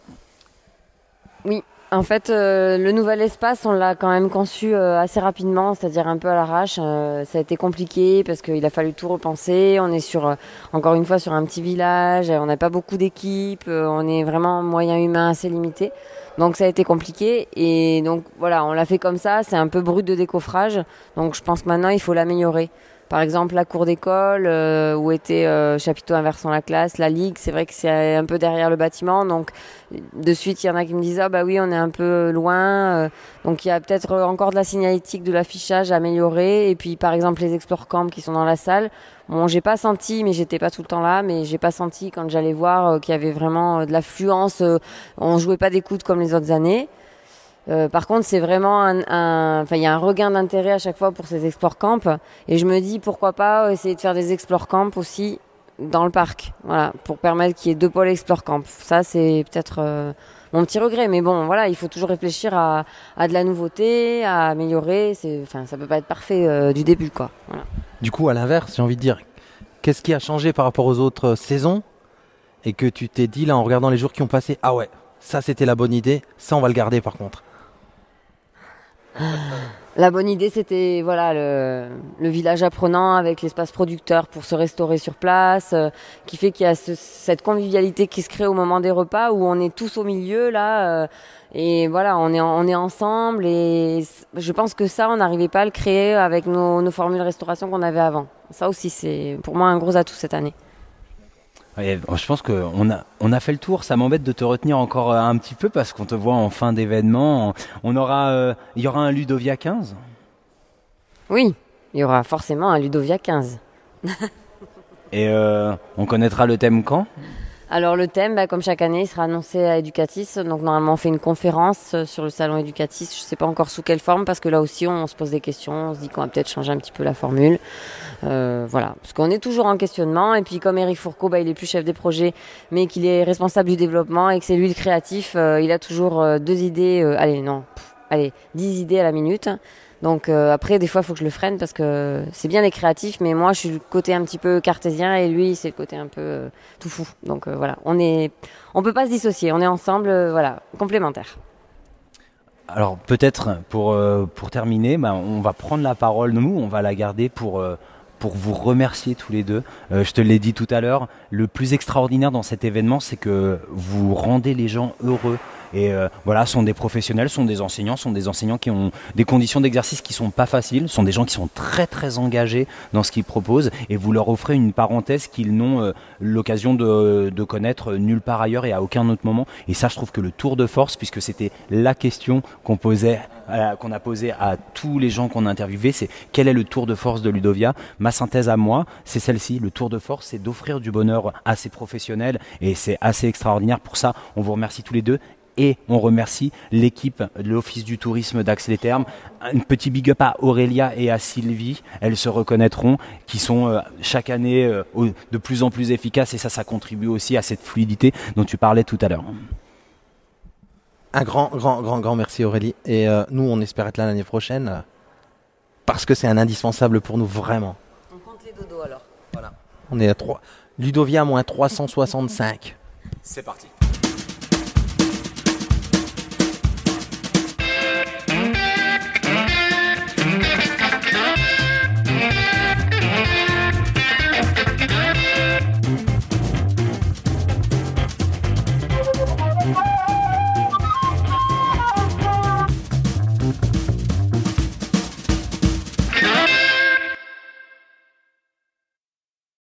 S22: Oui, en fait, euh, le nouvel espace, on l'a quand même conçu euh, assez rapidement, c'est-à-dire un peu à l'arrache. Euh, ça a été compliqué parce qu'il a fallu tout repenser. On est sur, euh, encore une fois, sur un petit village. On n'a pas beaucoup d'équipes. on est vraiment moyen humain assez limité. Donc ça a été compliqué et donc voilà, on l'a fait comme ça. C'est un peu brut de décoffrage. Donc je pense maintenant il faut l'améliorer. Par exemple, la cour d'école, euh, où était euh, chapiteau inversant la classe, la ligue, c'est vrai que c'est un peu derrière le bâtiment. Donc, de suite, il y en a qui me disent Ah, bah oui, on est un peu loin. euh, donc, il y a peut-être encore de la signalétique, de l'affichage à améliorer. Et puis, par exemple, les explore camps qui sont dans la salle. Bon, j'ai pas senti, mais j'étais pas tout le temps là, mais j'ai pas senti quand j'allais voir euh, qu'il y avait vraiment euh, de l'affluence. euh, on jouait pas des coudes comme les autres années. Euh, par contre, c'est vraiment un, un- il y a un regain d'intérêt à chaque fois pour ces explore camps, et je me dis pourquoi pas essayer de faire des explore camps aussi dans le parc, voilà, pour permettre qu'il y ait deux pôles explore camp. Ça, c'est peut-être euh, mon petit regret, mais bon, voilà, il faut toujours réfléchir à, de la nouveauté, à améliorer. C'est, enfin, ça peut pas être parfait euh, du début, quoi.
S3: Du coup, à l'inverse, j'ai envie de dire, qu'est-ce qui a changé par rapport aux autres saisons et que tu t'es dit là en regardant les jours qui ont passé, ah ouais, ça c'était la bonne idée, ça on va le garder par contre.
S22: La bonne idée, c'était voilà le, le village apprenant avec l'espace producteur pour se restaurer sur place, euh, qui fait qu'il y a ce- cette convivialité qui se crée au moment des repas où on est tous au milieu là, euh, et voilà, on est on est ensemble et je pense que ça, on n'arrivait pas à le créer avec nos, nos formules restauration qu'on avait avant. Ça aussi, c'est pour moi un gros atout cette année.
S4: Je pense qu'on a, on a fait le tour. Ça m'embête de te retenir encore euh, un petit peu parce qu'on te voit en fin d'événement. On aura, euh, il y aura un Ludovia 15.
S22: Oui, il y aura forcément un Ludovia 15.
S4: Et euh, on connaîtra le thème quand?
S22: Alors le thème, bah, comme chaque année, il sera annoncé à Educatis. Donc normalement, on fait une conférence euh, sur le salon Educatis. Je sais pas encore sous quelle forme, parce que là aussi, on se pose des questions. On se dit qu'on va peut-être changer un petit peu la formule. Euh, voilà, parce qu'on est toujours en questionnement. Et puis comme Eric Fourcault, bah, il est plus chef des projets, mais qu'il est responsable du développement et que c'est lui le créatif, euh, il a toujours deux idées. allez, non, allez, dix idées à la minute. Donc euh, après, des fois, il faut que je le freine parce que c'est bien les créatifs, mais moi, je suis le côté un petit peu cartésien et lui, c'est le côté un peu euh, tout fou. Donc euh, voilà, on est, on peut pas se dissocier, on est ensemble, voilà, complémentaires.
S4: Alors peut-être pour, pour terminer, bah, on va prendre la parole, nous, on va la garder pour, vous remercier tous les deux. Je te l'ai dit tout à l'heure, le plus extraordinaire dans cet événement, c'est que vous rendez les gens heureux. Et euh, voilà, sont des professionnels, sont des enseignants, sont des enseignants qui ont des conditions d'exercice qui sont pas faciles, sont des gens qui sont très très engagés dans ce qu'ils proposent et vous leur offrez une parenthèse qu'ils n'ont euh, l'occasion de, de connaître nulle part ailleurs et à aucun autre moment. Et ça, je trouve que le tour de force, puisque c'était la question qu'on posait, euh, qu'on a posé à tous les gens qu'on a interviewés, c'est quel est le tour de force de Ludovia? Ma synthèse à moi, c'est celle-ci. Le tour de force, c'est d'offrir du bonheur à ces professionnels et c'est assez extraordinaire. Pour ça, on vous remercie tous les deux et on remercie l'équipe de l'Office du tourisme d'Axe les Thermes. Un petit big up à Aurélia et à Sylvie, elles se reconnaîtront, qui sont euh, chaque année euh, au- de plus en plus efficaces et ça, ça contribue aussi à cette fluidité dont tu parlais tout à l'heure.
S3: Un grand, grand, grand, grand merci Aurélie. Et euh, nous, on espère être là l'année prochaine parce que c'est un indispensable pour nous, vraiment.
S22: On compte les dodos alors.
S3: On est à 3. Ludovia moins 365.
S4: C'est parti.